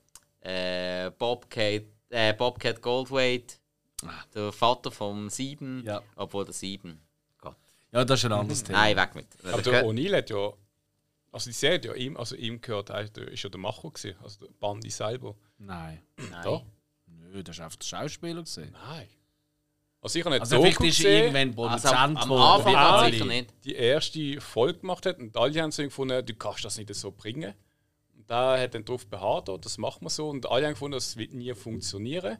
äh, äh, Bobcat, äh, Bobcat Goldthwait, der Vater vom Sieben, Ja. obwohl der Sieben. Gott. Ja, das ist ein anderes Thema. Nein, weg mit. Aber der O'Neill hat ja. Also die Serie hat ja ihm, also ihm gehört, er ist ja der Macher gewesen, also der Bandi selber. Nein. Nein. Da? Nö, das war einfach der Schauspieler. Gewesen. Nein. Also ich habe nicht Also Doku vielleicht ist gesehen, irgendwann Also Produzent, am, am wo Anfang alle- sicher nicht. die erste Folge gemacht hat und alle haben so gefunden, du kannst das nicht so bringen. Und da hat dann darauf beharrt, oh, das machen wir so. Und alle haben gefunden, das wird nie funktionieren.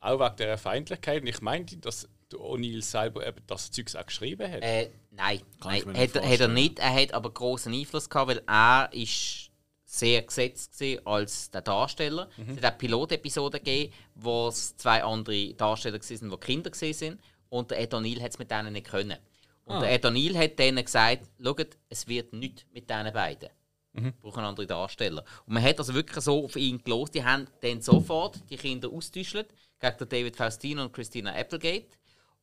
Auch wegen dieser Feindlichkeit. Und ich meinte, dass der O'Neill selber eben das Zeug auch geschrieben hat. Äh, nein, nein hat, nicht er- hat er nicht. Er hat aber großen Einfluss gehabt, weil er ist sehr gesetzt gewesen als der Darsteller. Es hat auch Pilotepisoden gegeben, wo es zwei andere Darsteller waren, die Kinder sind. Und der Ed O'Neill hat es mit denen nicht können. Und der Ed O'Neill hat denen gesagt, schaut, es wird nichts mit diesen beiden. Wir brauchen andere Darsteller. Und man hat also wirklich so auf ihn gelost. Die haben dann sofort die Kinder austäuschelt gegen David Faustino und Christina Applegate.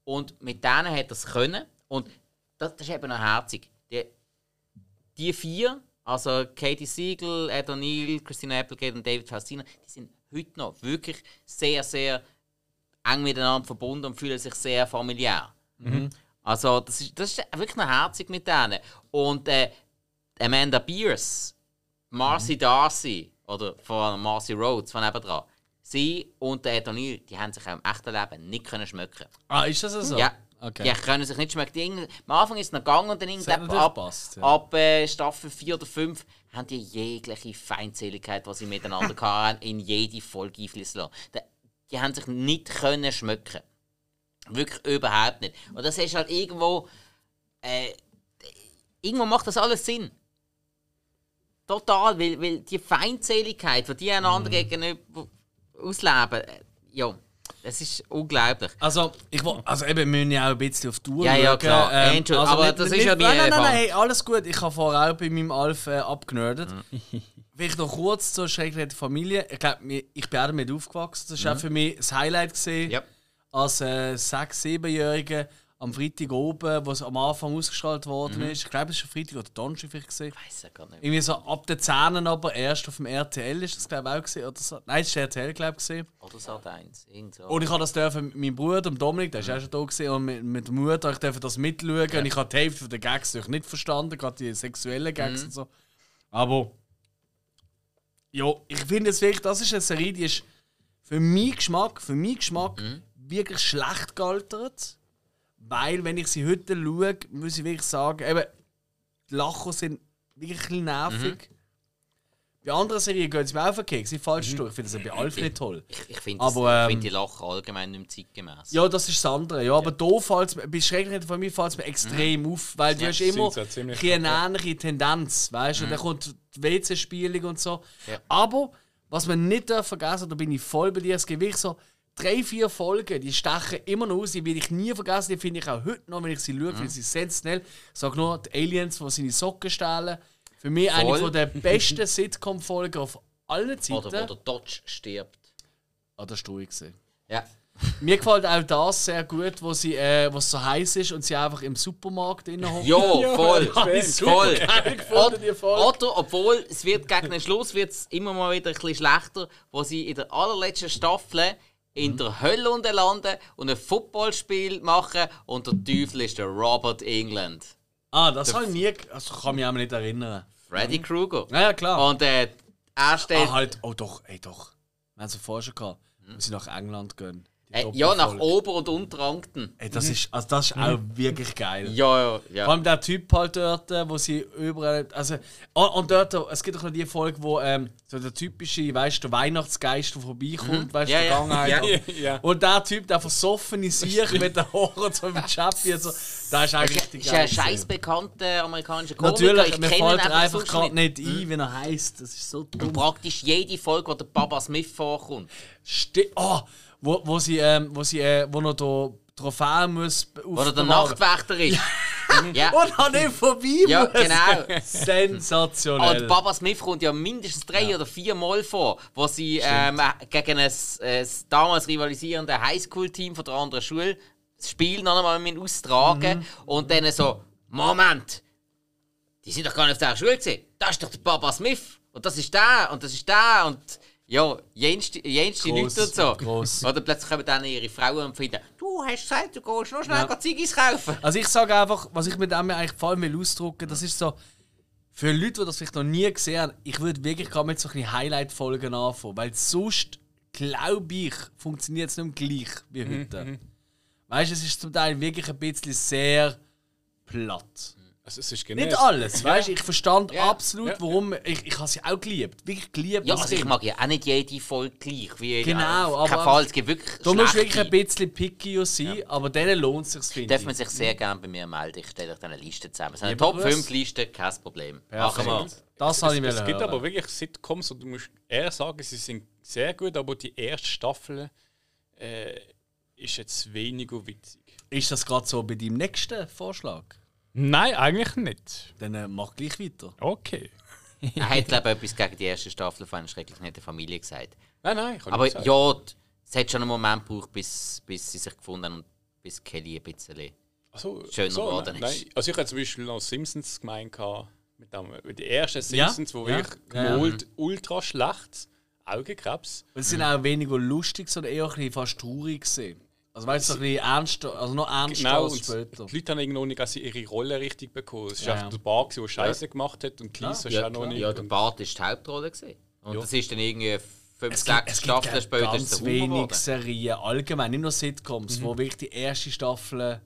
Und mit denen hat er es können. Und das, das ist eben noch herzig. Die, die vier, also Katie Siegel, Ed O'Neill, Christina Applegate und David Faustino, die sind heute noch wirklich sehr, sehr eng miteinander verbunden und fühlen sich sehr familiär. Also das ist, das ist wirklich noch herzig mit denen. Und äh, Amanda Beers, Marcy Darcy oder von Marcy Rhodes von nebenan, sie und der Ed O'Neill, die haben sich auch im echten Leben nicht können schmecken. Ah, ist das so? Ja. Okay. Die können sich nicht schmecken. Am Anfang ist es noch gegangen und dann irgendwann ab, ja. ab äh, Staffel 4 oder 5 haben die jegliche Feindseligkeit, die sie miteinander hatten, in jede Folge einfließen lassen. Die, die haben sich nicht können schmecken. Wirklich überhaupt nicht. Und das ist halt irgendwo. Äh, irgendwo macht das alles Sinn. Total, weil, weil die Feindseligkeit, die die einander Mhm. gegenüber ausleben, äh, ja, das ist unglaublich. Also, ich also eben, wir müssen ja auch ein bisschen auf die Uhr Ja, ja, klar. Angel, aber das ist ja Nein, nein, nein, nein, Erfahrung. hey, alles gut. Ich habe vorher auch bei meinem Alf äh, abgenördet. Mhm. Vielleicht noch kurz zur schrecklichen Familie. Ich glaube, ich bin auch damit aufgewachsen. Das war auch für mich das Highlight gesehen. Mhm. Ja. Als äh, 6-, 7-Jähriger am Freitag oben, wo es am Anfang ausgestrahlt worden Mhm. ist. Ich glaube, es war Freitag oder Donnerstag vielleicht gesehen. Ich weiß ja gar nicht. Irgendwie so ab den Zähnen aber erst auf dem RTL ist das glaube ich auch gesehen oder so. Nein, es ist RTL glaube ich gesehen. Oder Sat 1. Irgend so. Und ich habe das dürfen mit meinem Bruder, dem Dominik, der ist auch schon da gewesen, und mit, mit der Mutter, ich durfte das mitschauen. Und ich habe die Hälfte der Gags nicht verstanden, gerade die sexuellen Gags und so. Aber ja, ich finde es wirklich, das ist eine Serie, die ist für meinen Geschmack, für meinen Geschmack wirklich schlecht gealtert. Weil, wenn ich sie heute schaue, muss ich wirklich sagen, eben, die Lacher sind wirklich nervig. Bei anderen Serien gehen sie mir auf den Keks, ich falsch durch. Ich finde das bei Alf nicht toll. ich ich finde ähm, find die Lachen allgemein nicht zeitgemäß. Ja, das ist das andere. Ja, aber da fällt es mir, bei Schrecklichen von mir fällt es mir extrem auf, weil du hast immer so eine ähnliche Tendenz, weißt du? Und dann kommt die WC-Spielung und so. Ja. Aber, was man nicht darf vergessen, da bin ich voll bei dir, es gibt wirklich so drei, vier Folgen, die stechen immer noch aus, die will ich nie vergessen, die finde ich auch heute noch, wenn ich sie schaue, finde ich sie sensationell. Ich sage nur, die Aliens, die seine Socken stehlen. Für mich eine Voll. von der besten Sitcom-Folgen auf allen Zeiten. Oder wo der Dodge stirbt. Ah, das war gewesen. Ja. Mir gefällt auch das sehr gut, wo sie, äh, wo es so heiß ist und sie einfach im Supermarkt innehocken. Ja, voll. Voll. gefunden, Folge. Oder, obwohl es wird gegen den Schluss wird's immer mal wieder ein bisschen schlechter, wo sie in der allerletzten Staffel in der Hölle unten landen und ein Footballspiel machen und der Teufel ist der Robert England. Ah, das habe ich nie, also kann mich auch nicht erinnern. Freddy Krueger. Ja, ja, klar. Und äh, er stellt. ah, halt, oh doch, ey doch. Wir haben es vorher schon gehabt, wo sie nach England gehen. Äh, ja, nach. Ober- und Unterankten. Ey, das ist, also das ist auch wirklich geil. Ja, ja, Vor ja. allem der Typ halt dort, äh, wo sie überall. Also, oh, und dort, es gibt doch noch die Folge, wo ähm, so der typische, weißt du, der Weihnachtsgeist, der vorbeikommt, weißt du, Ja, der ja. Vergangenheit. Ja. ja. Und der Typ, der versoffene sich mit den Haaren so im Chappi und so, das ist eigentlich richtig Ist ja ein geil. scheiß bekannter amerikanischer Komiker. Natürlich, ich mir kenne ihn fällt er einfach gerade nicht ein, wie er heisst. Das ist so Und dumm. praktisch jede Folge, wo der Baba Smith vorkommt. Sti oh, wo, wo sie, ähm, wo sie, äh, wo noch da Trophäen muss Oder der. Nachtwächter ist. ja. Und an ihm vorbei Ja, muss. genau. Sensationell. Und Baba Smith kommt ja mindestens drei oder vier Mal vor, wo sie ähm, gegen ein, ein damals rivalisierende Highschool-Team von der anderen Schule das Spiel noch einmal mit austragen Mhm. und dann so: Moment, die sind doch gar nicht auf der Schule gesehen. Das ist doch der Baba Smith und das ist der und das ist der und ja, jenste, Leute und so. gross. Oder plötzlich kommen dann ihre Frauen und finden: Du hast gesagt, du gehst noch schnell Ja. Ziggis kaufen. Also ich sage einfach, was ich mit dem eigentlich vor allem will ausdrücken, das ist so, für Leute, die das vielleicht noch nie gesehen haben, ich würde wirklich gerade mit so ein Highlight-Folgen anfangen, weil sonst, glaube ich, funktioniert es nicht mehr gleich wie heute. Weißt du, es ist zum Teil wirklich ein bisschen sehr platt. Also, es ist genau Nicht alles, weißt du? Ich verstand Ja. absolut, Ja. warum. Ich, ich habe sie auch geliebt. Wirklich geliebt. Ja, als also ich mag ja auch nicht jede Folge gleich. Wie Genau, aber- Fall, es gibt wirklich Du musst wirklich ein bisschen picky sein, aber denen lohnt es sich, finde Darf man sich sehr gerne bei mir melden. Ich stelle euch dann eine Liste zusammen. Eine Ja, Top Bruce. 5 Liste, kein Problem. Machen wir. Das habe ich es, es wollen gibt hören. aber wirklich Sitcoms und du musst eher sagen, sie sind sehr gut, aber die erste Staffel äh, ist jetzt weniger witzig. Ist das gerade so bei deinem nächsten Vorschlag? Nein, eigentlich nicht. Dann äh, mach gleich weiter. Okay. Er hat, glaube ich, etwas gegen die erste Staffel von einer schrecklich nette Familie gesagt. Nein, nein, ich kann Aber nicht ja, es hat schon einen Moment gebraucht, bis, bis sie sich gefunden haben und bis Kelly ein bisschen. Also, schöner geworden nein, ist. nein. Also ich hätte zum Beispiel noch Simpsons gemeint, gehabt, mit dem, mit die ersten Ja, Simpsons, wo ja, wirklich ja, ja. gemalt, ultra schlecht, Augenkrebs. Es sind auch weniger lustig, sondern eher ein bisschen fast traurig gesehen. Also weißt du, bisschen ernster, also noch ernster Genau, als und später. die Leute haben irgendwie noch nicht also ihre Rolle richtig bekommen. Es ist Ja, einfach ja. der Bar, gewesen, der Scheiße gemacht hat und die ist Ja, auch noch nicht. ja, der Bart war die Hauptrolle. Gewesen. Und Ja. das ist dann irgendwie fünf, sechs es gibt Staffeln später ganz wenig. Serien allgemein, nicht nur Sitcoms, Mhm. wo wirklich die erste Staffel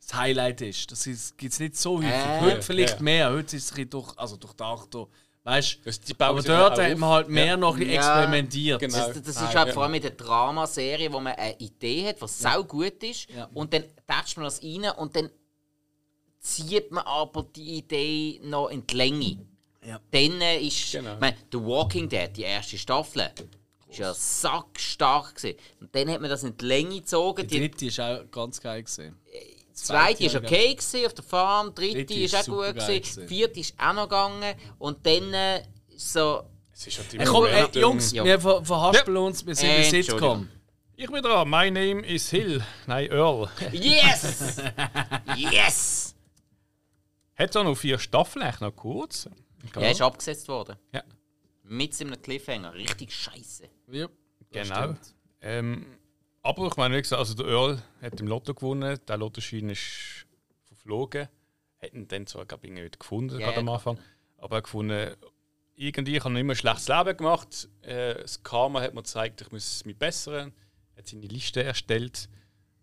das Highlight ist. Das gibt es nicht so häufig. Äh, Heute vielleicht ja. mehr, heute ist es ein bisschen durch, also durchdacht. Weißt die du? Aber dort man auf. halt mehr Ja. noch ein bisschen Ja, experimentiert. genau. Das, das ist Ah, halt ja. vor allem mit der Dramaserie, wo man eine Idee hat, was sau gut ist, Ja. und dann tätscht man das rein und dann zieht man aber die Idee noch in die Länge. Ja. Dann äh, ist, Genau. ich meine, The Walking Dead, die erste Staffel, ist ja sackstark gewesen. Und dann hat man das in die Länge gezogen. Die Die, dritte ist auch ganz geil gesehen. Zweite ist ja, okay gewesen, auf der Farm, dritte, Dritte ist ist auch gut gewesen, vierte ist auch noch gegangen und dann äh, ist so Es ist halt Hey, komm, ey, Momentum. Jungs, Ja. wir ver verhaspeln uns, wir sind Äh, Entschuldigung. Sitcom. Ich bin dran. My name is Hill. Nein, Earl. Yes! yes! Hat auch noch vier Staffeln, echt noch kurz. Ja, ist abgesetzt worden. Ja. Mit so einem Cliffhanger. Richtig scheiße. Ja, Genau. stimmt. Ähm, aber ich meine, wie gesagt, also der Earl hat im Lotto gewonnen, der Lottoschein ist verflogen. Hätten dann zwar, glaube ich, wieder gefunden, Ja, gerade am. Anfang. Aber er gefunden, irgendwie, ich habe noch immer ein schlechtes Leben gemacht. Äh, das Karma hat mir gezeigt, ich muss mich bessern. Er hat seine Liste erstellt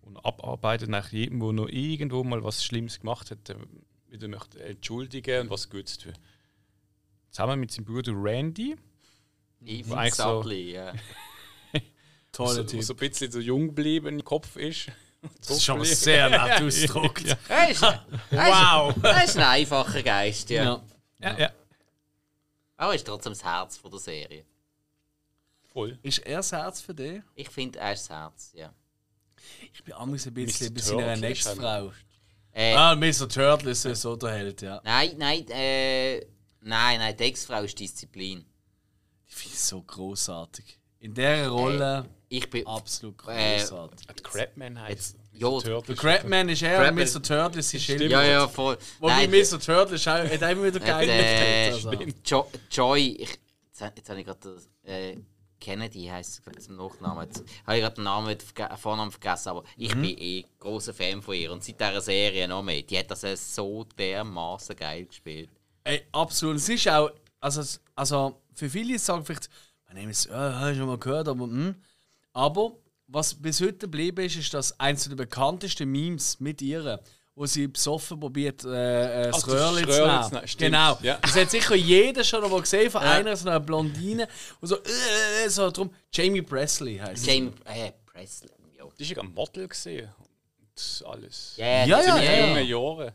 und abarbeitet nach jedem, der noch irgendwo mal was Schlimmes gemacht hat, äh, wieder möchte entschuldigen und was Gutes tun. Zusammen mit seinem Bruder Randy. Even eigentlich so- ja. Toller so, Typ. so ein bisschen so jung geblieben im Kopf ist. Das ist schon mal sehr nett ausgedrückt. Er ist, wow! Er ist ein einfacher Geist, ja. Ja. Ja, ja. Aber er ist trotzdem das Herz von der Serie. Voll. Ist er das Herz für dich? Ich finde, er ist das Herz, ja. Ich bin amigs ein bisschen bei seiner Ex-Frau. Äh, Ah, Mr. Turtle ist so der Held, ja. Nein, nein, äh, nein, nein, die Ex-Frau ist Disziplin. Ich finde es so großartig. In dieser Rolle Ich bin. absolut Äh, großartig. Die Crabman heißt. Ja. Der Crabman ist er und Mr. Turtle ist sein Schild. Ja, ja, voll. Wobei Nein, Mr. Turtle ist auch, immer wieder geil äh. Also. Jo Joy, ich, jetzt, jetzt habe ich gerade das, äh, Kennedy heisst es zum Nachnamen. Jetzt habe ich gerade den Namen, Vornamen vergessen, aber ich Mhm. bin eh großer Fan von ihr und seit dieser Serie noch mehr. Die hat das äh, so dermaßen geil gespielt. Ey, absolut. Es ist auch, also, also für viele sagen vielleicht, man nimmt es, äh, habe ich schon mal gehört, aber hm. Aber was bis heute geblieben ist, ist das eines der bekanntesten Memes mit ihr, wo sie besoffen probiert, äh, äh, das Ach, das zu nehmen. stimmt. Genau. Ja. Das hat sicher jeder schon mal gesehen von einer, so einer Blondine, wo so, äh, äh, so drum, Jamie Presley heißt sie. Jamie äh, Presley. Ja, Die ist ja ein Model gesehen. Und alles. ja, Ja, das ja, sind ja, wir- Junge Jahre.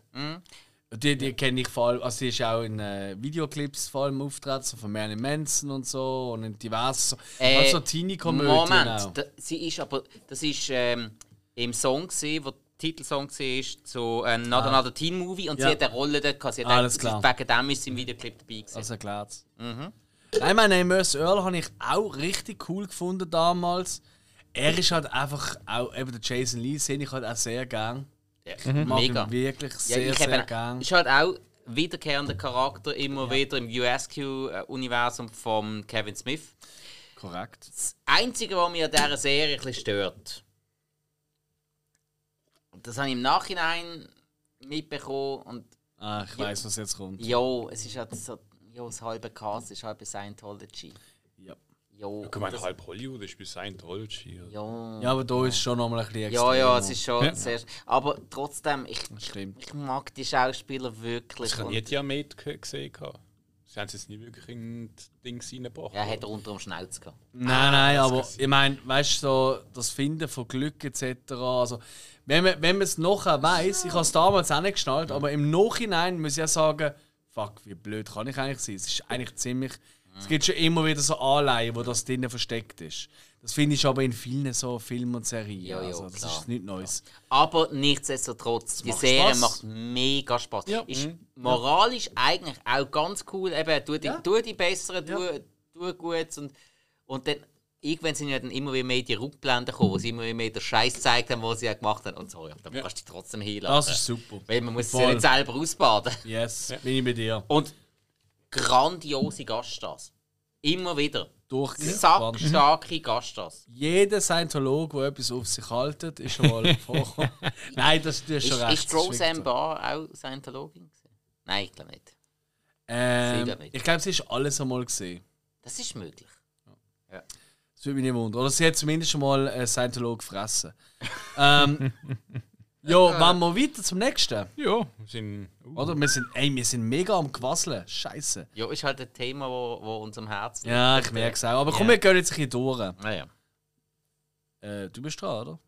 Die, die kenne ich vor allem, also sie ist auch in äh, Videoclips vor allem auftreten, so von Marilyn Manson und so und in diversen, Äh, also Teenie-Komödien Moment, da, sie ist aber, das ist ähm, im Song gesehen, wo der Titelsong war, zu äh, Not Another Teen Movie und Ja. sie hat eine Rolle dort gehabt. Sie hat Alles sie- klar. Wegen dem ist sie im Videoclip dabei gewesen. Das erklärt's. Mhm. Nein, mein Amos Earl habe ich auch richtig cool gefunden damals. Er ist halt einfach auch, eben der Jason Lee, sehe ich halt auch sehr gern. Ja, Mag Mega. wirklich Ja, sehr, ich sehr eben, gern. ist halt auch wiederkehrender Charakter immer wieder im USQ-Universum von Kevin Smith. Korrekt. Das Einzige, was mich an dieser Serie ein bisschen stört, das habe ich im Nachhinein mitbekommen und Ah, ich weiß, was jetzt kommt. ja, es ist halt so, ja, das halbe Cast ist bei Scientology. Ja. Ja, Ja, Ich meine, das- halb Hollywood ist bei Scientology. oder? ja. Ja, aber da ist schon nochmal ein bisschen Ja, ja, es ist schon sehr. Aber trotzdem, ich, ich mag die Schauspieler wirklich. Ich habe nie Diamet ge- gesehen. Sie haben es jetzt nie wirklich in Dings reingebracht. Er hat unter dem Schnauz gehabt. Nein, nein, aber ich meine, weißt du, so, das Finden von Glück etc. Also, wenn man wenn man es nachher weiß, ich habe es damals auch nicht geschnallt, aber im Nachhinein muss ich ja sagen, fuck, wie blöd kann ich eigentlich sein? Es ist eigentlich ziemlich. Es gibt schon immer wieder so Anleihen, wo das drinnen versteckt ist. Das finde ich aber in vielen so Filmen und Serien. Ja, ja, also, das klar. ist nichts Neues. Aber nichtsdestotrotz, die macht Serie Spaß. macht mega Spaß. Ja. Ist moralisch eigentlich auch ganz cool. Eben, tu die, Ja. tu die besseren, tu, Ja. tu gut. Und, und dann, irgendwann sind ja dann immer wieder mehr die Rückblenden gekommen, wo sie immer wieder mehr den Scheiß gezeigt haben, was sie ja gemacht haben. Und so, ja, dann kannst du dich trotzdem hinlassen. Das ist super. Weil man muss es ja nicht selber ausbaden. Yes, bin ich bei dir. Und grandiose Gaststars. Immer wieder. Durchgewandt. Sackstarke Gaststars. Jeder Scientolog, der etwas auf sich haltet, ist schon mal vorgekommen. Nein, das, das ist Ist, schon recht. ist Roseanne Barr auch Scientologin? Nein, ich glaube nicht. Ähm, nicht. ich glaube, sie ist alles einmal gesehen. Das ist möglich. Das würde mich nicht wundern. Oder sie hat zumindest schon mal einen Scientolog gefressen. ähm, ja, wollen wir weiter zum nächsten? Ja, wir sind. Uh, Oder? Wir sind, ey, wir sind mega am Quasseln. Scheiße. Ja, ist halt ein Thema, wo, wo uns am Herzen Ja, ich merke es auch. Aber komm, Ja. wir gehen jetzt ein bisschen durch. Naja. Äh, du bist dran, oder?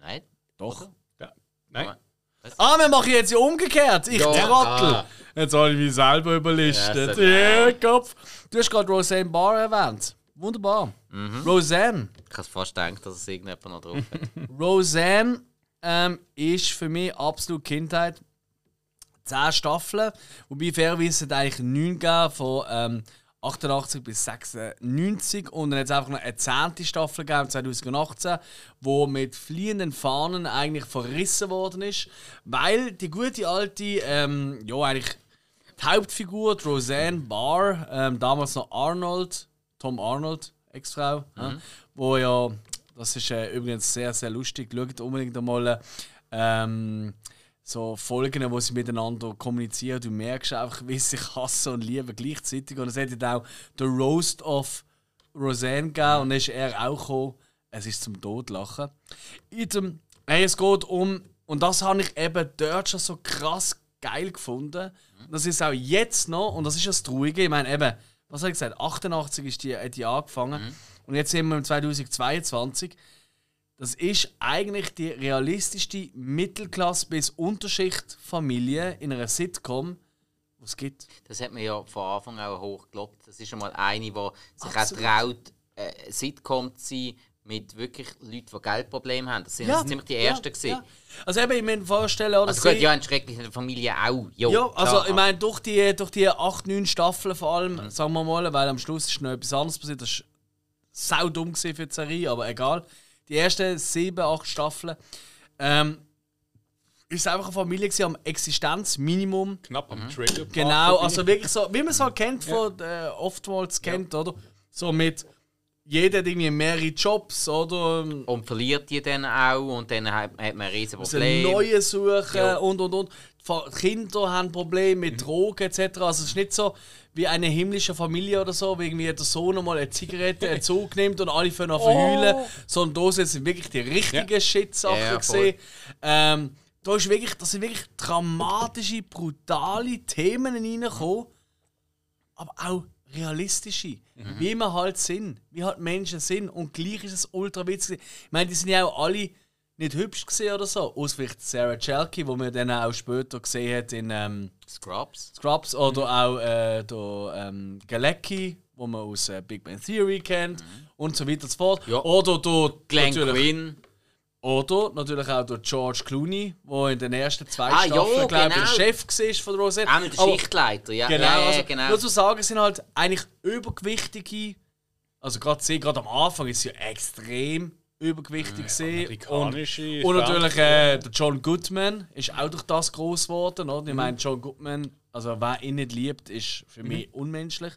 Nein. Doch. Ja. Nein. Ah, wir machen jetzt ja umgekehrt. Ich Ja. Trottel. Ah. Jetzt habe ich mich selber überlistet. Ja, Ja, Kopf. Du hast gerade Roseanne Barr erwähnt. Wunderbar. Mhm. Roseanne. Ich habe fast gedacht, dass es irgendjemand noch drauf hat. Roseanne ähm, ist für mich absolut Kindheit. Zehn Staffeln, wobei fairerweise hat eigentlich neun gegeben, von ähm, 88 bis 96 und dann hat es einfach noch eine zehnte Staffel gegeben, 2018, wo mit fliehenden Fahnen eigentlich verrissen worden ist, weil die gute alte, ähm, ja eigentlich die Hauptfigur, die Roseanne Barr, ähm, damals noch Arnold, Tom Arnold, Ex-Frau, ja, wo ja, das ist äh, übrigens sehr, sehr lustig, schaut unbedingt einmal ähm, so Folgen, wo sie miteinander kommunizieren. Du merkst einfach, wie sie sich hassen und lieben gleichzeitig. Und es hat auch den Roast of Roseanne gegeben und dann ist er auch gekommen. Es ist zum Todlachen. In dem, hey, es geht um, und das habe ich eben dort schon so krass geil gefunden. Das ist auch jetzt noch, und das ist das Traurige, ich meine eben, was habe ich gesagt, 88 ist die, hat die angefangen und jetzt sind wir im 2022. Das ist eigentlich die realistischste Mittelklasse- bis Unterschichtfamilie in einer Sitcom, die es gibt. Das hat man ja von Anfang an auch hoch gelobt. Das ist schon mal eine, die sich Absolut. auch traut, äh, Sitcom zu sein mit wirklich Leuten, die Geldprobleme haben. Das sind Ja, ziemlich die ja, ersten gewesen. ja. Also eben, ich mir vorstellen, oder Also gut, ja, in schrecklichen Familien auch. Jo, Ja, also klar. ich meine, durch die, durch die 8, 9 Staffeln vor allem, sagen wir mal, weil am Schluss ist noch etwas anderes passiert, das war sau dumm für die Serie, aber egal. Die ersten 7, 8 Staffeln ähm, ist einfach eine Familie gewesen, am Existenzminimum. Knapp am Trailer. Genau, also wirklich so, wie man es halt kennt, von, äh, oftmals kennt, oder? So mit, jeder hat irgendwie mehrere Jobs, oder? Und verliert die dann auch und dann hat, hat man ein riesen Problem. ein neue suchen Ja. und und und. Fa- Kinder haben Probleme Mhm. mit Drogen etc. Also es ist nicht so wie eine himmlische Familie oder so, wie irgendwie der Sohn mal eine Zigarette, einen Zug nimmt und alle fangen an zu heulen, sondern da sind wirklich die richtigen Ja. Shit-Sachen Ja, ja, gesehen. Ähm, da ist wirklich, das sind wirklich dramatische, brutale Themen reingekommen, aber auch realistische. Wie wir halt sind, wie halt Menschen sind. Und gleich ist es ultra witzig. Ich meine, die sind ja auch alle nicht hübsch gesehen oder so. Außer vielleicht Sarah Chalky, wo man dann auch später gesehen hat in ähm, Scrubs. Scrubs. Oder auch äh, der ähm, Galecki, wo man aus äh, Big Bang Theory kennt. Und so weiter und so fort. Ja. Oder der Glenn Quinn. Oder natürlich auch der George Clooney, der in den ersten zwei Ah, ja, Staffeln, glaube ich, genau. der Chef war von der Roseanne. Auch mit der Aber- Schichtleiter. Ja, Genau, ja, ja, also genau. nur zu sagen, es sind halt eigentlich übergewichtige, also gerade sie, gerade am Anfang ist sie ja extrem übergewichtig gesehen und, Amerikanische und natürlich äh, der John Goodman ist auch durch das groß geworden, oder? Ich meine John Goodman, also wer ihn nicht liebt, ist für mich unmenschlich.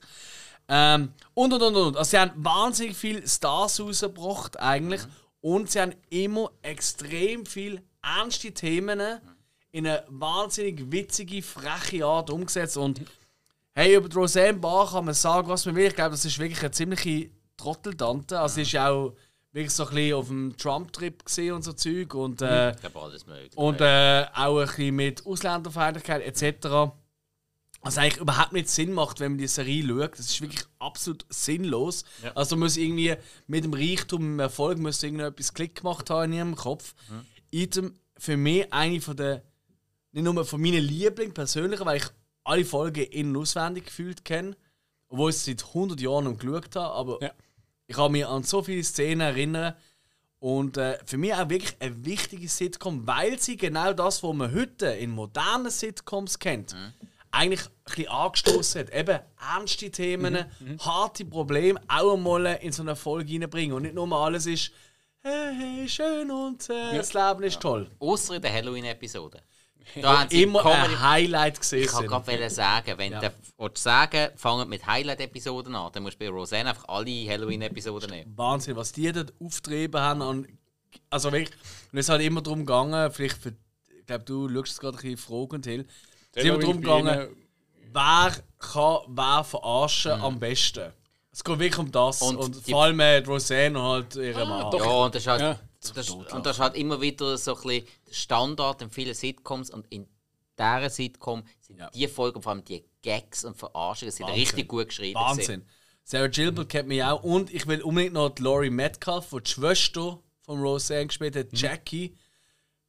Ähm, und und und und. Also sie haben wahnsinnig viele Stars rausgebracht eigentlich und sie haben immer extrem viel ernste Themen in eine wahnsinnig witzige, freche Art umgesetzt und Hey, über die Roseanne Barr kann man sagen, was man will. Ich glaube, das ist wirklich eine ziemliche Trotteltante. Also, sie ist ja auch wirklich so ein bisschen auf dem Trump-Trip gesehen und so Zeug. Und, äh, Ich glaube, alles möglich. und äh, auch ein bisschen mit Ausländerfeindlichkeit etc. Was eigentlich überhaupt nicht Sinn macht, wenn man die Serie schaut. Das ist wirklich absolut sinnlos. Also muss irgendwie mit dem Reichtum, mit dem Erfolg, muss irgendetwas Klick gemacht haben in ihrem Kopf. Item für mich eine von der, nicht nur von meinen Lieblingen persönlich, weil ich alle Folgen in- und auswendig gefühlt kenne. Obwohl ich es seit 100 Jahren noch geschaut habe. Aber Ja. ich kann mich an so viele Szenen erinnern. Und äh, für mich auch wirklich eine wichtige Sitcom, weil sie genau das, was man heute in modernen Sitcoms kennt, eigentlich ein bisschen angestoßen hat. Eben ernste Themen, harte Probleme auch einmal in so eine Folge reinbringen. Und nicht nur mal alles ist, hey, hey schön und äh, das Leben ist toll. Außer in der Halloween-Episode. Da haben sie Immer Comedy ein Highlight gesehen. Ich kann gerade sagen, wenn du willst sagen fangen mit Highlight-Episoden an, dann musst du bei Roseanne einfach alle Halloween-Episoden nehmen. Wahnsinn, was die dort auftrieben haben. An, also wirklich, und es ist halt immer darum gegangen, vielleicht für, ich glaube, du schaust es gerade ein bisschen fragend, Hill. Es ist immer darum gegangen, wer kann wer verarschen am besten. Es geht wirklich um das. Und Und, vor allem mit Roseanne und halt ihre Mann. Ja, und das ist halt, Ja. das, und das ist halt immer wieder so ein bisschen der Standard in vielen Sitcoms und in dieser Sitcom sind Ja. die Folgen, vor allem die Gags und Verarschungen, sind richtig gut geschrieben. gewesen. Wahnsinn. Sarah Gilbert kennt mich auch. Und ich will unbedingt noch die Laurie Metcalf, die die Schwester von Roseanne gespielt hat, Jackie.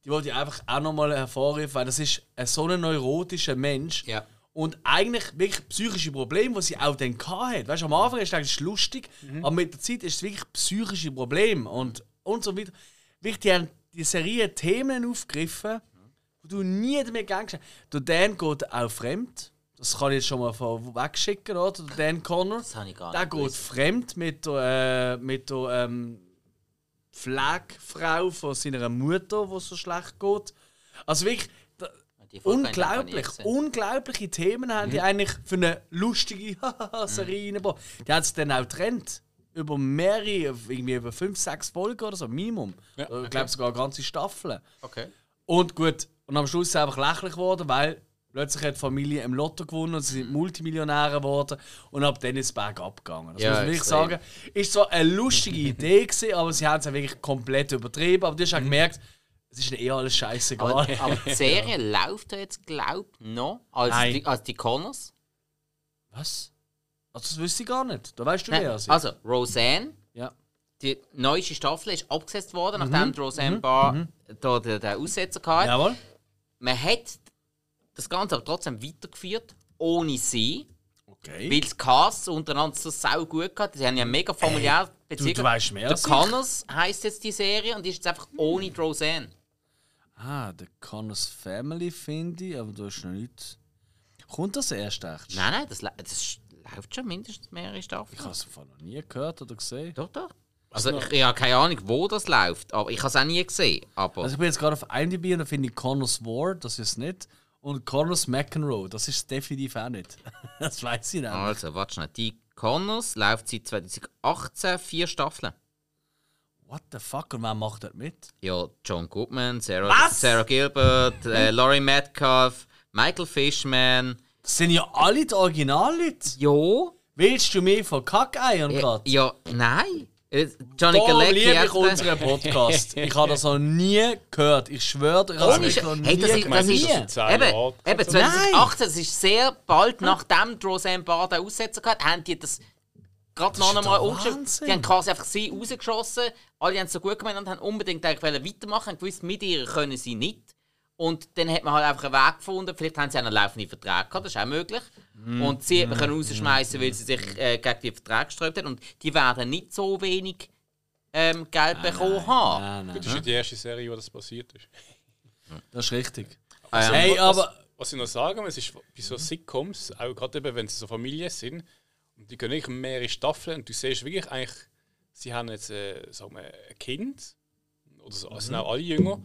Die wollte ich einfach auch nochmal hervorheben, weil das ist ein so ein neurotischer Mensch. Ja. Und eigentlich wirklich psychische Probleme, die sie auch dann hatte. Weißt du, am Anfang ist es eigentlich lustig, aber mit der Zeit ist es wirklich psychische Probleme und, und so weiter. Wirklich, die haben die Serie Themen aufgegriffen, wo du nie damit gegangen hast. Der Dan geht auch fremd. Das kann ich jetzt schon mal vorweg schicken, oder? Der Dan Connor. Das habe ich gar Der nicht geht gewusst. fremd mit der, äh, mit der ähm, Pflegefrau von seiner Mutter, wo es so schlecht geht. Also wirklich, Die unglaublich, unglaubliche Themen haben Mhm. die eigentlich für eine lustige Serie reingebracht. Die hat sich dann auch getrennt. Über mehrere, irgendwie über fünf, sechs Folgen oder so, Minimum. Ja, ich glaube sogar ganze Staffeln. Okay. Und gut, und am Schluss ist es einfach lächerlich geworden, weil plötzlich hat die Familie im Lotto gewonnen und sie sind Multimillionäre geworden und ab dann ist es bergab gegangen. Das Ja, muss man wirklich extrem. sagen. Ist so eine lustige Idee gewesen, aber sie haben es ja wirklich komplett übertrieben. Aber du hast auch gemerkt, es ist eh alles scheißegal. Aber, aber die Serie läuft ja jetzt, glaube ich, noch als Nein. die, als die Connors. Was? Also, das wüsste ich gar nicht. Da weißt du mehr als ich. also, Roseanne, ja. die neueste Staffel ist abgesetzt worden, nachdem die Roseanne Barr da den, den Aussetzer hatte. Jawohl. Man hat das Ganze aber trotzdem weitergeführt, ohne sie, Okay. weil das Cast untereinander so sau gut gehabt. Sie haben ja mega familiär Du, Beziehungen. du weißt mehr Der. Connors heisst jetzt die Serie und die ist jetzt einfach ohne die Roseanne. Ah, der Connors Family finde ich, aber da ist noch nichts. Kommt das erst echt? Nein, nein, das, das läuft schon mindestens mehrere Staffeln. Ich habe es von noch nie gehört oder gesehen. Doch, doch. Also ich, ich habe keine Ahnung, wo das läuft, aber ich habe es auch nie gesehen. Aber Also ich bin jetzt gerade auf IMDb und da finde ich Connors Ward, das ist nicht. Und Connors McEnroe, das ist definitiv auch nicht. das weiß ich nicht. also, warte schnell. Die Connors läuft seit 2018 vier Staffeln. What the fuck? Und wer macht das mit? Ja, John Goodman, Sarah, Was? Sarah Gilbert, äh, Laurie Metcalf, Michael Fishman. Das sind ja alle die Originalleute. Ja. Willst du mich von Kackeiern Ja, gerade? ja nein. Äh, Johnny Darum Galecki. ich hat- unseren Podcast. Ich habe das noch nie gehört. Ich schwöre, ich habe das noch nie hey, das ist- das ist- Eben, eben 2018, das ist sehr bald nachdem Roseanne Barr den Aussetzer hatte, haben die das gerade noch einmal umgeschrieben. Die haben quasi einfach sie rausgeschossen, alle haben es so gut gemeint und haben unbedingt eigentlich weitermachen, haben gewusst, mit ihr können sie nicht. Und dann hat man halt einfach einen Weg gefunden, vielleicht haben sie einen laufenden Vertrag gehabt, das ist auch möglich. Mhm. Und sie hat man können rausschmeißen, weil sie sich äh, gegen die Verträge gesträubt haben. Und die werden nicht so wenig ähm, Geld bekommen haben. Nein, nein, Das ist ja die erste Serie, wo das passiert ist. das ist richtig. Ähm, Hey, aber Was ich noch sagen muss, ist, bei so Sitcoms, auch gerade eben, wenn sie so Familien sind, und die gehen nicht mehrere Staffeln, und du siehst wirklich eigentlich, sie haben jetzt äh, sagen wir, ein Kind, oder so, Mhm. also sind auch alle jünger,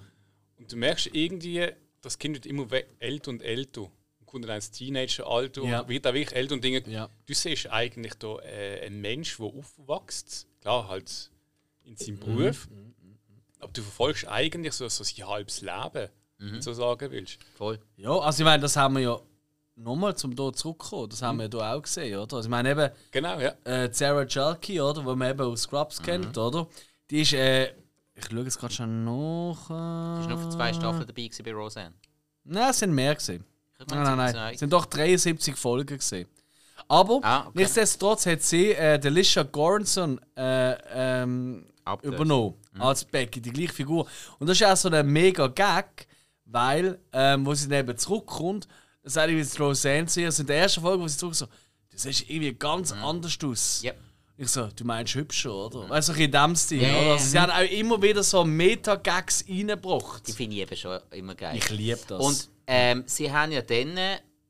und du merkst irgendwie, das Kind wird immer älter und älter. Und kommt dann ins Teenageralter Ja. und wird auch wirklich älter und Dinge. Ja. Du siehst eigentlich da äh, einen Mensch, der aufwächst, klar, halt in seinem Mhm. Beruf, aber du verfolgst eigentlich so, so sein halbes Leben, wenn du so sagen willst. voll. Ja, also ich meine, das haben wir ja nochmal zum hier zurückkommen, das haben wir ja hier auch gesehen, oder? Also ich meine eben, Genau, ja. äh, Sarah Jalki, oder, wo man eben aus Scrubs kennt, oder? Die ist, äh, ich schaue jetzt gerade schon nach. Äh, ist nur für zwei Staffeln dabei gewesen bei Roseanne. Nein, es sind mehr gesehen. Ich Nein, nein, nein. zwei. Es sind doch 73 Folgen gesehen. Aber Ah, okay. nichtsdestotrotz hat sie äh, Delisha Goranson äh, ähm, übernommen als Becky, die gleiche Figur. Und das ist auch so ein mega Gag, weil, ähm, wo sie dann eben zurückkommt, das sage ich jetzt Roseanne zu ihr, also in der ersten Folge, wo sie zurück so, das ist irgendwie ganz anders aus. Yep. Ich so, du meinst hübscher, oder? Weißt du, in dem Stil, Ja, oder? sie haben auch immer wieder so Meta-Gags reingebracht. Die finde ich eben schon immer geil. Ich liebe das. Und ähm, sie haben ja dann,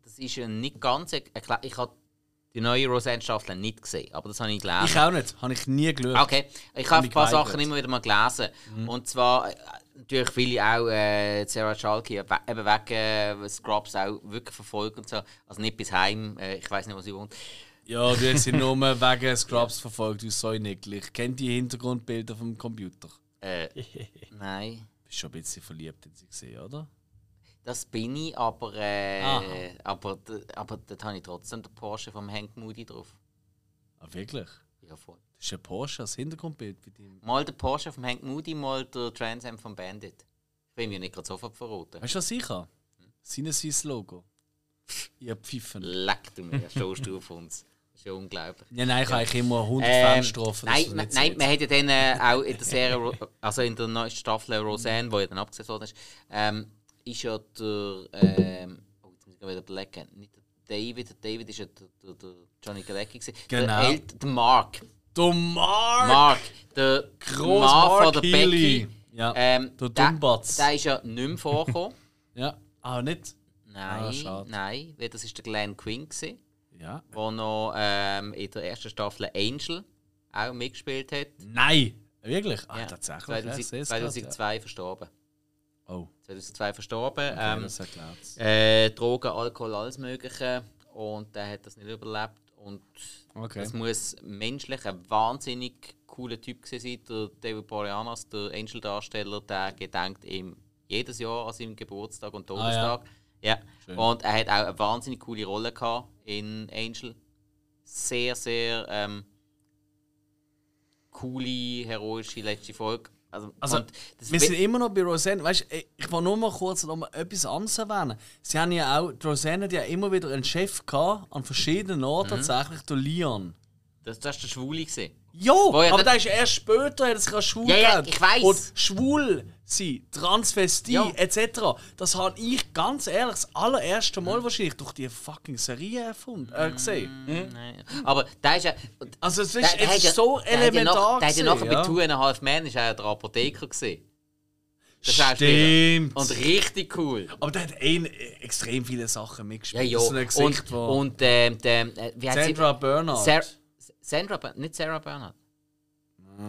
das ist ja nicht ganz, erklärt, ich habe die neue Roseanne-Staffel nicht gesehen, aber das habe ich gelesen. ich auch nicht, habe ich nie geschaut. Okay, ich habe ein paar geweigert. Sachen immer wieder mal gelesen. Und zwar, äh, natürlich viele auch äh, Sarah Schalke, eben wegen äh, Scrubs auch wirklich verfolgt und so. Also nicht bis heim, äh, ich weiß nicht, wo sie wohnt. Ja, du hast sie nur wegen Scrubs verfolgt, du so. Ich kenne die Hintergrundbilder vom Computer. Äh, nein, Bist schon ein bisschen verliebt in sie gesehen, oder? das bin ich, aber, äh, Aha. aber, aber dort habe ich trotzdem den Porsche vom Hank Moody drauf. Ah, wirklich? Ja, voll. Das ist ein Porsche als Hintergrundbild bei dir. Mal der Porsche vom Hank Moody, mal der Trans Am vom Bandit. Ich will mir nicht gerade sofort verraten. Weißt du, was ich habe? Sinneswiss Logo. Ihr Pfiffen. Leck du mir, stehst du auf uns. Das ist ja unglaublich. Ja, nein, ich habe eigentlich immer 100 Ähm, Fans getroffen. dass nein, du nein, man hat ja dann äh, auch in der Serie, also in der neuen Staffel Roseanne, wo ja dann abgesetzt worden ist, ähm, ist ja der, ähm, oh, jetzt muss ich wieder überlegen, nicht der David, der David ist ja der, der, der Johnny Galecki gewesen. Genau. Der, El- der Mark. Du Mark! Mark, der Gross Mann Mark von der Healy. Becky. Ja. Ähm, Der der, Dummbatz. der ist ja nicht mehr vorgekommen. ja. Ah, nicht? nein, Ah, nein, weil das ist der Glenn Quinn gewesen. Ja. der noch ähm, in der ersten Staffel Angel auch mitgespielt hat. Nein! Wirklich? Ah, Ja, tatsächlich. Ja, ich 2000, sehe es grad, 2002 verstorben. ja. Oh, 2002 verstorben. okay, ähm, das äh, Drogen, Alkohol, alles Mögliche. Und der hat das nicht überlebt. Und Okay. es muss menschlich ein wahnsinnig cooler Typ gewesen sein. Der David Boreanaz, der Angel-Darsteller, der gedenkt ihm jedes Jahr an seinem Geburtstag und Todestag. ja. Schön. Und er hat auch eine wahnsinnig coole Rolle gehabt in Angel. Sehr, sehr ähm, coole, heroische letzte Folge. Also, Also, wir sind immer noch bei Roseanne. Weißt, ich will nur mal kurz noch mal etwas anderes erwähnen. Sie haben ja auch, Roseanne hat ja immer wieder einen Chef gehabt, an verschiedenen Orten, Mhm. tatsächlich, der Leon. das, das war der Schwule. Gewesen. Jo, ja aber der ist erst später, hat er sich schwul Ja, ja, ich weiss. Und schwul sein, Transvestie, Ja. etc. Das habe ich ganz ehrlich das allererste Mhm. Mal wahrscheinlich durch die fucking Serie erfunden, äh, gesehen. Nein. Aber der ist ja. Also es ist, der- ist ja- so der ja elementar Der hat ja nachher gewesen, bei Two and a Half Men ist er ja der Apotheker gesehen. Stimmt. Und richtig cool. Aber der hat eh extrem viele Sachen Ja, mitgespielt. ja. So ein Gesicht, Und, und ähm, der, äh, wie? Sandra Bernard. Sandra, nicht Sarah Bernhardt.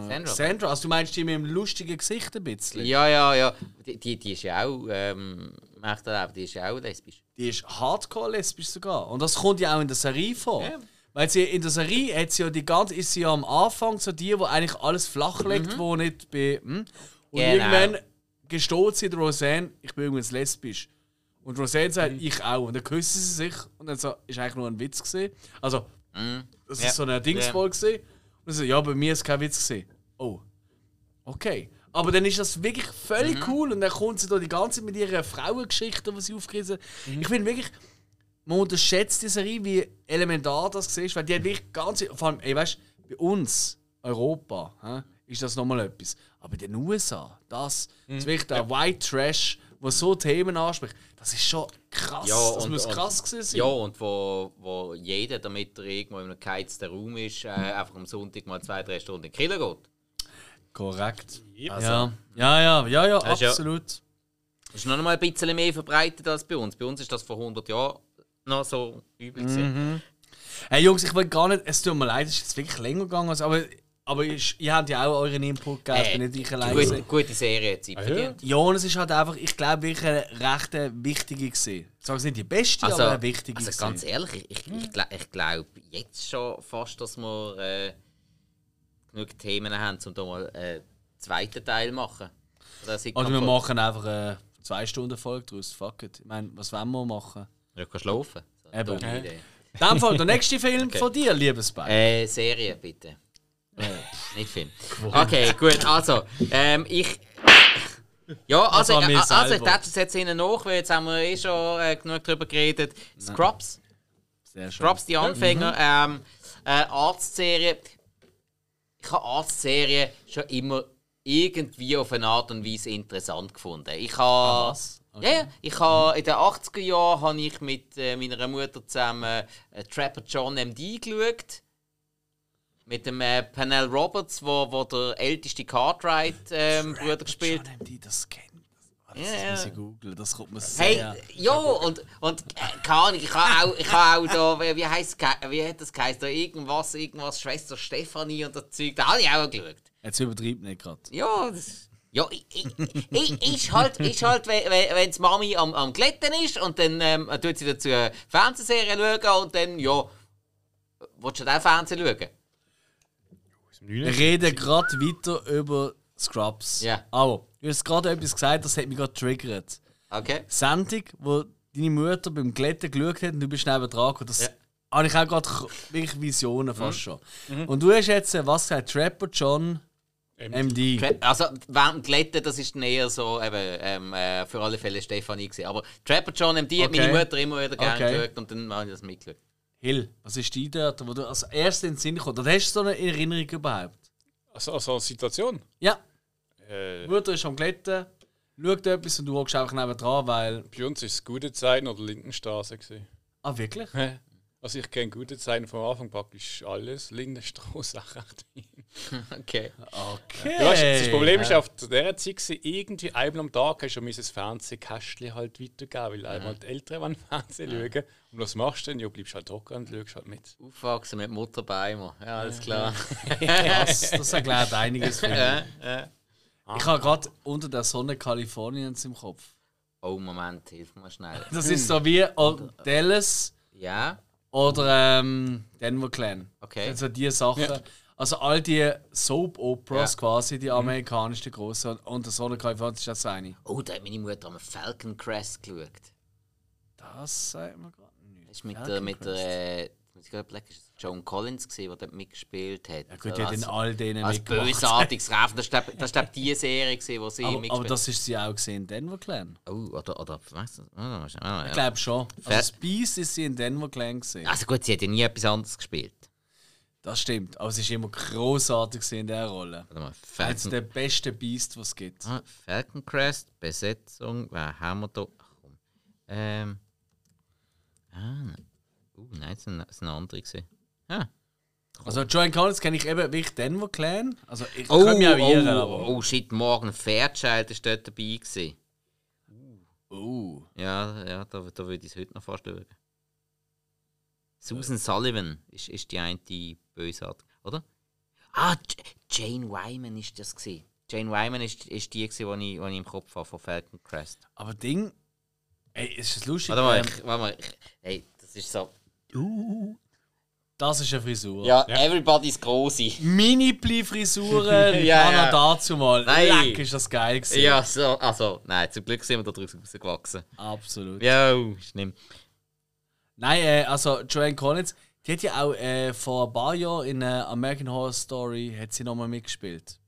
Sandra. Sandra, also du meinst die mit dem lustigen Gesicht ein bisschen? Ja, ja, ja. Die, die, die ist ja auch, ähm, die ist ja auch lesbisch. Die ist hardcore lesbisch sogar. Und das kommt ja auch in der Serie vor. Ja. Weil sie in der Serie hat sie ja die ganze, ist sie ja am Anfang so die, wo eigentlich alles flachlegt, wo nicht bei. Hm? Und Genau. irgendwann gesteht sie Roseanne, ich bin übrigens lesbisch. Und Roseanne sagt, ich auch. Und dann küssen sie sich und dann so, ist eigentlich nur ein Witz gesehen. Also, das Ja. ist so ein Dingsball gesehen. Und so, ja, bei mir ist kein Witz gesehen. Oh. Okay. Aber dann ist das wirklich völlig Mhm. cool und dann kommt sie da die ganze Zeit mit ihrer Frauengeschichte, die sie aufgerissen. Mhm. Ich finde wirklich, man unterschätzt die Serie, wie elementar das ist, weil die hat wirklich ganz, vor allem, ey, weißt, bei uns, Europa, hä, ist das nochmal etwas. Aber in den USA, das, Mhm. das ist wirklich der White Trash, der so Themen anspricht, das ist schon krass. das und- muss und- krass gewesen sein. Ja, und wo, wo jeder, damit er irgendwo in einem geheizten Raum ist, äh, einfach am Sonntag mal zwei, drei Stunden in die Kirche geht. Korrekt. Also, Ja, ja, ja, ja, ja, ist ja- absolut. Das ist noch mal ein bisschen mehr verbreitet als bei uns. Bei uns ist das vor 100 Jahren noch so üblich. gewesen. Hey Jungs, ich will gar nicht, es tut mir leid, es ist jetzt wirklich länger gegangen, als- aber, aber ich, ihr habt ja auch euren Input gegeben, bin nicht ich allein. Gute, gewesen. gute Serie Zeit Ah, ja? verdient. Ja, und es ist halt einfach, ich glaube, wirklich eine recht wichtige gewesen. Ich sage es nicht die beste, Also, aber eine wichtige also gewesen. ganz ehrlich, ich, ich, ich, gla- ich glaube jetzt schon fast, dass wir äh, genug Themen haben, um da mal einen zweiten Teil zu machen. Oder, Oder wir Sitcom- machen einfach eine zwei Stunden Folge draus, fuck it. Ich meine, was wollen wir machen? Ja, kann schlafen. So. Eben. Dumme Idee. In dem Fall der nächste Film von dir, liebes Spike. Äh, Serie, bitte. Nicht Film. Okay, gut, also, ähm, ich. Ja, also, äh, mir also ich dachte es jetzt Ihnen nach, weil jetzt haben wir eh schon äh, genug darüber geredet. Scrubs. Sehr schön. Scrubs, die Anfänger. Ähm, äh, Arztserie. Ich habe Arztserien schon immer irgendwie auf eine Art und Weise interessant gefunden. Ich habe. was? Ja, ja. Ich habe in den 80er Jahren habe ich mit äh, meiner Mutter zusammen äh, Trapper John MD geschaut. Mit dem äh, Pernell Roberts, wo, wo der älteste Cartwright-Bruder gespielt Schon MD, das kennt. Das Ja, muss ich googeln, das kommt mir Hey, sehr... ja, und, und äh, keine Ahnung, ich habe auch, ich habe auch da, wie, heisst wie hat das geheißen, da irgendwas, irgendwas, Schwester Stefanie und das Zeug, da habe ich auch geschaut. Jetzt übertreibt nicht gerade. Ja, das, ja, ich, ich, ich, ist halt, ist halt wenn, wenn die Mami am, am Glätten ist und dann ähm, tut sie dazu eine Fernsehserie schauen und dann, ja, willst du auch Fernsehen schauen? Wir reden gerade weiter über Scrubs. Ja. Aber du hast gerade etwas gesagt, das hat mich gerade triggert. Okay? Sendung, wo deine Mutter beim Glätten geschaut hat und du bist neben dran gekommen. Das Ja. Mhm. habe ich auch gerade wirklich Visionen fast schon. Und du hast jetzt, äh, was gesagt, Trapper John MD. Tra- Also, während dem Glätten, das ist dann eher so, eben, ähm, äh, für alle Fälle Stefanie gewesen. Aber Trapper John MD hat Okay. meine Mutter immer wieder gerne Okay. geschaut und dann habe ich das mitgeschaut. Hill, was ist die dort, wo du als erstes in den Sinn kommst? Oder hast du so eine Erinnerung überhaupt? Also, also eine Situation. Ja, Äh, Mutter ist am Glätten, schaut etwas und du hockst einfach neben dran, weil. bei uns war es gute Zeiten oder Lindenstraße. Gewesen. Ah, wirklich? Also ich kenne gute Zeiten vom Anfang praktisch alles. Lindenstraße, recht Okay. Okay. Du weißt, das Problem ist, auf dieser Zeit war irgendwie einmal am Tag hast du mein Fernsehkästchen halt weitergeben, weil einmal die Eltern wollen Fernsehen schauen. Und was machst du denn? Ja, bleibst halt hocken und schaust halt mit. Aufwachsen mit Mutter Beimer. Ja, alles klar. Das, das erklärt einiges für mich. Ja, ja. Ich habe gerade unter der Sonne Kaliforniens im Kopf. Oh, Moment, hilf mir schnell. Das ist so wie Dallas Ja, oder ähm, Denver Clan. Okay. Also die Sachen. Also all die Soap-Operas Ja. quasi, die amerikanischen großen. Und der Sonne ist das eine. Oh, da hat meine Mutter am Falcon Crest geschaut. Das sagt man gerade nicht. Das ist mit Falcon der, mit Crest. der, äh, ich überlegen, ist das Joan Collins gewesen, der dort mitgespielt hat. Ja gut, hat in all denen als bösartiges Raven. Das war das ist, die Serie, gewesen, wo sie Aber, mitgespielt aber das ist sie auch gesehen in Denver Clan. Oh, oder, oder, weißt du? Ah, ah, Ich ja. glaube schon. Also Beast ist sie in Denver Clan gesehen. Also gut, sie hat ja nie etwas anderes gespielt. Das stimmt. Aber sie ist immer großartig in dieser Rolle. Warte mal, Falcon, der besten Beast, was es gibt. ah, Falcon Crest, Besetzung, wer haben wir da? Ach komm. Ähm. Ah, uh, nein, das sind, das sind andere gewesen. Ah. Also Joanne Collins kenne ich eben wirklich Denver Clan. Also ich Oh, kann mich auch irren, oh, aber... oh shit, morgen Fairchild ist dort dabei gewesen. Oh. Ja, ja da, da würde ich es heute noch fast schauen. Susan Sullivan ist, ist die eine die Bösart, oder? Ah, Jane Wyman ist das gewesen. Jane Wyman ist, ist die, gewesen, die ich, die ich im Kopf habe, von Falcon Crest. Aber Ding... Ey, ist das lustig? Warte mal, ähm, ich, warte mal. Ich, hey, das ist so. Das ist eine Frisur. Ja, everybody's große. Mini-Pli-Frisuren, Ja, ja, ja. dazu mal. Nein. Leck, ist das geil gewesen. Ja, so, also, nein, zum Glück sind wir da draußen rausgewachsen. Absolut. Ja, schlimm. Nein, äh, also Joanne Collins, die hat ja auch äh, vor ein paar Jahren in äh, American Horror Story hat sie nochmal mitgespielt.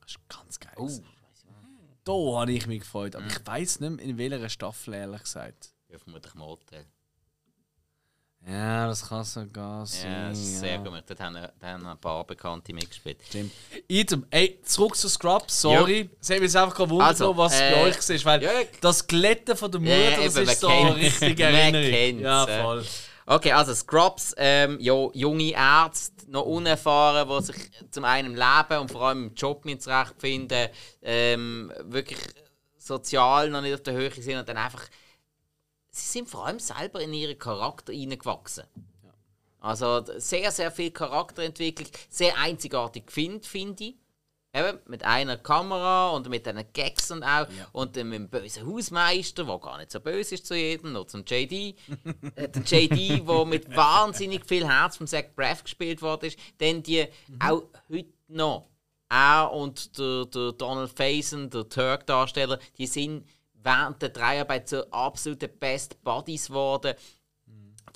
Das ist ganz geil. Oh, Da habe ich mich gefreut. Aber ich weiß nicht mehr, in welcher Staffel, ehrlich gesagt. ja, vermutlich Hotel. Ja, das kann sogar sein. Ja, das ist sehr ja. gut. Dort haben, da haben ein paar Bekannte mitgespielt. Stimmt. Item, ey, zurück zu Scrubs, sorry. Es hat mich jetzt einfach gewundert, Also, was äh, bei euch war, weil ja, das Glätten von der Mutter, Ja, das eben, ist so kennt's. richtige Man Erinnerung. ja, voll. Okay, also Scrubs, ähm, ja, junge Ärzte, noch unerfahren, die sich zum einen im Leben und vor allem im Job nicht zurechtfinden, ähm, wirklich sozial noch nicht auf der Höhe sind und dann einfach. Sie sind vor allem selber in ihren Charakter hineingewachsen. Also sehr, sehr viel Charakterentwicklung, sehr einzigartig finde find ich. Eben, mit einer Kamera und mit diesen Gags und auch. Und dann mit dem bösen Hausmeister, der gar nicht so böse ist zu jedem, noch zum JD. äh, der JD, der mit wahnsinnig viel Herz vom Zach Braff gespielt worden ist. Dann die auch heute noch. Er und der, der Donald Faison, der Turk-Darsteller, die sind während der Dreiarbeit zu absoluten Best Buddies geworden.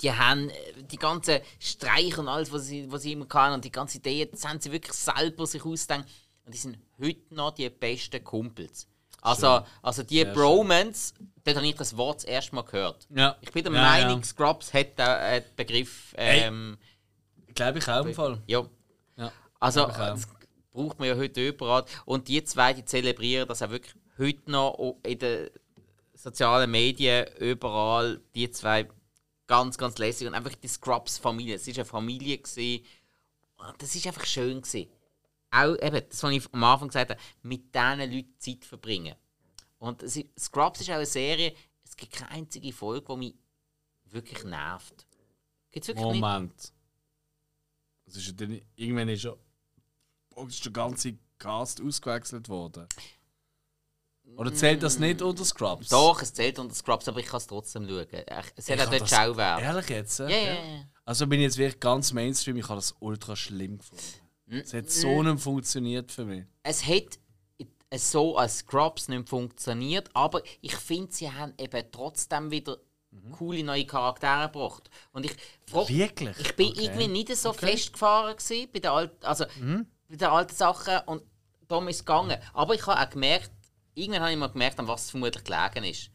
die haben äh, die ganzen Streiche und alles, was sie, was sie immer kann und die ganze Ideen, das haben sie wirklich selber sich ausgedacht. Und die sind heute noch die besten Kumpels. Also, also die Sehr Bromance, dort habe ich das Wort das erste Mal gehört. Ja. Ich bin der Ja, Meinung, ja. Scrubs hat den Begriff. Ähm, Glaube ich auch im Fall. ja. Ja. Also, das braucht man ja heute überall. Und die zwei, die zelebrieren das auch wirklich heute noch in den sozialen Medien, überall. Die zwei ganz, ganz lässig. Und einfach die Scrubs-Familie. Es war eine Familie. Gewesen. Und das war einfach schön. Gewesen. Auch eben, das, was ich am Anfang gesagt habe, mit diesen Leuten Zeit verbringen. Und ist, Scrubs ist auch eine Serie, es gibt keine einzige Folge, die mich wirklich nervt. Gibt's wirklich? Moment. Es ist ja irgendwann ist ja ist der ganze Cast ausgewechselt worden. Oder zählt das nicht unter Scrubs? Doch, es zählt unter Scrubs, aber ich kann es trotzdem schauen. Ich- Es hat auch dort Schauwert. Ehrlich jetzt? Ja, ja, ja. Also bin ich jetzt wirklich ganz Mainstream, ich habe das ultra schlimm gefunden. Es hat so nicht funktioniert für mich. Es hat so als Scrubs nicht funktioniert, aber ich finde, sie haben eben trotzdem wieder coole neue Charaktere gebracht. Und ich frag, Wirklich? ich bin Okay. irgendwie nicht so festgefahren gewesen bei den alten, also bei den alten Sachen und darum ist es gegangen. Aber ich habe auch gemerkt, irgendwann habe ich mal gemerkt, an was es vermutlich gelegen ist.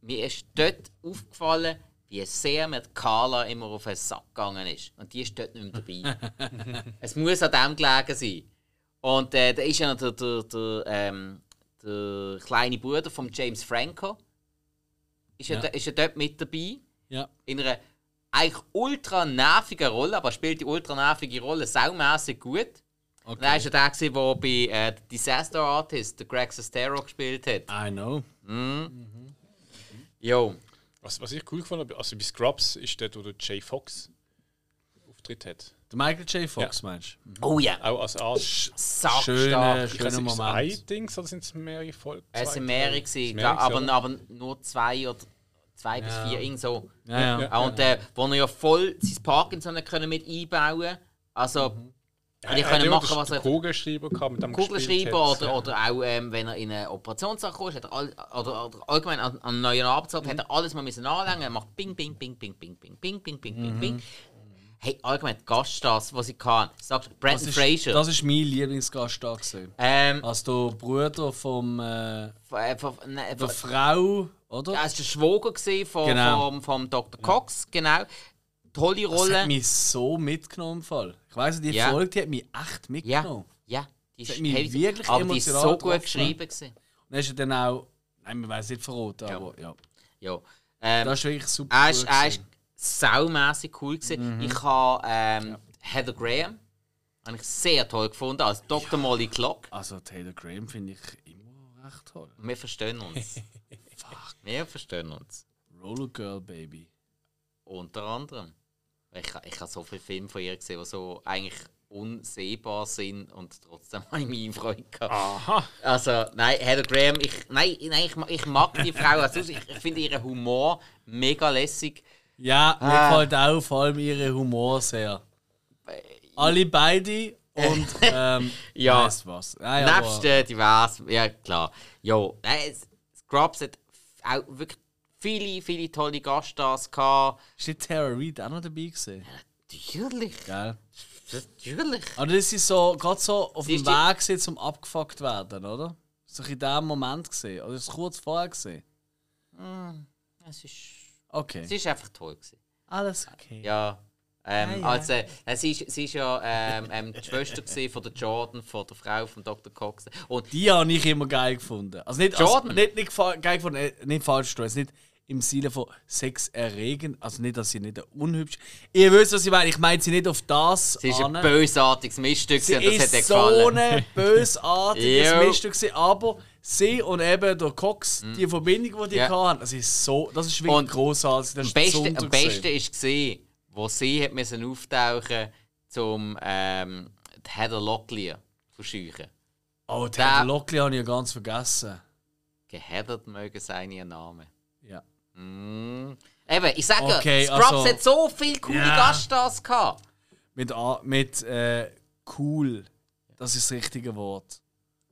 Mir ist dort aufgefallen, wie sehr mir die Carla immer auf den Sack gegangen ist. Und die ist dort nicht mehr dabei. es muss an dem gelegen sein. Und äh, da ist ja noch der, der, der, ähm, der kleine Bruder von James Franco. Ist ja. Ja. ist ja dort mit dabei. Ja. In einer eigentlich ultra nervigen Rolle, aber er spielt die ultra nervige Rolle saumässig gut. Und er war ja der, gewesen, der bei äh, Disaster Artist, der Greg Sestero, gespielt hat. I know. Jo. Was, was ich cool gefunden habe, also bei Scrubs ist dort, wo der Jay Fox Auftritt hat. Der Michael J. Fox meinst du? Oh ja, Auch als Arsch. sackstark. Schöne, Ich schöner ist es Moment. ein Dings oder sind es mehrere Folgen? Es sind mehrere, gewesen, mehrere, aber, aber nur zwei oder zwei bis Ja. vier, irgend so. Ja, ja. Ja. Ah, Und äh, wo er ja voll sein Parkinson können mit einbauen Also, Mhm. Die Er hat können immer machen, was er Kugelschreiber gehabt, mit dem Kugelschreiber oder, Ja. oder auch ähm, wenn er in eine Operationssache kommt, hat er all, oder, oder allgemein an, an neuen Arbeitsort, hat er alles mal müssen anlängen. Er macht Bing, Bing, Bing, Bing, Bing, Bing, Bing, Bing, Bing, Bing, Bing. Hey, allgemein die Gaststars, was ich kann. Sagst Das Brandon ist, Fraser. das ist mein Lieblingsgast da gewesen. ähm, Als der Bruder vom, äh, von, äh, von, ne, der Frau, oder? es war der Schwager von, Genau. vom, vom Dr. Cox, genau. Tolle Das Rolle. hat mich so mitgenommen im Fall. Ich weiss die Ja. Folge die hat mich echt ja, mitgenommen. ja. Die Das ist hat mich heavy. wirklich aber die ist so gut getroffen. geschrieben. Gewesen. Und dann ist er dann auch, nein, man weiß nicht verraten, Ja. aber ja. Ja. Ähm, Das ist wirklich super. Er ist, er ist saumässig cool. Gewesen. Mhm. Ich habe ähm, Heather Graham habe ich sehr toll gefunden als Dr. Molly Clock. Also Taylor Graham finde ich immer recht toll. Wir verstehen uns. Wir verstehen uns. Roller Girl Baby. Unter anderem. Ich, ich habe so viele Filme von ihr gesehen, die so eigentlich unsehbar sind und trotzdem habe ich meine Freude gehabt. Aha. Also, nein, Heather Graham, ich, nein, nein ich, ich mag die Frau. Also, ich, ich finde ihren Humor mega lässig. Ja, mir Ah. gefällt auch vor allem ihre Humor sehr. Alle beide und ähm, Ja. weiss was. Nein, Nebst äh, divers, ja klar. Ja, nein, Scrubs hat auch wirklich viele, viele tolle Gaststars gehabt. Ist nicht Tara Reid auch noch dabei gewesen? Natürlich, Gell? natürlich. Aber das ist so, gerade so auf Sie dem Weg gewesen, zum abgefuckt werden, oder? Doch in dem Moment gesehen. Oder ist es kurz vorher gesehen? Es ist, Okay. es ist einfach toll gewesen. Alles okay. Ja. Ähm, Ah, ja. Also, äh, sie, ist, sie ist ja ähm, ähm, die Schwester von der Jordan, von der Frau von Dr. Cox. Und Die habe ich immer geil gefunden. Also nicht, Jordan? Als, nicht, nicht geil gefunden, äh, nicht falsch verstehen. Nicht im Sinne von Sex erregen. Also nicht, dass sie nicht unhübsch Ihr wisst, was ich meine. Ich meine sie nicht auf das sie ist ein an. bösartiges Miststück Sie und das hat ihr so gefallen. ein bösartiges gewesen, aber sie und eben der Cox, die Verbindung, die die Mhm. Ja. hatten, das ist so, das ist wirklich Und großartig. Das Am ist besten, am besten ist gesehen, wo sie hat müssen auftauchen zum ähm, Heather Locklear verscheuchen. Oh, Ted Lockley habe ich ja ganz vergessen. Geheddert möge sein ihr Name. Mm. Eben, ich sage Okay, ja, Scrubs also- hat so viele coole Ja. Gaststars gehabt. Mit, A- mit äh, cool. Das ist das richtige Wort.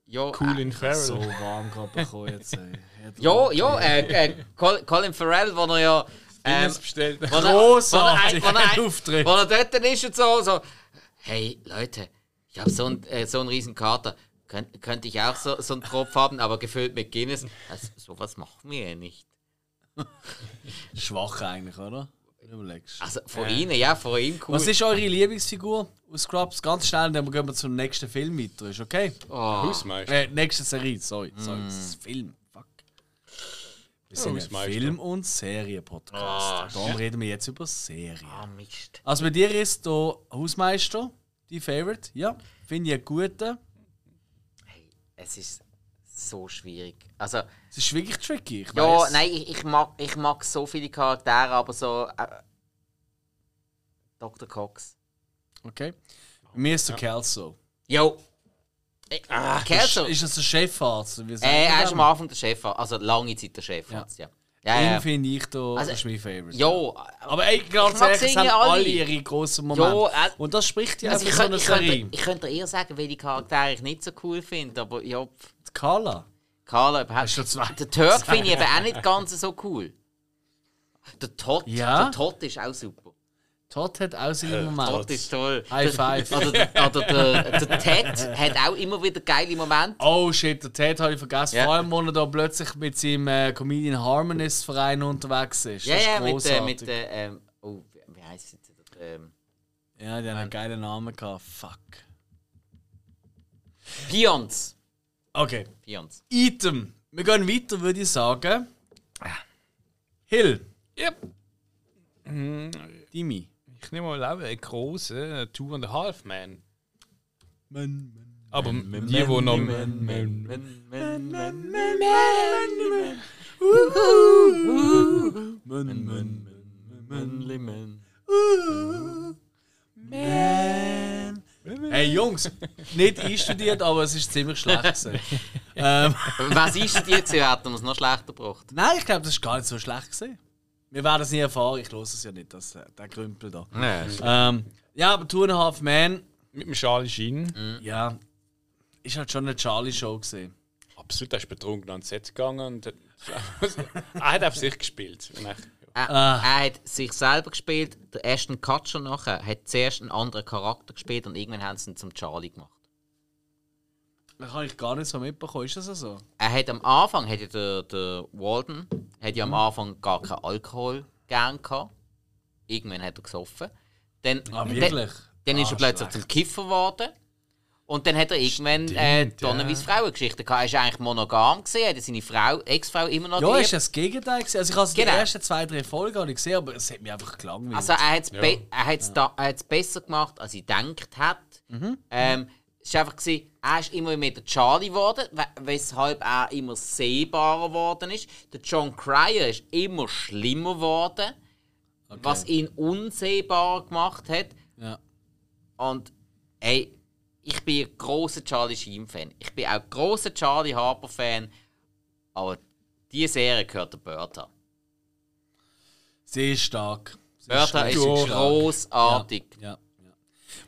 Ja, Cool äh, in So Farrell. warm gerade bekommen jetzt. Ey. ja, ja äh, äh, Col- Colin Farrell, wo er ja Ähm, bestellt. wo er- Großartig, wo er- wo er- Auftritt. Wo er dort dann ist und so, so hey Leute, ich habe so einen äh, so einen riesen Kater. Könnt, könnte ich auch so, so einen Tropf haben, aber gefüllt mit Guinness? Also, sowas machen wir ja nicht. Schwach eigentlich, oder? Überlegst. Also von Ihnen, ja, von ihm cool. Was ist eure Lieblingsfigur aus Scrubs? Ganz schnell, dann gehen wir zum nächsten Film weiter. Ist okay? oh, Hausmeister. Äh, nächste Serie, sorry. sorry. Das ist Film. Fuck. Wir sind ein Hausmeister. Film- und Serien-Podcast. Darum reden wir jetzt über Serien. ah, Mist. Also bei dir ist der Hausmeister, die Favorite. Ja, finde ich einen guten. Hey, es ist so schwierig. Also, Es ist wirklich tricky. Ich ja, weiss. nein, ich, ich, mag, ich mag so viele Charaktere, aber so. Äh, Dr. Cox. Okay. Mir ist der Kelso. Jo. Äh, Kelso. Ist das der Chefarzt? Äh, er ist am Anfang der Chefarzt, also lange Zeit der Chefarzt, ja. Ja, Ihn ja. finde ich da, Also, das ist mein Favorite. Jo, Aber ey, ganz ehrlich, es sie haben alle. alle ihre grossen Momente. Jo, äh, Und das spricht ja also ich, so könnte, eine ich, könnte, ich könnte eher sagen, welche Charaktere ich nicht so cool finde, aber ja, pff, Carla. Carla überhaupt. Der Turk finde ich eben auch nicht ganz so cool. Der Todd, Ja? der ist auch super. Todd hat auch seine Todd Momente. ist toll. High five. Oder, der- oder der, der Ted hat auch immer wieder geile Momente. Oh shit, der Ted habe ich vergessen. Ja. Vor allem, wo er da plötzlich mit seinem äh, Comedian Harmonist Verein unterwegs ist. Ja, ja, mit, äh, mit äh, ähm, oh, wie- sie jetzt? Ähm, Ja, die haben einen geilen Namen gehabt. Fuck. Pions. Okay. Pions. Item. Wir gehen weiter, würde ich sagen. Hill. Yep. Dimi. Ich nehme mal auch einen großen Two and a Half Man. Man, Aber die, die noch. man, man, Hey Jungs, nicht einstudiert, aber es ist ziemlich schlecht. ähm, Was die gesehen? Hätten wir es noch schlechter gebracht? nein, ich glaube, das ist gar nicht so schlecht. Gewesen. Wir werden es nie erfahren, ich höre es ja nicht, das, äh, der Krümpel da. Ähm, ja, aber Two and a Half Man, Mit dem Charlie Sheen. ja, ist halt schon eine Charlie-Show gesehen. Absolut, er ist betrunken ans Set gegangen und hat, er hat auf sich gespielt. Er, Ah. er hat sich selber gespielt, der Ashton Kutcher nachher hat zuerst einen anderen Charakter gespielt und irgendwann haben sie ihn zum Charlie gemacht. Das habe ich gar nicht so mitbekommen, ist das so? Er hat am Anfang, hat ja der, der Walden, hat ja am Anfang gar keinen Alkohol gern gehabt. Irgendwann hat er gesoffen. Dann, Ah, dann, wirklich? dann ist Ah, er plötzlich schlecht. zum Kiffer geworden. Und dann hat er irgendwann äh, Donnerweise Frauengeschichte gehabt. Er war eigentlich monogam, gewesen, hat seine Frau, Ex-Frau immer noch Ja, geliebt. ist das Gegenteil gewesen. Also ich habe Genau. die ersten zwei, drei Folgen habe ich gesehen, aber es hat mich einfach gelangweilt. Also er hat es be er er hat's besser gemacht, als ich gedacht hat. Ähm, es war einfach, gewesen, er ist immer mehr der Charlie geworden, we- weshalb er immer sehbarer geworden ist. Der John Cryer ist immer schlimmer geworden, was ihn unsehbarer gemacht hat. ja. Und ey, ich bin ein großer Charlie Sheen-Fan. Ich bin auch ein großer Charlie Harper-Fan. Aber diese Serie gehört der Bertha. Sehr stark. Sehr Bertha ist großartig. Ja, ja.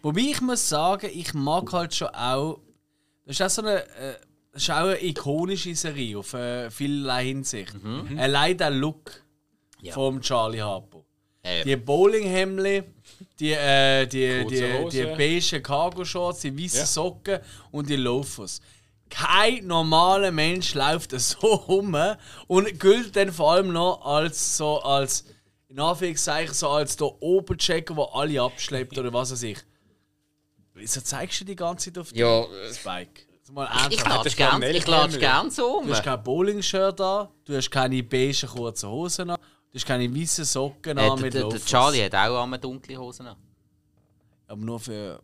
Wobei ich muss sagen, ich mag halt schon auch. Das ist auch so eine. Äh, das ist auch eine ikonische Serie auf äh, vielerlei Hinsicht. Allein der Look Ja. vom Charlie Harper. Äh, Die Bowlinghemden, die, äh, die, die, die beige Cargo-Shorts, die weißen Ja. Socken und die Loafers. Kein normaler Mensch läuft so rum und gilt dann vor allem noch als so als in Anführungszeichen so als der Oberchecker, der alle abschleppt oder was weiß ich. Wieso zeigst du die ganze Zeit auf die Ja, Spike? Jetzt Mal ich latsch gern, ich latsch gern so um. Du hast kein Bowling-Shirt an, du hast keine beige kurzen Hosen an, du hast keine weißen Socken Äh, an mit der, der. Charlie hat auch einmal dunkle Hosen an. Aber nur für.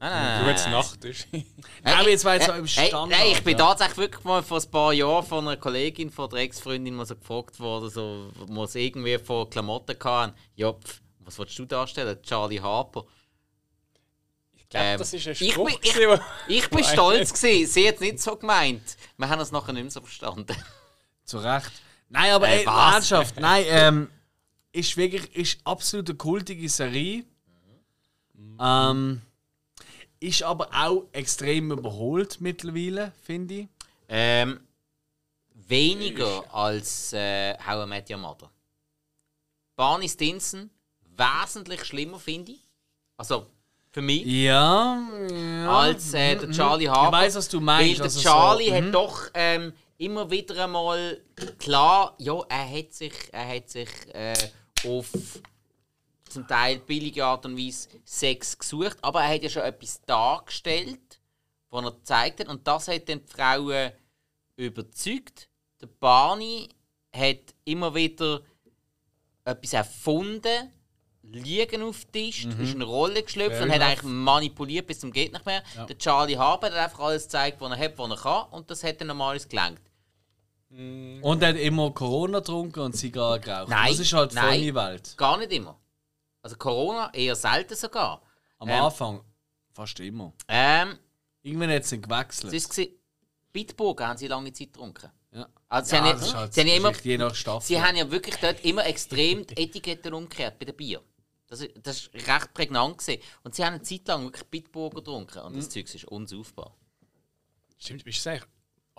Nein, nein, wenn es nein. Nacht ist. Aber jetzt war jetzt so im Standard. Nein, ich bin ja. tatsächlich wirklich mal vor ein paar Jahren von einer Kollegin, von der Ex-Freundin, mal so gefragt worden, so, wo sie irgendwie von Klamotten hatten. Ja, pf, was willst du darstellen? Charlie Harper. Ich glaube, Ähm, das ist ein ich Spruch. bin- ich- Ich bin stolz gewesen. Sie hat es nicht so gemeint. Wir haben es nachher nicht mehr so verstanden. Zu Recht. Nein, aber Äh, ey, was? ernsthaft. Nein, ähm, ist wirklich ist absolut eine kultige Serie. Ähm, ist aber auch extrem überholt mittlerweile, finde ich. Ähm, weniger als äh, How I Met Your Mother. Barney Stinson wesentlich schlimmer finde ich. Also, für mich. Ja, ja. Als äh, der Charlie Harper. Ich weiß, was du meinst. Weil der also Charlie so, hat mhm. doch ähm, immer wieder einmal klar, ja, er hat sich, er hat sich äh, auf zum Teil billige Art und Weise Sex gesucht, aber er hat ja schon etwas dargestellt, was er gezeigt hat, und das hat dann die Frauen überzeugt. Der Barney hat immer wieder etwas erfunden, liegen auf dem Tisch, Mhm. ist eine Rolle geschlüpft und hat eigentlich manipuliert bis zum geht nicht mehr. Der Charlie Harper hat einfach alles gezeigt, was er hat, was er kann, und das hat dann normales gelangt. Und er hat immer Corona getrunken und Zigarren geraucht. Nein, das ist halt voll nein. die Welt. Gar nicht immer. Also Corona eher selten sogar. Am Ähm. Anfang fast immer. Ähm, Irgendwann hat es dann gewechselt. es war Bitburg haben sie lange Zeit getrunken. ja. Also sie Ja, haben, das ist ja, halt sie haben ja immer, Geschichte, je nach Staffel. sie haben ja wirklich dort immer extrem die Etiketten umgekehrt bei den Bier. Das ist, das ist recht prägnant gewesen. Und sie haben eine Zeit lang wirklich Bitburger getrunken und Mhm. das Zeug ist unsaufbar. Stimmt, ist es eigentlich.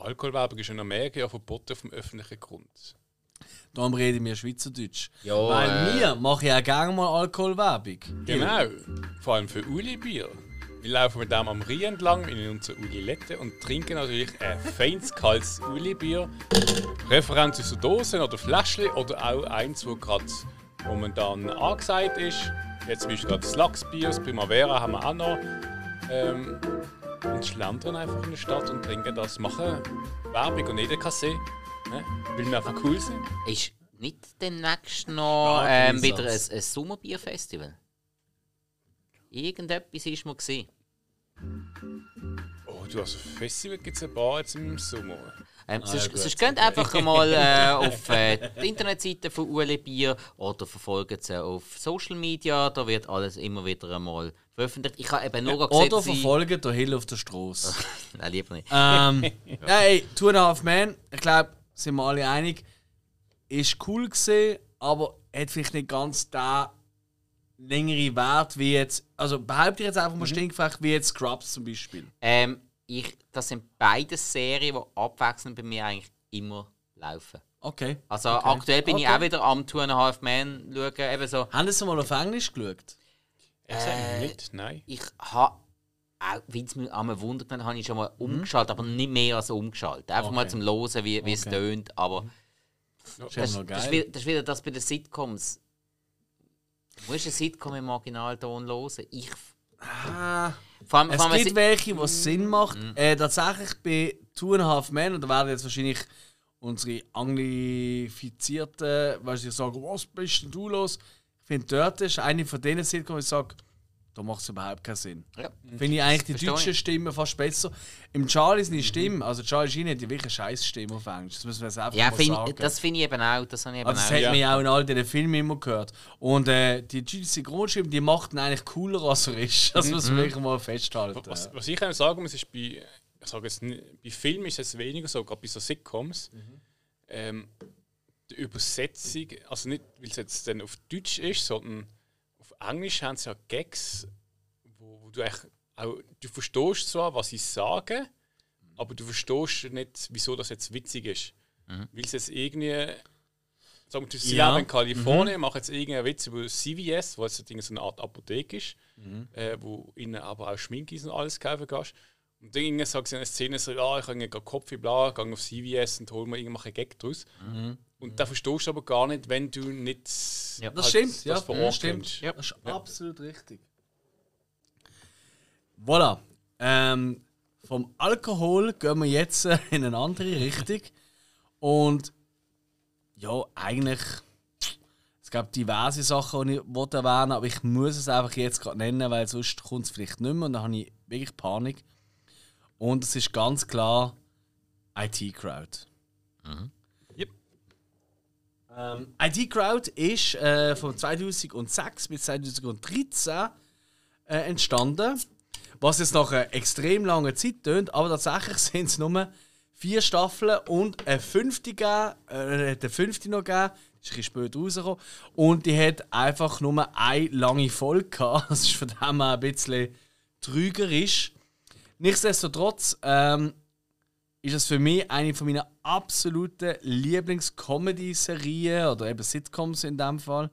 Alkoholwerbung ist in Amerika ja verboten auf dem öffentlichen Grund. Darum reden wir Schweizerdeutsch. Ja, Weil äh, wir machen ja gerne mal Alkoholwerbung. Genau. Vor allem für Uli-Bier. Wir laufen mit dem am Rhein entlang in unserer Uli-Lette und trinken natürlich ein feines, kaltes Uli-Bier. Referenz aus der Dose oder Fläschchen oder auch eins, wo gerade momentan angesagt ist. Jetzt zum Beispiel gerade das Lachsbier, das Primavera haben wir auch noch. Ähm, und schlendern einfach in der Stadt und trinken das. Machen Werbung und kann sehen. Ne? Weil wir einfach cool sind. ist nicht demnächst noch Ja, ähm, wieder ein, ein Sommerbierfestival? Irgendetwas ist mal gesehen. Oh, du hast ein Festival gibt es ein paar jetzt im Sommer. Ähm, Ah, sonst, ja, sonst geht einfach mal äh, auf äh, die Internetseite von Ueli Bier oder verfolgt sie auf Social Media. Da wird alles immer wieder einmal veröffentlicht. Ich habe eben nur gesehen, Oder verfolgen der Hill auf der Straße. Nein, lieber nicht. ähm, ja, ey, Two and a Half Men, ich glaube, sind wir alle einig, ist cool gesehen, aber hat vielleicht nicht ganz da längere Wert wie jetzt, also behaupte ich jetzt einfach mal stinkfrech, wie jetzt Scrubs zum Beispiel. Ähm, ich, das sind beide Serien, die abwechselnd bei mir eigentlich immer laufen. Okay. Also Okay. aktuell bin ich Okay. auch wieder am Two and a Half Men schauen. Eben so. Haben Sie mal auf Englisch geschaut? Ich sage nicht, nein. Ich habe, auch wenn es mir einmal wundert, dann habe ich schon mal umgeschaltet, aber nicht mehr als umgeschaltet. Einfach mal Okay. zum Hören, wie, wie es Okay. tönt. Aber Das ist das, ja noch das, ist geil. wieder, das ist wieder das bei den Sitcoms. Du musst eine Sitcom im Originalton hören. Ich, Ah, vor allem, es vor allem gibt welche, wo es Sinn macht. Mhm. Äh, tatsächlich bei Two and a Half Men, und da werden jetzt wahrscheinlich unsere Anglifizierten, weil sie sagen, was bist denn du los? Ich finde, dort ist eine von denen Sitcoms, wo ich sage, da macht es überhaupt keinen Sinn. ja. Finde ich eigentlich die Verstehe deutsche ich. Stimme fast besser. Im Charlie sind die Stimme, also Charlie Sheen hat ja wirklich eine scheiß Stimme auf Englisch. Das müssen wir jetzt einfach Ja, mal find, sagen. das finde ich eben auch. Das habe ich eben also das auch. hat Ja. man ja auch in all diesen Filmen immer gehört. Und äh, die deutsche Synchronstimme, die macht ihn eigentlich cooler, als er ist. Das muss man wirklich mal festhalten. Was, was ich auch sagen muss, ist bei, ich sage jetzt, bei Filmen ist es weniger so, gerade bei so Sitcoms. Ähm, die Übersetzung, also nicht, weil es jetzt dann auf Deutsch ist, sondern auf Englisch haben sie ja Gags, wo, wo du eigentlich auch, du verstehst zwar, was sie sagen, aber du verstehst nicht, wieso das jetzt witzig ist. Weil es jetzt irgendwie, sagen wir, sie Ja. leben in Kalifornien, machen jetzt irgendeinen Witz über CVS, wo jetzt so eine Art Apotheke ist, äh, wo ihnen aber auch Schminke und alles kaufen kannst. Und dann irgendwie sagt sie in einer Szene so, ja, ich habe gerade Kopf bla, gehe auf CVS und hol mir irgendwelche Gag draus. Und da verstehst du aber gar nicht, wenn du nicht Ja. Das halt stimmt, ja, das vor das stimmt. Ja. Das ist absolut richtig. Voilà. Ähm, vom Alkohol gehen wir jetzt äh, in eine andere Richtung. Und ja, eigentlich. Es gab diverse Sachen, die ich wollte erwähnen aber ich muss es einfach jetzt gerade nennen, weil sonst kommt es vielleicht nicht mehr und dann habe ich wirklich Panik. Und es ist ganz klar IT-Crowd. Yep. Ähm, IT-Crowd ist äh, von 2006 bis 2013 äh, entstanden. Was jetzt nach einer extrem langen Zeit tönt, aber tatsächlich sind es nur vier Staffeln und eine fünfte gegeben, äh, eine fünfte noch gegeben, ist ein bisschen später rausgekommen. Und die hat einfach nur eine lange Folge gehabt. Das ist von dem her ein bisschen trügerisch. Nichtsdestotrotz ähm, ist es für mich eine von meiner absoluten Lieblings-Comedy-Serien oder eben Sitcoms in dem Fall.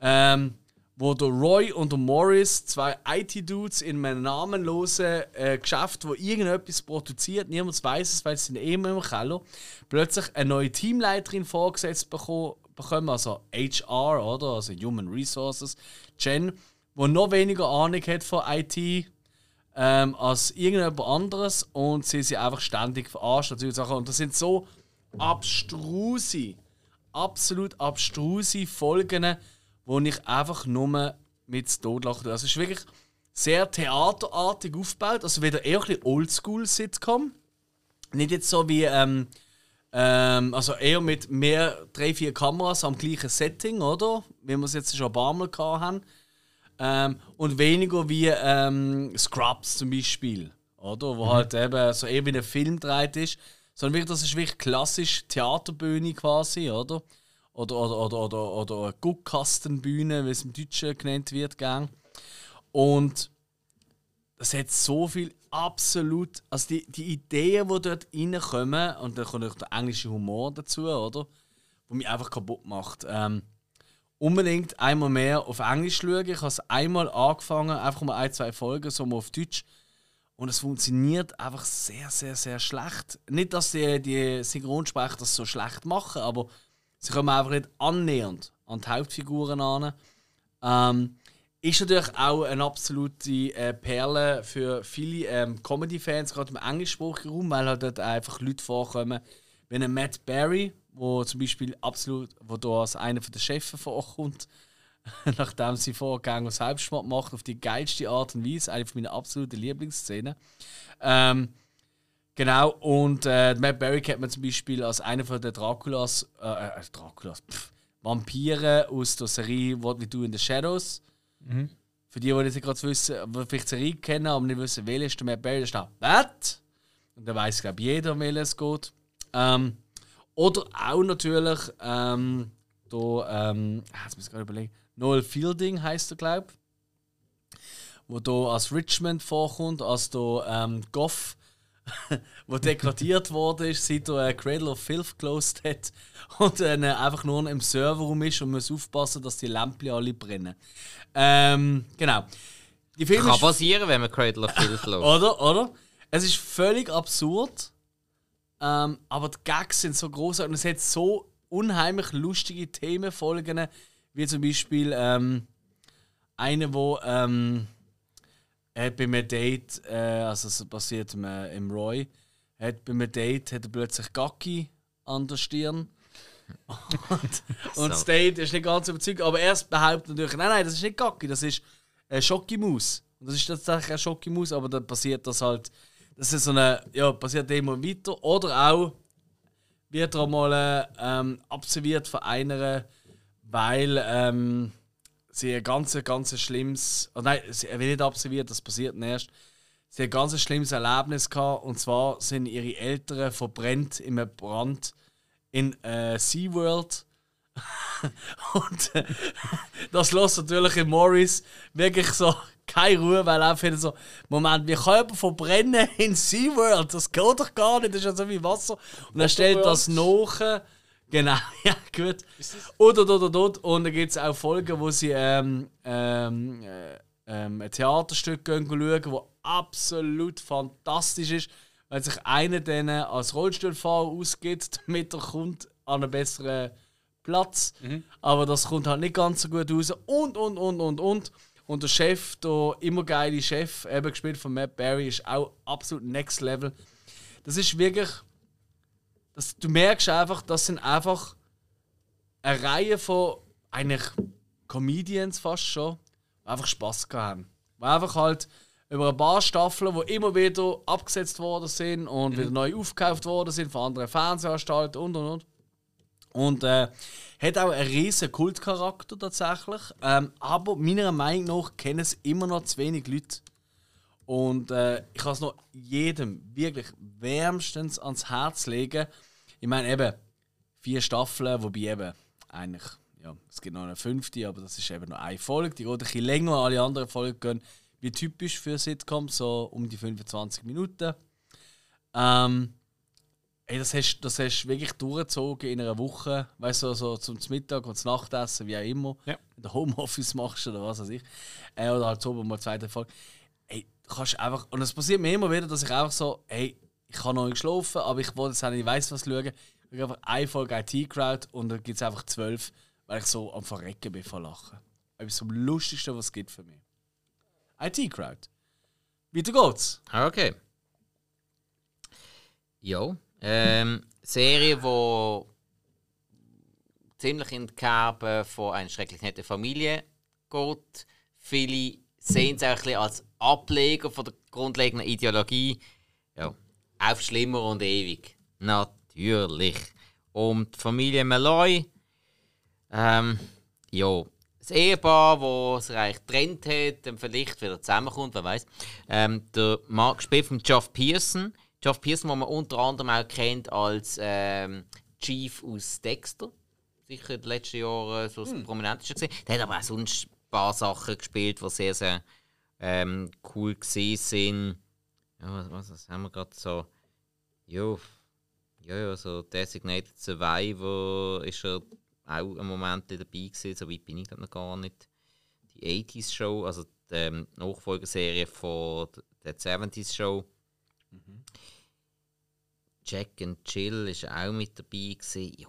ähm, wo der Roy und der Morris, zwei IT-Dudes in einem namenlosen äh, Geschäft, wo irgendetwas produziert, niemand weiß es, weil sie sind eh immer im Keller, plötzlich eine neue Teamleiterin vorgesetzt bekommen, also HR, oder? Also Human Resources, Jen, wo noch weniger Ahnung hat von IT ähm, als irgendjemand anderes und sie sind einfach ständig verarscht. Und das sind so abstruse, absolut abstruse Folgen, wo ich einfach nur mit Totlachen tue. Also es ist wirklich sehr theaterartig aufgebaut, also wieder eher ein Oldschool-Sitcom. Nicht jetzt so wie, ähm, ähm, also eher mit mehr, drei, vier Kameras am gleichen Setting, oder? Wie wir es jetzt schon ein paar Mal haben. Ähm, und weniger wie ähm, Scrubs zum Beispiel, oder? Wo mhm. halt eben so eher wie ein Film dreht ist. Sondern wirklich, das ist wirklich klassisch Theaterbühne quasi, oder? oder, oder, oder, oder, oder eine Guckkastenbühne, wie es im Deutschen genannt wird, gang. Und es hat so viel absolut, also die, die Ideen, die dort reinkommen, und dann kommt auch der englische Humor dazu, oder? Wo mich einfach kaputt macht. Ähm, unbedingt einmal mehr auf Englisch schauen. Ich habe es einmal angefangen, einfach mal ein, zwei Folgen, so mal auf Deutsch. Und es funktioniert einfach sehr, sehr, sehr schlecht. Nicht, dass die, die Synchronsprecher das so schlecht machen, aber Sie kommen einfach nicht annähernd an die Hauptfiguren an. Ähm, ist natürlich auch eine absolute äh, Perle für viele ähm, Comedy-Fans, gerade im englischsprachigen Raum, weil halt dort einfach Leute vorkommen, wie ein Matt Berry, wo zum Beispiel absolut, wo da als einer der Chefs vorkommt, nachdem sie Vorgänger und Selbstmord macht, auf die geilste Art und Weise, eine meiner absoluten Lieblingsszenen. Ähm, Genau, und äh, Matt Berry kennt man zum Beispiel als einer den Draculas, äh, äh, Draculas, pff, Vampire aus der Serie What We Do in the Shadows. Mhm. Für die, die gerade wissen, vielleicht die Serie kennen, aber nicht wissen, welcher ist der Matt Berry, da steht Matt. Und da weiß, glaube jeder, um es geht. Ähm, oder auch natürlich, ähm, da, ähm, ah, jetzt muss ich gerade überlegen, Noel Fielding heißt er, glaube ich. Wo da als Richmond vorkommt, als da ähm, Goff wo degradiert wurde, seit er äh, Cradle of Filth closed hat und äh, einfach nur im Serverraum ist und muss aufpassen, dass die Lampen alle brennen. Ähm, genau. Die Film Kann passieren, wenn man Cradle of Filth lässt. oder, oder? Es ist völlig absurd, ähm, aber die Gags sind so groß und es hat so unheimlich lustige Themenfolgen, wie zum Beispiel ähm, eine, wo ähm, hat bei einem Date, äh, also es passiert im, äh, im Roy, hat bei einem Date hat er plötzlich Gacki an der Stirn. und, und das Date ist nicht ganz überzeugt, aber er behauptet natürlich, nein, nein, das ist nicht Gacki, das ist eine Schokimaus. Und das ist tatsächlich eine Schokimaus, aber dann passiert das halt, das ist so eine, ja, passiert immer weiter. Oder auch wird er mal ähm, absolviert von einer, weil ähm, sie ein ganz, ganz schlimmes, oh nein, sie wird nicht absolviert, das passiert erst. Sie hat ein ganz schlimmes Erlebnis gehabt und zwar sind ihre Eltern verbrennt in einem Brand in äh, SeaWorld. und äh, das lässt natürlich in Morris wirklich so keine Ruhe, weil er findet so, Moment, wir können verbrennen in SeaWorld, das geht doch gar nicht, das ist ja so wie Wasser. Und er stellt das nach Genau, ja, gut. Und, und, und, und, und. dann gibt es auch Folgen, wo sie ähm, ähm, äh, ähm, ein Theaterstück gehen schauen, das absolut fantastisch ist, weil sich einer denen als Rollstuhlfahrer ausgibt, damit er kommt an einen besseren Platz. Mhm. Aber das kommt halt nicht ganz so gut raus. Und, und, und, und, und. Und der Chef, der immer geile Chef, eben gespielt von Matt Barry, ist auch absolut next level. Das ist wirklich das, du merkst einfach, das sind einfach eine Reihe von eigentlich Comedians fast schon, die einfach Spass haben. Die einfach halt über ein paar Staffeln, die immer wieder abgesetzt worden sind und mhm. wieder neu aufgekauft worden sind von anderen Fernsehanstalten und und und. Und äh, hat auch einen riesen Kultcharakter tatsächlich. Ähm, aber meiner Meinung nach kennen es immer noch zu wenig Leute. Und äh, ich kann es noch jedem wirklich wärmstens ans Herz legen. Ich meine eben, vier Staffeln, wobei eben eigentlich, ja, es gibt noch eine fünfte, aber das ist eben nur eine Folge. Die geht ein bisschen länger, alle anderen Folgen gehen wie typisch für Sitcoms, so um die 25 Minuten. Ähm, Ey, das hast das hast wirklich durchgezogen in einer Woche, weißt du, so zum Mittag und zum Nachtessen, wie auch immer. Ja. Wenn du Homeoffice machst oder was weiß ich. Äh, oder halt so mal zweite Folge. Ey, du kannst einfach. Und es passiert mir immer wieder, dass ich einfach so, ey, ich habe noch nicht geschlafen, aber ich wollte jetzt auch nicht weiss was schauen. Ich habe einfach eine Folge IT-Crowd und dann gibt es einfach zwölf, weil ich so am Verrecken bin vor Lachen. Etwas vom Lustigsten, was es gibt für mich. IT-Crowd. Weiter geht's. Ah, Okay. Ja. Ähm, Serie, die ziemlich in die Kerbe von einer schrecklich netten Familie geht. Viele sehen es auch ein als Ableger von der grundlegenden Ideologie. Ja. Auf schlimmer und ewig. Natürlich. Um die Familie Malloy. Ähm, ja. Das Ehepaar, das sich eigentlich getrennt hat, dann vielleicht wieder zusammenkommt, wer weiß. Ähm, der Mark gespielt von Geoff Pearson. Geoff Pearson, den man unter anderem auch kennt als ähm, Chief aus Dexter. Sicher in den letzten Jahren so das prominenteste gesehen. Der hat aber auch sonst ein paar Sachen gespielt, die sehr, sehr ähm, cool gesehen sind. Ja, was, was, was haben wir gerade so? Ja, ja, ja, so Designated Survivor ist er auch einen Moment dabei gewesen. So weit bin ich noch gar nicht. Die 80s Show, also die ähm, Nachfolgerserie von der 70s Show. Jack and Chill ist auch mit dabei gewesen. Ja,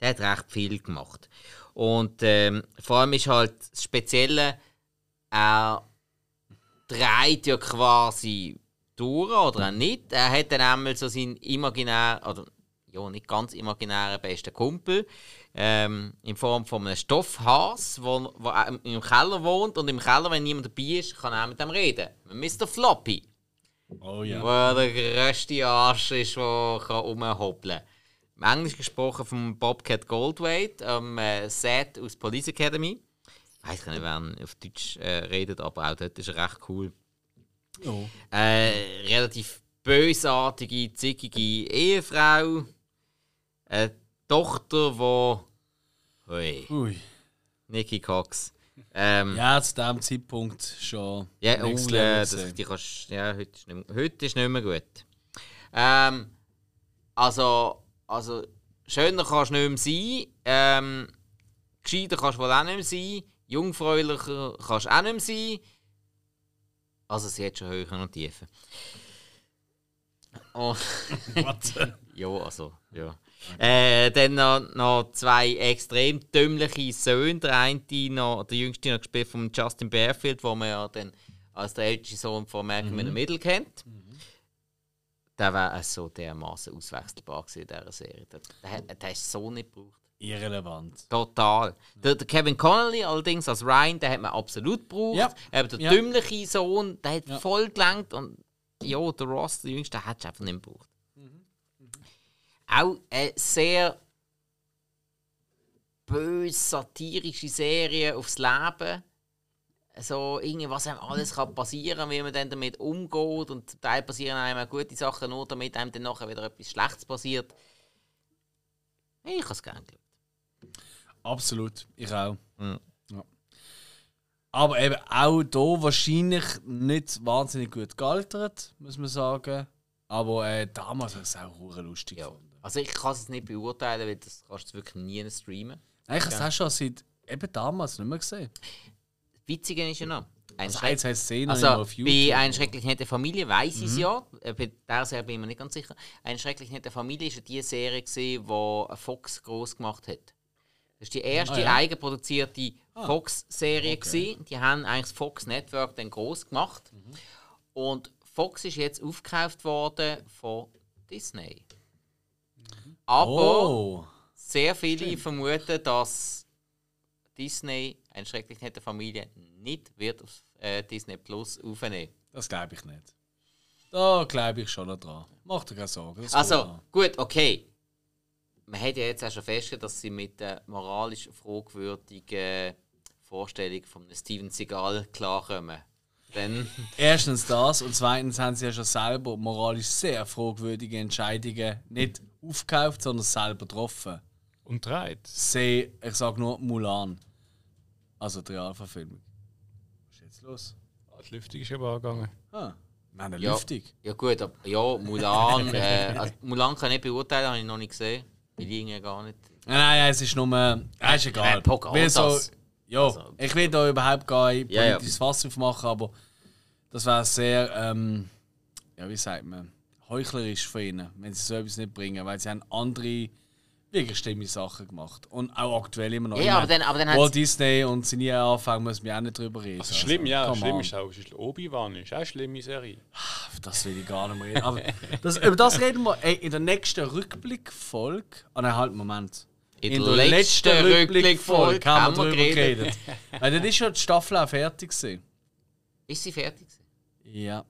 der, hat- recht viel gemacht. Und ähm, vor allem ist halt das Spezielle, er dreht ja quasi durch oder auch nicht. Er hat dann einmal so seinen imaginären, oder ja, nicht ganz imaginären besten Kumpel ähm, in Form von einem Stoffhas, wo, wo im Keller wohnt und im Keller, wenn niemand dabei ist, kann er mit dem reden. Mr. Floppy. Oh ja. Wo der grösste Arsch ist, der rumhoppeln kann. Im Englisch gesprochen von Bobcat Goldthwait, am äh, Set aus Police Academy. Ich weiß nicht, wer auf Deutsch äh, redet, aber auch dort ist er recht cool. Oh. Äh, relativ bösartige, zickige Ehefrau. Eine Tochter, die. Hui, Ui. Nikki Cox. Ähm, Ja, zu diesem Zeitpunkt schon. Ja, oh, next ja, das, die kannst, ja heute, ist nicht, mehr- heute ist nicht mehr gut. Ähm, also, also, schöner kannst du nicht mehr sein. Ähm, gescheiter kannst du wohl auch nicht mehr sein. Jungfräulicher kannst du auch nicht mehr sein. Also, sie hat schon höher und tiefer. Oh. ja, also, ja. Äh, dann noch, noch zwei extrem dümmliche Söhne. Der eine, noch, der jüngste, noch gespielt von Justin Barefield, wo man ja dann als der älteste Sohn von Malcolm in the Middle kennt. Der war so dermaßen auswechselbar gewesen in dieser Serie. Der, der, hat- der ist so nicht gebraucht. Irrelevant. Total. Der, der Kevin Connolly allerdings als Ryan, den hat man absolut gebraucht. Ja. Aber der Ja. dümmliche Sohn, der hat Ja. voll gelangt und ja, der Ross, der Jüngste, hättest du einfach nicht gebraucht. Auch eine sehr böse, satirische Serie aufs Leben. So irgendwie, was einem alles kann passieren wie man dann damit umgeht. Und zum Teil passieren einem auch gute Sachen, nur damit einem dann nachher wieder etwas Schlechtes passiert. Ich habe es gerne geschaut. Absolut. Ich auch. Mhm. Ja. Aber eben auch hier wahrscheinlich nicht wahnsinnig gut gealtert, muss man sagen. Aber äh, damals ich es auch hure lustig Ja. gefunden. Also ich kann es nicht beurteilen, weil das kannst du wirklich nie streamen. Nein, ich habe es schon seit eben damals nicht mehr gesehen. Witzige ist ja noch. Ein Also eins heißt Szene also auf YouTube. Mhm. bei «Eine schrecklich nette Familie» weiss ich es ja. Äh, Bei der Serie bin ich mir nicht ganz sicher. «Eine schrecklich nette Familie» war ja die Serie, die Fox groß gemacht hat. Das war die erste Ah, ja. eigenproduzierte Fox-Serie. gewesen. Die haben eigentlich das Fox Network dann groß gemacht. Mhm. Und Fox ist jetzt aufgekauft worden von Disney. Aber oh! sehr viele vermuten, dass Disney eine schrecklich nette Familie nicht wird auf äh, Disney Plus aufnehmen. Das glaube ich nicht. Da glaube ich schon dran. Mach dir keine Sorgen. Also gut, okay. Man hat ja jetzt auch schon festgestellt, dass sie mit der moralisch fragwürdigen Vorstellung von Steven Seagal klarkommen. Dann Erstens das und zweitens haben sie ja schon selber moralisch sehr fragwürdige Entscheidungen nicht aufgekauft, sondern selber getroffen. Und dreht. Seh, ich sage nur Mulan. Also die Realverfilmung. Was ist jetzt los? Ah, Die Lüftung ist aber angegangen. Ah, Nein, Ja. lüftig. Ja gut, aber, ja, Mulan, äh, also Mulan kann ich nicht beurteilen, habe ich noch nicht gesehen. Die liegen ja gar nicht. Nein, nein, es ist nur. Äh, ist egal. Äh, Pocahontas. Weil so, ja, ich will da überhaupt gar ein Ja, ja. politisches Fass aufmachen, aber das wäre sehr, ähm, ja, wie sagt man, heuchlerisch von ihnen, wenn sie so etwas nicht bringen, weil sie haben andere, wirklich schlimme Sachen gemacht. Und auch aktuell immer noch. Ja, aber dann- aber dann hat Walt Disney und seine Anfang müssen wir auch nicht drüber reden. Also schlimm, ja. come Schlimm ist auch, ist Obi-Wan ist auch eine schlimme Serie. Auf Das will ich gar nicht mehr reden. Aber das, über das reden wir ey, in der nächsten Rückblickfolge. Ah nein, halt, Moment. In der letzten Rückblickfolge haben wir darüber geredet. geredet. Weil dann ist schon die Staffel auch fertig gewesen. Ist sie fertig? gewesen? Ja.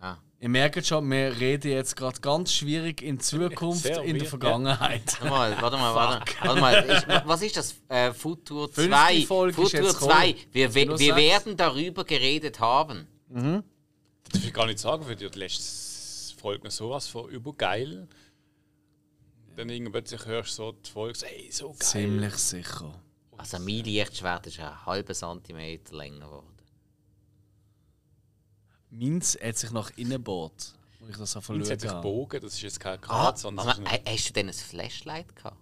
Ah. Ihr merkt schon, wir reden jetzt gerade ganz schwierig in Zukunft, Sehr in der Vergangenheit. Warte mal, warte mal, warte, warte mal. Ist, was ist das? Äh, Futur Fünfte 2. Folge ist Futur jetzt 2. gekommen. Wir, wir, wir werden darüber geredet haben. Das darf ich gar nicht sagen, für die letzte Folge noch sowas von übergeil. Dann irgendwann plötzlich hörst du so die Folge, so, ey, so geil. Ziemlich sicher. Also mein Lichtschwert ist einen halben Zentimeter länger geworden. Meins hat sich nach innen gebohrt, wo ich das so Jetzt verloren hat sich habe. gebogen, das ist jetzt kein Ah, Grad, sondern aber, das ist ein- hast du denn ein Flashlight gehabt?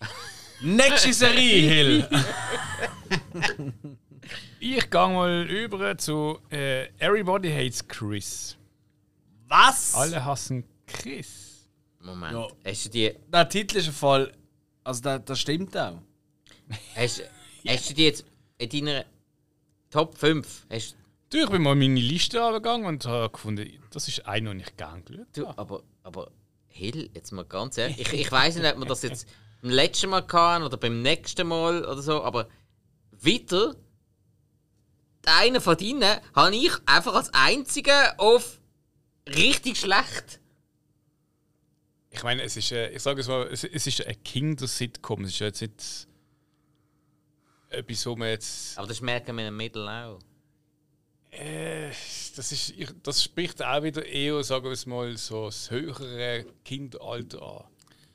Nächste Serie, Hill! Ich gehe mal über zu äh, Everybody Hates Chris. Was? Alle hassen Chris. Moment. Ja. Hast du die. Der Titel ist ein Fall. Also, der, das stimmt auch. Hast, hast du die jetzt in deiner Top 5? Hast Du, ich bin mal meine Liste angegangen und habe gefunden, das ist einer, den ich gerne geschaut du, aber, aber Hill, jetzt mal ganz ehrlich, ich, ich weiß nicht, ob wir das jetzt beim letzten Mal hatten oder beim nächsten Mal oder so, aber wieder, den einen von denen habe ich einfach als einzigen auf richtig schlecht. Ich meine, es ist, äh, ich sage es mal, es, ist ein Kinder-Sitcom. Es ist ja jetzt nicht etwas, wo man jetzt. Aber das merken wir im Mittel auch. Äh, das, ist, das spricht auch wieder eher, sagen wir es mal, so das höhere Kinderalter an.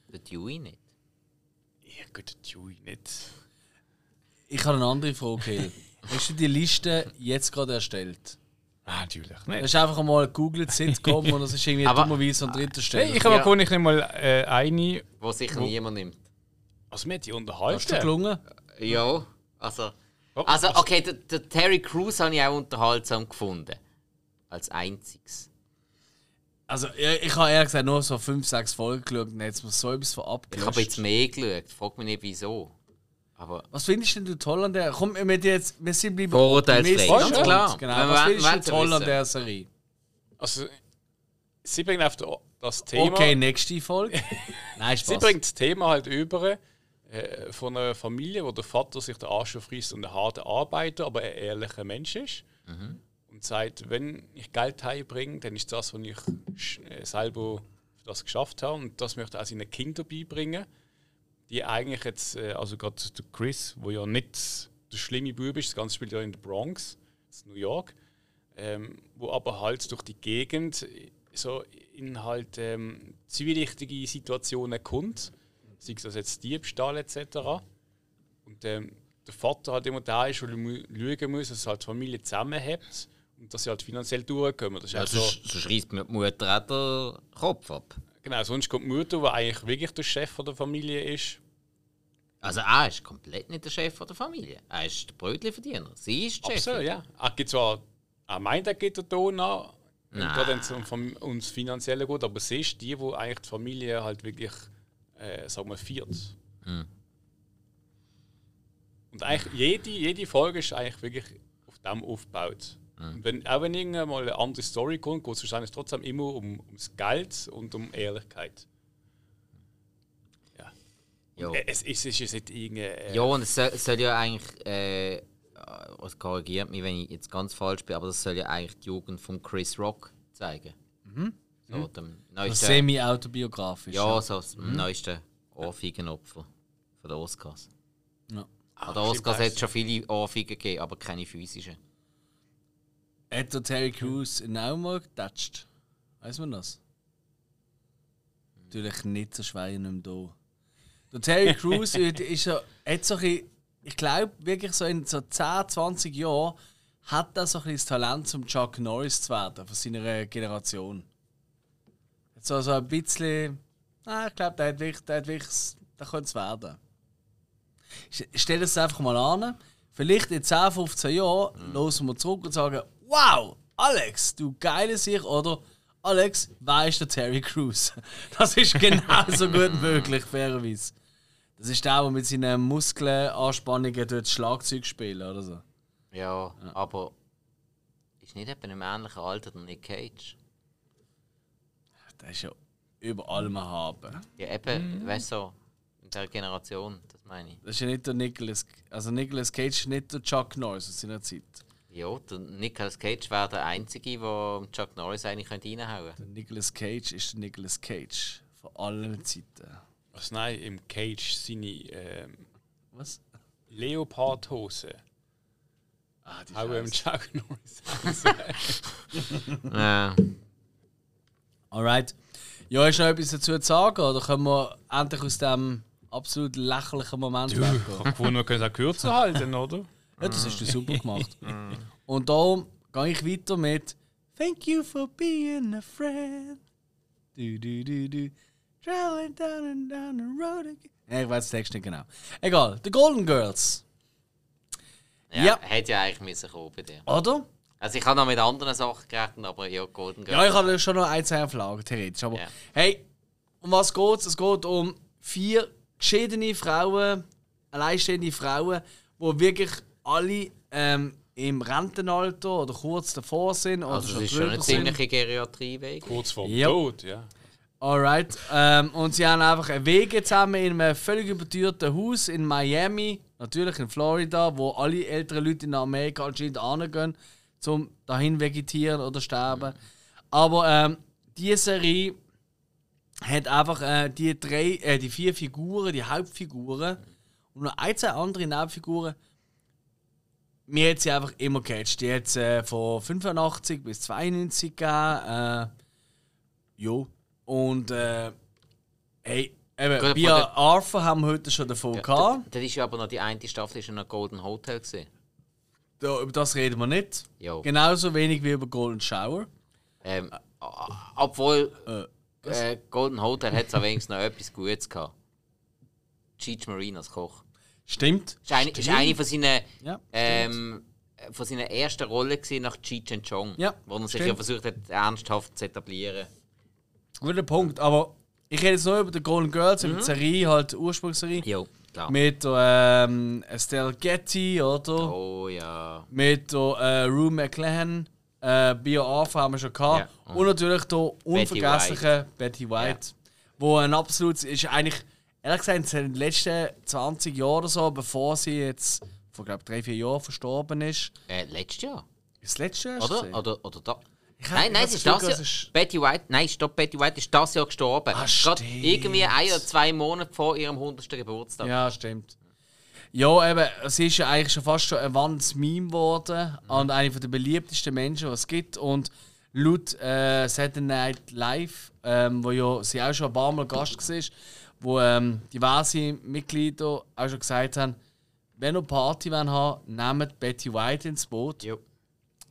Der Dewey nicht. Ja, gut, Dewey nicht. Ich habe eine andere Frage. Hast du die Liste jetzt gerade erstellt? Ah, natürlich nicht. hast einfach mal gegoogelt, Sitcom und das ist irgendwie Aber- dummerweise an dritter Stelle. Hey, ich habe Ja. ja. nicht mal äh, eine. Wo sicher niemand nimmt. Also, mir hat die Hast du unterhalten. gelungen? Ja, also. Oh, Also, okay, der, der Terry Crews habe ich auch unterhaltsam gefunden. Als einziges. Also, ich, ich habe ehrlich gesagt nur so 5, 6 Folgen geschaut und jetzt mir so etwas von Ich abgelöscht. habe jetzt mehr geschaut. Frag mich nicht wieso. Aber Was findest denn du toll an der? Komm, wir, jetzt, wir sind bleiben Vorurteilsfrei, ganz klar. Genau. Wenn Was findest du toll an der Serie? Also, sie bringt auf das Thema. Okay, nächste Folge. Nein, Sie Spaß. bringt das Thema halt über äh, von einer Familie, wo der Vater sich den Arsch frisst und ein harter Arbeiter, aber ein ehrlicher Mensch ist. Und sagt, wenn ich Geld heimbringe, dann ist das, was ich äh, selber für das geschafft habe. Und das möchte er auch seinen Kindern beibringen, die eigentlich jetzt, äh, also gerade Chris, wo ja nicht der schlimme Bub ist, das Ganze spielt ja in der Bronx, das ist New York, ähm, wo aber halt durch die Gegend so in halt ähm, zwielichtige Situationen kommt, sei es jetzt Diebstahl etc. Und ähm, der Vater halt immer da ist, weil er schauen muss, dass halt die Familie zusammenhält und dass sie halt finanziell durchkommen. Das ist ja, also, sonst, sonst reißt mir die Mutter auch den Kopf ab. Genau, sonst kommt die Mutter, die eigentlich wirklich der Chef von der Familie ist. Also er ist komplett nicht der Chef von der Familie. Er ist der Brötchenverdiener. Sie ist die Chefin. Absolut, ja. Er gibt zwar, er meint, er geht den Ton an, wenn es um, ums Finanzielle geht, aber sie ist die, wo eigentlich die Familie halt wirklich, äh, sagen wir, führt. Hm. Und eigentlich jede, jede Folge ist eigentlich wirklich auf dem aufgebaut. Hm. Und wenn, auch wenn irgendwann mal eine andere Story kommt, geht es wahrscheinlich trotzdem immer um, ums Geld und um Ehrlichkeit. Ja. Ja. Äh, Es, es ist jetzt nicht irgendein. Äh, Ja, und es soll, es soll ja eigentlich, äh, was korrigiert mich, wenn ich jetzt ganz falsch bin, aber das soll ja eigentlich die Jugend von Chris Rock zeigen. So, dem neuesten, Semi-autobiografisch. ja, so das neueste Ohrfeigenopfer von den Oscars. Ja. An den Oscars hat es schon viele Ohrfeigen gegeben, aber keine physischen. Hat der Terry Crews ihn auch mal getatscht? Weiß man das? Natürlich nicht so schwer in einem da. Der Terry Crews ist ja, hat so ein, ich glaube wirklich so in so 10, 20 Jahren hat er so ein das Talent, zum Chuck Norris zu werden, von seiner Generation. Jetzt also ein bisschen. Ah, ich glaube, der hat wirklich, der hat wirklich, der könnte es werden. St- Stell es einfach mal an. Vielleicht in 10, 15 Jahren hören wir zurück und sagen: Wow, Alex, du geile Sicht, oder? Alex, wer ist der Terry Crews? Das ist genauso gut möglich, fairerweise. Das ist der, der mit seinen Muskelanspannungen dort Schlagzeug spielt, oder so. Ja, aber ist nicht etwa im ähnlichen Alter der Nick Cage? Der ist ja über allem haben. Ja, eben, weißt du, so, in der Generation, das meine ich. Das ist ja nicht der Nicolas. Also Nicolas Cage ist nicht der Chuck Norris aus seiner Zeit. Ja, der Nicolas Cage wäre der Einzige, der Chuck Norris eigentlich reinhauen könnte. Der Nicolas Cage ist der Nicolas Cage von allen Zeiten. Was nein, im Cage seine ähm, Was? Leopardhose. Ah, die Auch im. Chuck Norris. Ja. Alright. Ja, ist noch etwas dazu zu sagen? Oder können wir endlich aus dem absolut lächerlichen Moment Ich weggehen? habe gefunden, wir können es auch kürzer halten, oder? Ja, das hast du super gemacht. Und darum gehe ich weiter mit Thank you for being a friend. Du, du, du, du. Traveling down and down the road again. Ja, ich weiß den Text nicht genau. Egal, The Golden Girls. Ja, Ja. hätte ja eigentlich müssen kommen bei dir. Oder? Also ich habe noch mit anderen Sachen gerechnet, aber ja, Golden Girls. Ja, ich hatte schon noch ein, zwei Auflagen, theoretisch. Aber Ja. hey, um was geht es? Es geht um vier geschiedene Frauen, alleinstehende Frauen, die wirklich alle ähm, im Rentenalter oder kurz davor sind oder Also schon es ist schon eine ziemliche Geriatrieweg. Kurz vor dem Ja. Tod, ja. Alright. Ähm, und sie haben einfach eine Wege zusammen in einem völlig überteuerten Haus in Miami, natürlich in Florida, wo alle älteren Leute in Amerika anscheinend hingehen, zum dahin vegetieren oder sterben. Aber ähm, diese Serie hat einfach äh, die drei, äh, die vier Figuren, die Hauptfiguren und noch ein, zwei andere Nebenfiguren. Mir hat sie einfach immer gecatcht. Die hat es äh, von 85 bis 92 gegeben. Äh, jo. Und äh, hey, eben, Gut, der- Arthur haben wir heute schon davon Ja, gehabt. das, ist ja aber noch die eine Staffel, ist ja noch Golden Hotel. Da, über das reden wir nicht. Ja. Genauso wenig wie über Golden Shower. Ähm, obwohl Äh, äh, Golden Hotel hat es wenigstens noch etwas Gutes gehabt. Cheech Marine als Koch. Stimmt. Ist eine, ist eine von seinen, Ja, ähm, von seinen ersten Rollen nach Cheech and Chong. Ja, wo er sich stimmt. ja versucht hat, ernsthaft zu etablieren. Guter Punkt. Aber ich rede jetzt nur über die Golden Girls, über die Serie, halt die Ursprungsserie. Jo, klar. Mit ähm, Estelle Getty, oder? Oh ja. Mit äh, Rue McLaren. Äh, Bio Arthur haben wir schon gehabt. Ja. Und natürlich der unvergessliche Betty White. Wo ein absolut ist eigentlich, ehrlich gesagt, in den letzten 20 Jahren oder so, bevor sie jetzt vor glaube drei, vier Jahren verstorben ist. Äh, letztes Jahr. Das letzte Jahr? Oder? Oder, oder da. Ich Nein, nein, ist das Jahr. Ist- Betty White, nein, stopp, Betty White ist das Jahr gestorben. Ah, Gerade irgendwie ein oder zwei Monate vor ihrem 100. Geburtstag. Ja, stimmt. Ja, eben, sie ist ja eigentlich schon fast schon ein wandelndes Meme geworden und eine der beliebtesten Menschen, die es gibt. Und laut äh, Saturday Night Live, ähm, wo ja sie auch schon ein paar Mal Gast war, wo ähm, diverse Mitglieder auch schon gesagt haben, wenn ihr Party haben nehmt Betty White ins Boot. Jo.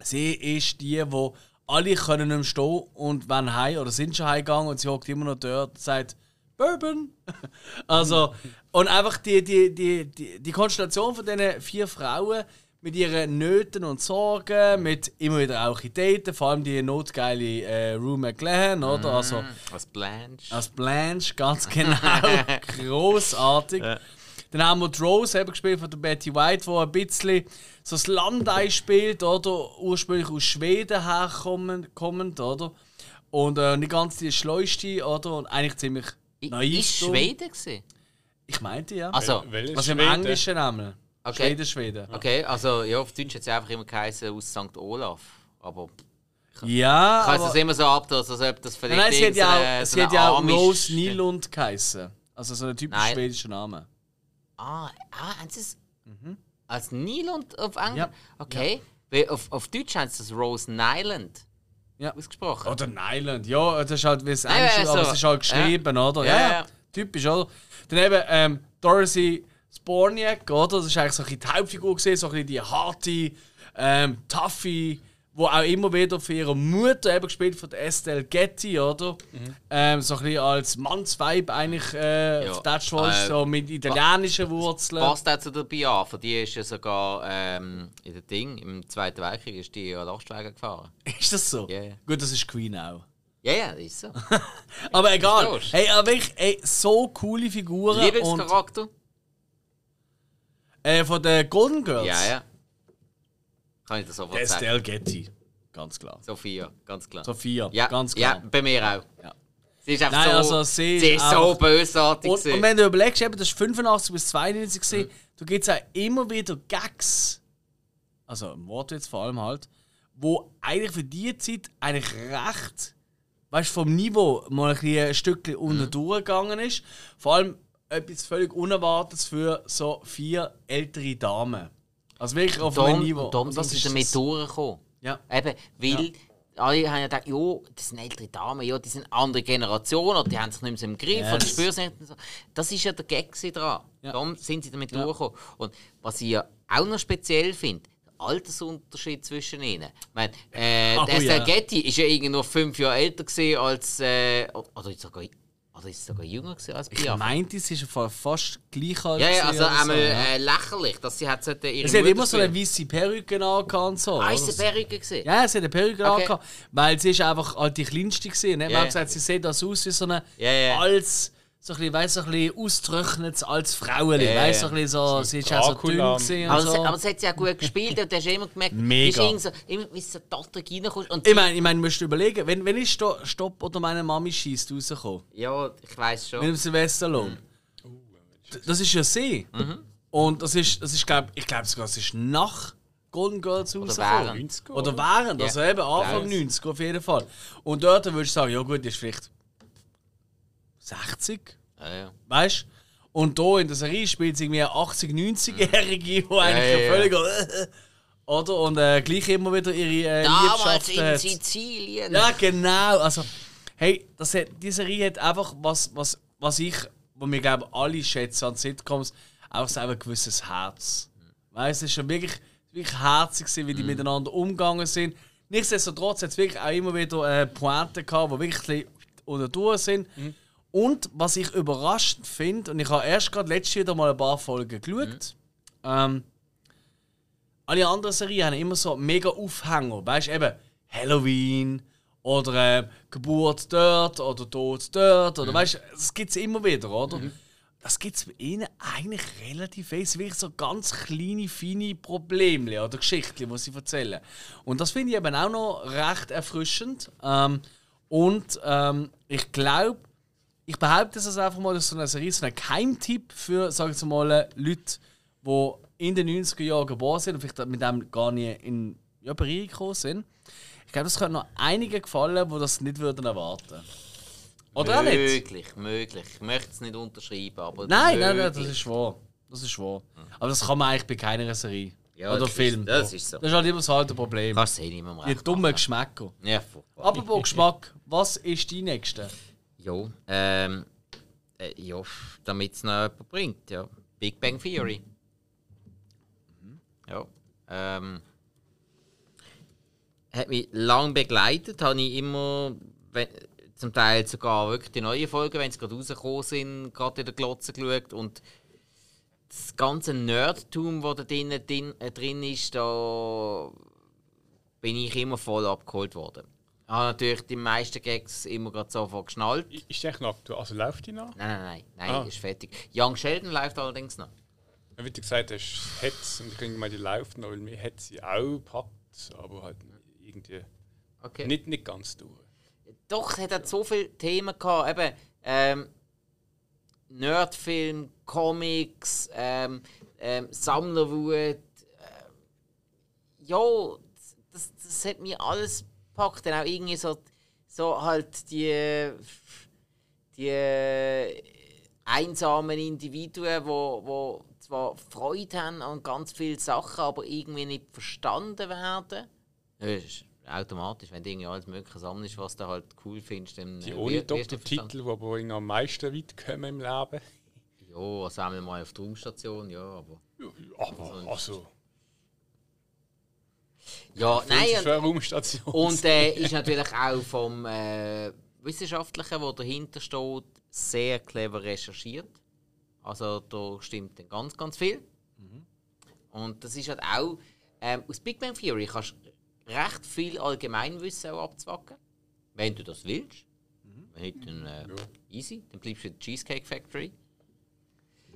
Sie ist die, wo alle können nicht mehr stehen und wenn heim oder sind schon heimgegangen und sie hockt immer noch dort und sagt Bourbon. also und einfach die, die, die, die, die Konstellation von diesen vier Frauen mit ihren Nöten und Sorgen, mit immer wieder auch Ideen, vor allem die notgeile äh, Rue McLaren, oder? Also Als Blanche. als Blanche, ganz genau. Großartig. Dann haben wir die Rose eben gespielt von der Betty White, wo ein bisschen so das Land einspielt, oder? Ursprünglich aus Schweden herkommend, kommend, oder? Und äh, nicht ganz die schleuste, oder? Und eigentlich ziemlich naiv. Ist. Schweden? Ich meinte ja. Also, Welches also im? Englischen Namen. Okay. Schweden, Schweden. okay, also ja, auf Deutsch hat es einfach immer geheißen aus St. Olaf. Aber Ja, ich heißt aber... das immer so ab, dass als ob das vielleicht Nein, sie hat ja auch, so sie hat ja auch Rose Nilund geheißen. Also so ein typisch Nein. schwedischer Name. Ah, ah haben sie es als Nilund auf Englisch? Mhm. Ja. Okay. Weil Auf, auf Deutsch sie das Rose Nyland Ja. ausgesprochen. Oder Nyland, ja, das ist halt wie es Englisch, also, aber es ist halt geschrieben, oder? Ja, Ja, ja, ja. typisch, oder? Dann eben ähm, Dorothy Sporniak, oder? Das ist eigentlich so ein bisschen die Hauptfigur gesehen, so ein bisschen die harte, ähm, toughe, wo auch immer wieder für ihre Mutter eben gespielt von der Estelle Getty, oder? Ähm, so ein bisschen als Mannsweib eigentlich äh, Ja. Äh, so mit italienischen Wurzeln. Passt auch zu der Biafra. Die ist ja sogar ähm, in dem Ding, im Zweiten Weltkrieg, ist die ja Lastwagen gefahren. Ist das so? Ja, ja. Gut, das ist Queen auch. Ja, ja, das ist so. Aber egal. Hey, aber wirklich, ey, so coole Figuren. und, Lieblingscharakter? Äh, von den Golden Girls. Ja, ja. Kann ich das sofort sagen. Estelle Getty. Ganz klar. Sophia, ganz klar. Sophia. ja, ganz ja, klar. bei mir auch. Ja. Sie ist einfach Nein, so, also sie sie ist so bösartig. Und, gewesen. und wenn du überlegst, eben, das ist 85 bis 92 gesehen, Mhm. da gibt es auch immer wieder Gags, also im Wortwitz vor allem halt, wo eigentlich für die Zeit eigentlich recht, weißt du, vom Niveau mal ein, ein Stückchen Mhm. unten durchgegangen ist. Vor allem etwas völlig Unerwartetes für so vier ältere Damen. Also wirklich auf einem Darum, Niveau. sind das ist damit durchgekommen. Ja. Eben, weil alle haben ja gedacht, jo, das sind ältere Damen, ja, die sind andere Generationen, oder die haben sich nicht mehr so im Griff, Yes. oder spüren sie nicht so. Das ist ja der Gag dran. Ja. Darum sind sie damit durchgekommen. Und was ich ja auch noch speziell finde, der Altersunterschied zwischen ihnen. Ich meine, äh, Oh, der ja. Getty ist ja irgendwie nur fünf Jahre älter gewesen als, äh, oder sogar, oder ist sogar jünger als Ich Biafra. meinte, sie ist fa- fast gleich alt. Ja, ja, also oder so, einmal ja. äh, lächerlich, dass sie hat ihre Sie hat immer so eine weiße Perücke angehabt und so. Ah, ist eine Perücke gewesen? Ja, sie hat eine Perücke Okay. angehabt, weil sie ist einfach halt die kleinste gewesen. Ne? Man Ja, hat gesagt, sie sieht das aus wie so eine Ja, ja. als so ein bisschen, weißt, so ein bisschen ausgetrocknetes als Fraueli. Ja, weißt, so ein bisschen so, sie ist auch so dünn Aber, so. sie, aber sie hat sie auch gut gespielt und du hast immer gemerkt, Mega. du so, immer wie so tatrig reinkommst. Und ich meine, ich mein, musst du überlegen, wenn, wenn ist Sto Stopp oder meine Mami schießt rausgekommen? ja, ich weiß schon. Mit dem Sylvester Stallone. D- Das ist ja sie. Mhm. Und das ist, das ist glaub, ich glaube sogar, es ist nach Golden Girls Oder rausgekommen. während. 90er, Oder während, also Ja. eben Anfang Ja. 90 auf jeden Fall. Und dort würde ich sagen, ja gut, ist vielleicht 60, Ja, ja. weißt du? Und hier in der Serie spielt sie irgendwie eine 80-, 90-Jährige, die eigentlich ja, ja. völlig. Oder? Und äh, gleich immer wieder ihre äh, Damals in hat. Sizilien. Ja, genau. Also, hey, das hat, die Serie hat einfach was, was, was ich, wo wir glaube alle schätzen an Sitcoms, auch so ein gewisses Herz. Weißt du, es ist schon wirklich, wirklich herzig, gewesen, wie die miteinander umgegangen sind. Nichtsdestotrotz hat es wirklich auch immer wieder äh, Pointen gehabt, die wirklich unter durch sind. Und was ich überraschend finde, und ich habe erst gerade letztes Jahr mal ein paar Folgen geschaut, ähm, alle anderen Serien haben immer so mega Aufhänger. Weißt du, eben Halloween oder äh, Geburt dort oder Tod dort. Oder weißt du, das gibt es immer wieder, oder? Das gibt es bei ihnen eigentlich relativ viel. Es wirklich so ganz kleine, feine Probleme oder Geschichten, die sie erzählen. Und das finde ich eben auch noch recht erfrischend. Ähm, und ähm, ich glaube, ich behaupte es einfach mal, das ist so eine Serie, so ein Keimtipp für, sagen wir mal, Leute, die in den 90er Jahren geboren sind und vielleicht mit dem gar nicht in ja, Berührung gekommen sind. Ich glaube, das könnte noch einigen gefallen, die das nicht würden erwarten Oder auch nicht? Möglich, möglich. Ich möchte es nicht unterschreiben, aber. Nein, nein, nein, das möglich. ist wahr. Das ist wahr. Aber das kann man eigentlich bei keiner Serie. Ja, Oder das ist- Film. das ist so. Das ist halt immer das alte Problem. Kannst du eh nicht mehr Die recht dummen machen. Geschmäcker. Ja. Apropos Geschmack, was ist die nächste? Ja, ähm. Äh, ja, damit es noch jemand bringt, ja. Big Bang Theory. Ja. Ähm. Hat mich lange begleitet, habe ich immer, wenn, zum Teil sogar wirklich die neuen Folgen, wenn sie gerade rausgekommen sind, gerade in der Glotze geschaut und das ganze Nerdtum, das da drin, drin, äh, drin ist, da bin ich immer voll abgeholt worden. Habe natürlich die meisten Gags immer gerade sofort geschnallt. Ist eigentlich noch aktuell? Also läuft die noch? Nein, nein, nein, nein, Ah. ist fertig. Young Sheldon läuft allerdings noch. Ja, Wie du gesagt hast, Hetz und ich denke mal, die läuft noch, weil mir hat sie auch gepackt, aber halt irgendwie Okay. nicht, nicht ganz durch. Doch, es hat halt so viele Themen gehabt. Eben, ähm, Nerdfilm, Comics, ähm, ähm, Sammlerwut. Äh, ja, das, das hat mir alles gepackt. Dann auch irgendwie so, so halt die, die einsamen Individuen, wo, wo zwar Freude haben an ganz vielen Sachen, aber irgendwie nicht verstanden werden. Ja, das ist automatisch, wenn du irgendwie alles Mögliche sammelst, was du halt cool findest, dann Die äh, ohne. Doktortitel, die aber am meisten weit kommen im Leben. Ja, also einmal mal auf der Raumstation, ja, aber. Aber, also, Ja, nein, Raumstation. und äh, ist natürlich auch vom äh, Wissenschaftlichen, der dahinter steht, sehr clever recherchiert. Also da stimmt dann ganz, ganz viel. Und das ist halt auch, ähm, aus Big Bang Theory kannst du recht viel Allgemeinwissen auch abzwacken, wenn du das willst. Wenn nicht, dann äh, easy, dann bleibst du in der Cheesecake Factory.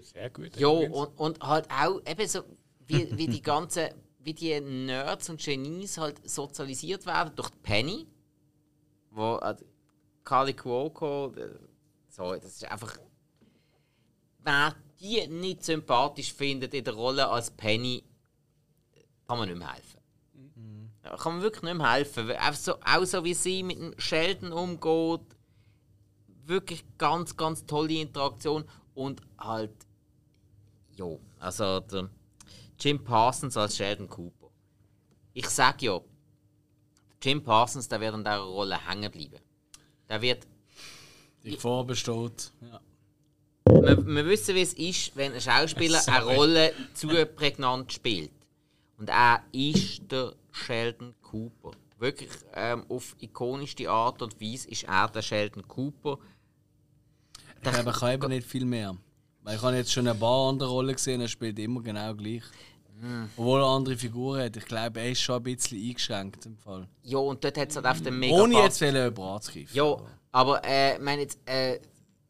Sehr gut. Ja, und, und halt auch eben so, wie, wie die ganzen, wie die Nerds und Genies halt sozialisiert werden durch die Penny, wo äh, Kali Cuoco, äh, so, das ist einfach, wer die nicht sympathisch findet in der Rolle als Penny, kann man nicht mehr helfen. Ja, kann man wirklich nicht mehr helfen. Auch so, auch so wie sie mit dem Sheldon umgeht, wirklich ganz, ganz tolle Interaktion und halt ja, also der Jim Parsons als Sheldon Cooper. Ich sag ja, Jim Parsons, der wird in dieser Rolle hängen bleiben. Der wird. Die Gefahr besteht. Ja. Wir, wir wissen, wie es ist, wenn ein Schauspieler eine Rolle zu prägnant spielt. Und er ist der Sheldon Cooper. Wirklich ähm, auf ikonischste Art und Weise ist er der Sheldon Cooper. Ich glaube, ich kann eben nicht viel mehr. Ich habe jetzt schon ein paar andere Rollen gesehen, er spielt immer genau gleich. Obwohl er andere Figuren hat. Ich glaube, er ist schon ein bisschen eingeschränkt im Fall. Ja, und dort hat es halt auf den mega Ohne jetzt wollen jemanden anzugreifen. Ja, aber äh, ich meine jetzt, äh,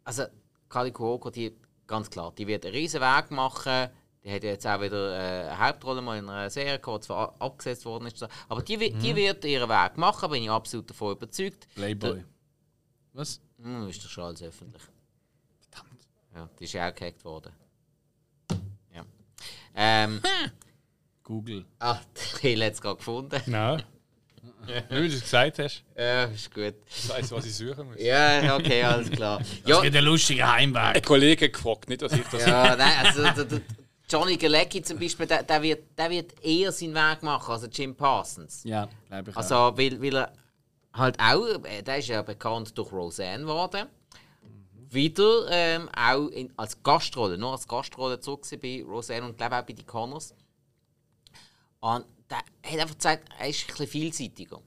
also Kali Kuoko, die ganz klar, die wird einen riesen Weg machen. Die hat jetzt auch wieder äh, eine Hauptrolle mal in einer Serie gehabt, die zwar abgesetzt worden ist. Aber die, wi- die wird ihren Weg machen, bin ich absolut davon überzeugt. Playboy. Was? Hm, ist doch schon alles öffentlich. Ja, die ist ja auch gehackt worden. Ja. Ähm, Google. ah, Hill hat es gerade gefunden. Nein. Wie du es gesagt hast, Ja, ist gut. Ich weiß, was ich suchen muss. Ja, okay, alles klar. Ja, Mit der lustigen Heimweg. Ein Kollege gefragt, nicht, dass ich das. Ja, nein, also der, der Johnny Galecki zum Beispiel, der, der, wird, der wird eher seinen Weg machen als der Jim Parsons. Ja, glaube ich. auch. Also, weil, weil er halt auch, äh, der ist ja bekannt durch Roseanne geworden. Wieder ähm, auch in, als Gastrolle, nur als Gastrolle zurück bei Roseanne und glaube auch bei den Connors. Und der hat einfach gezeigt, er ist ein bisschen vielseitiger.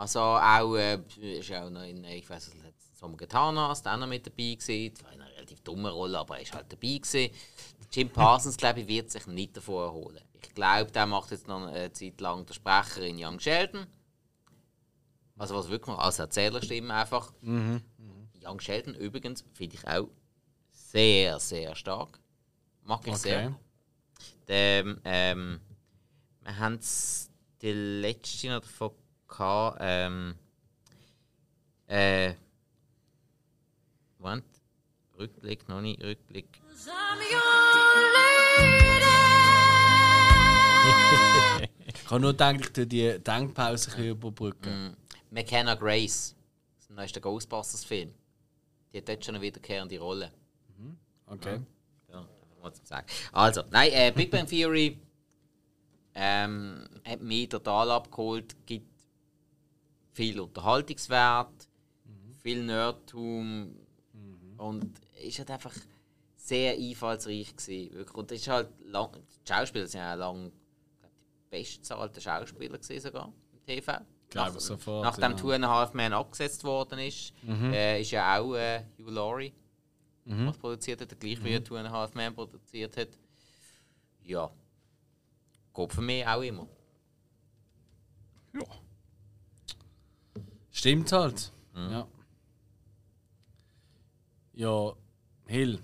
Also auch, äh, ist auch noch in, ich weiß nicht, Sommer getan hast, auch noch mit dabei gewesen. Das war eine relativ dumme Rolle, aber er ist halt dabei gewesen. Jim Parsons, glaube ich, wird sich nicht davon erholen. Ich glaube, der macht jetzt noch eine Zeit lang den Sprecher in Young Sheldon. Also was wirklich noch als Erzählerstimme einfach. Young Sheldon übrigens finde ich auch sehr, sehr stark. Mag ich sehr. Okay. Ähm, wir haben es die letzte noch davon gehabt. Ähm, äh, Moment. Rückblick, noch nicht Rückblick. Ich habe nur gedacht, ich tue die Denkpause ein bisschen überbrücken. McKenna Grace, das ist der neueste Ghostbusters-Film. Die hat dort schon eine wiederkehrende Rolle. Okay. Ja, einfach mal zum Sagen. Also, nein, äh, Big Bang Theory ähm, hat mich total abgeholt, gibt viel Unterhaltungswert, viel Nerdtum und ist halt einfach sehr einfallsreich gewesen. wirklich. Und das ist halt lang, die Schauspieler sind ja lang glaub, die bestzahlten Schauspieler gewesen sogar im TV. Glaube ich sofort, Nachdem ja. Two and a Half Men abgesetzt worden ist, äh, ist ja auch äh, Hugh Laurie was produziert hat, der gleich wie Two and a Half Men produziert hat. Ja. Geht für mich auch immer. Ja. Stimmt halt. Ja. Ja, Hill.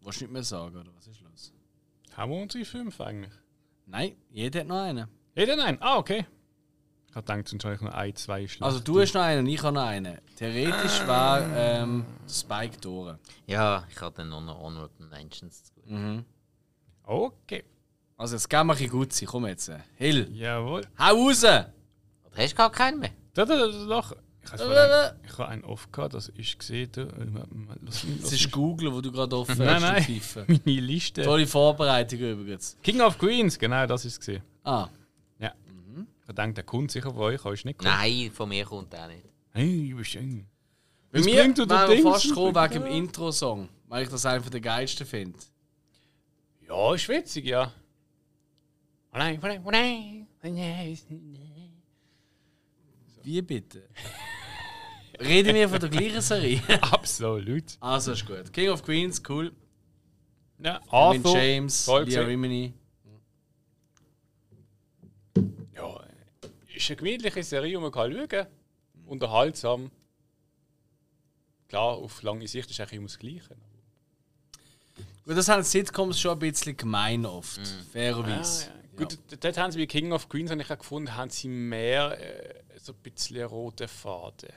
Willst du nicht mehr sagen, oder was ist los? haben wir unsere fünf eigentlich? Nein, jeder hat noch einen. Jeder nein? Ah, okay. Ich habe gedacht, sonst habe ich noch ein, zwei schlechte. Also du hast noch einen und ich habe noch einen. Theoretisch wäre ähm, Spike durch. Ja, ich hatte noch noch Honorable Mentions zu tun. Okay. Also jetzt gehen wir ein bisschen gut sein. Komm jetzt. Hill, Jawohl. hau raus! Oder hast du gar keinen mehr? Da, da, da, doch. Ich habe ich habe einen off gehabt, das ist gesehen. Das ist Google, wo du gerade offen Nein, hast. nein. du Pfeife. Meine Liste. Tolle Vorbereitung übrigens. King of Queens, genau, das ist es gesehen. Ah. Ich denke, der kommt sicher von euch, ist nicht gekommen. Nein, von mir kommt der nicht. Hey, wie schön. bei mir bringt du wären den wir Dings? fast gekommen wegen dem Intro-Song. weil ich das einfach der geilsten finde. Ja, ist witzig, ja. Wie bitte? Reden wir von der gleichen Serie? Absolut. Also ist gut. King of Queens, cool. Ja, Arthur, James, gesehen. Rimini. Ist eine gemütliche Serie, die man kann schauen kann. Unterhaltsam. Klar, auf lange Sicht ist eigentlich immer das Gleiche. Gut, das haben Sitcoms schon ein bisschen gemein oft, fairerweise. Ah, ja. Gut, d- dort haben sie bei King of Queens habe ich auch gefunden, haben sie mehr äh, so ein bisschen rote Faden.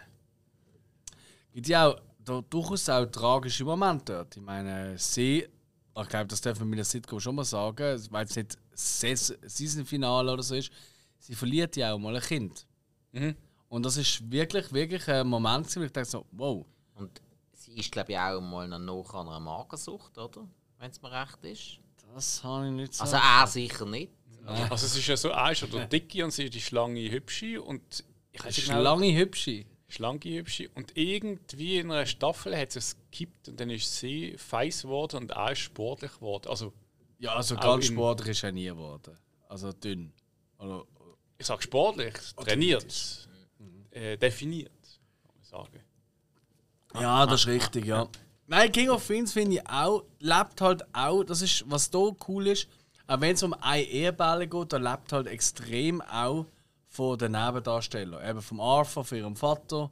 Gibt ja auch da, durchaus auch tragische Momente dort. Ich meine, sie, ich glaube, das dürfen wir mit der Sitcom schon mal sagen, weil es nicht Season-Finale oder so ist, sie verliert ja auch mal ein Kind. Mhm. Und das ist wirklich, wirklich ein Moment, wo ich dachte so, wow. Und sie ist, glaube ich, auch mal noch nach einer Magersucht, oder? Wenn es mir recht ist. Das habe ich nicht so. Also er sicher nicht. Also es ist ja so, er ist ja der Dicke und sie ist die Schlange Hübsche und ich weiß genau, Schlange hübsche. Schlange Hübsche und irgendwie in einer Staffel hat es gekippt und dann ist sie feiss geworden und er ist sportlich geworden. Also Ja, also ganz sportlich ist er nie geworden. Also dünn. Oder, ich sage sportlich, trainiert, äh, definiert, kann man sagen. Ja, das ist richtig, ja. Nein, King of Queens finde ich auch, lebt halt auch, das ist, was da cool ist, auch wenn es um eine Ehebälle geht, da lebt halt extrem auch von den Nebendarstellern. Eben vom Arthur, von ihrem Vater,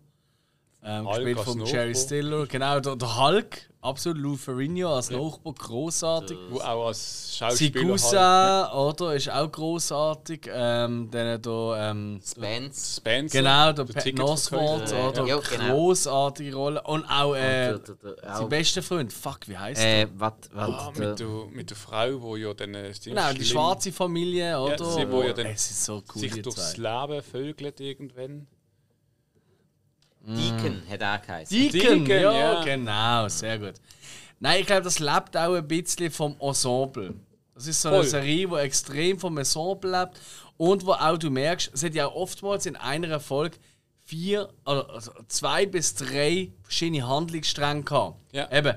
ähm, Hulk gespielt von. Jerry Stiller, genau, der, der Hulk, absolut Lou Ferrigno als Nachbar, großartig. Wo auch als Schauspieler Cousin, halt, oder, ist auch großartig. Ähm, dann da, ähm, Spence. Spencer, Genau, der der. Oswald, Ja, oder? ja, genau. Großartige Rolle. Und auch äh, Und der- der- der- sein bester Freund, fuck, wie heißt Äh, der? was, Ah, was, mit, der, mit der Frau, die ja dann äh, Genau, die schwarze Familie, oder? sie, wo ja dann es ist so cool, sich durchs zwei. Leben vögelt irgendwann. Deacon hat er geheißen. Deacon, Deacon, ja, ja. genau, sehr gut. Nein, ich glaube, das lebt auch ein bisschen vom Ensemble. Das ist so eine Voll. Serie, die extrem vom Ensemble lebt und wo auch du merkst, es hat ja oftmals in einer Folge vier, oder also zwei bis drei verschiedene Handlungsstränge gehabt. Ja. Eben,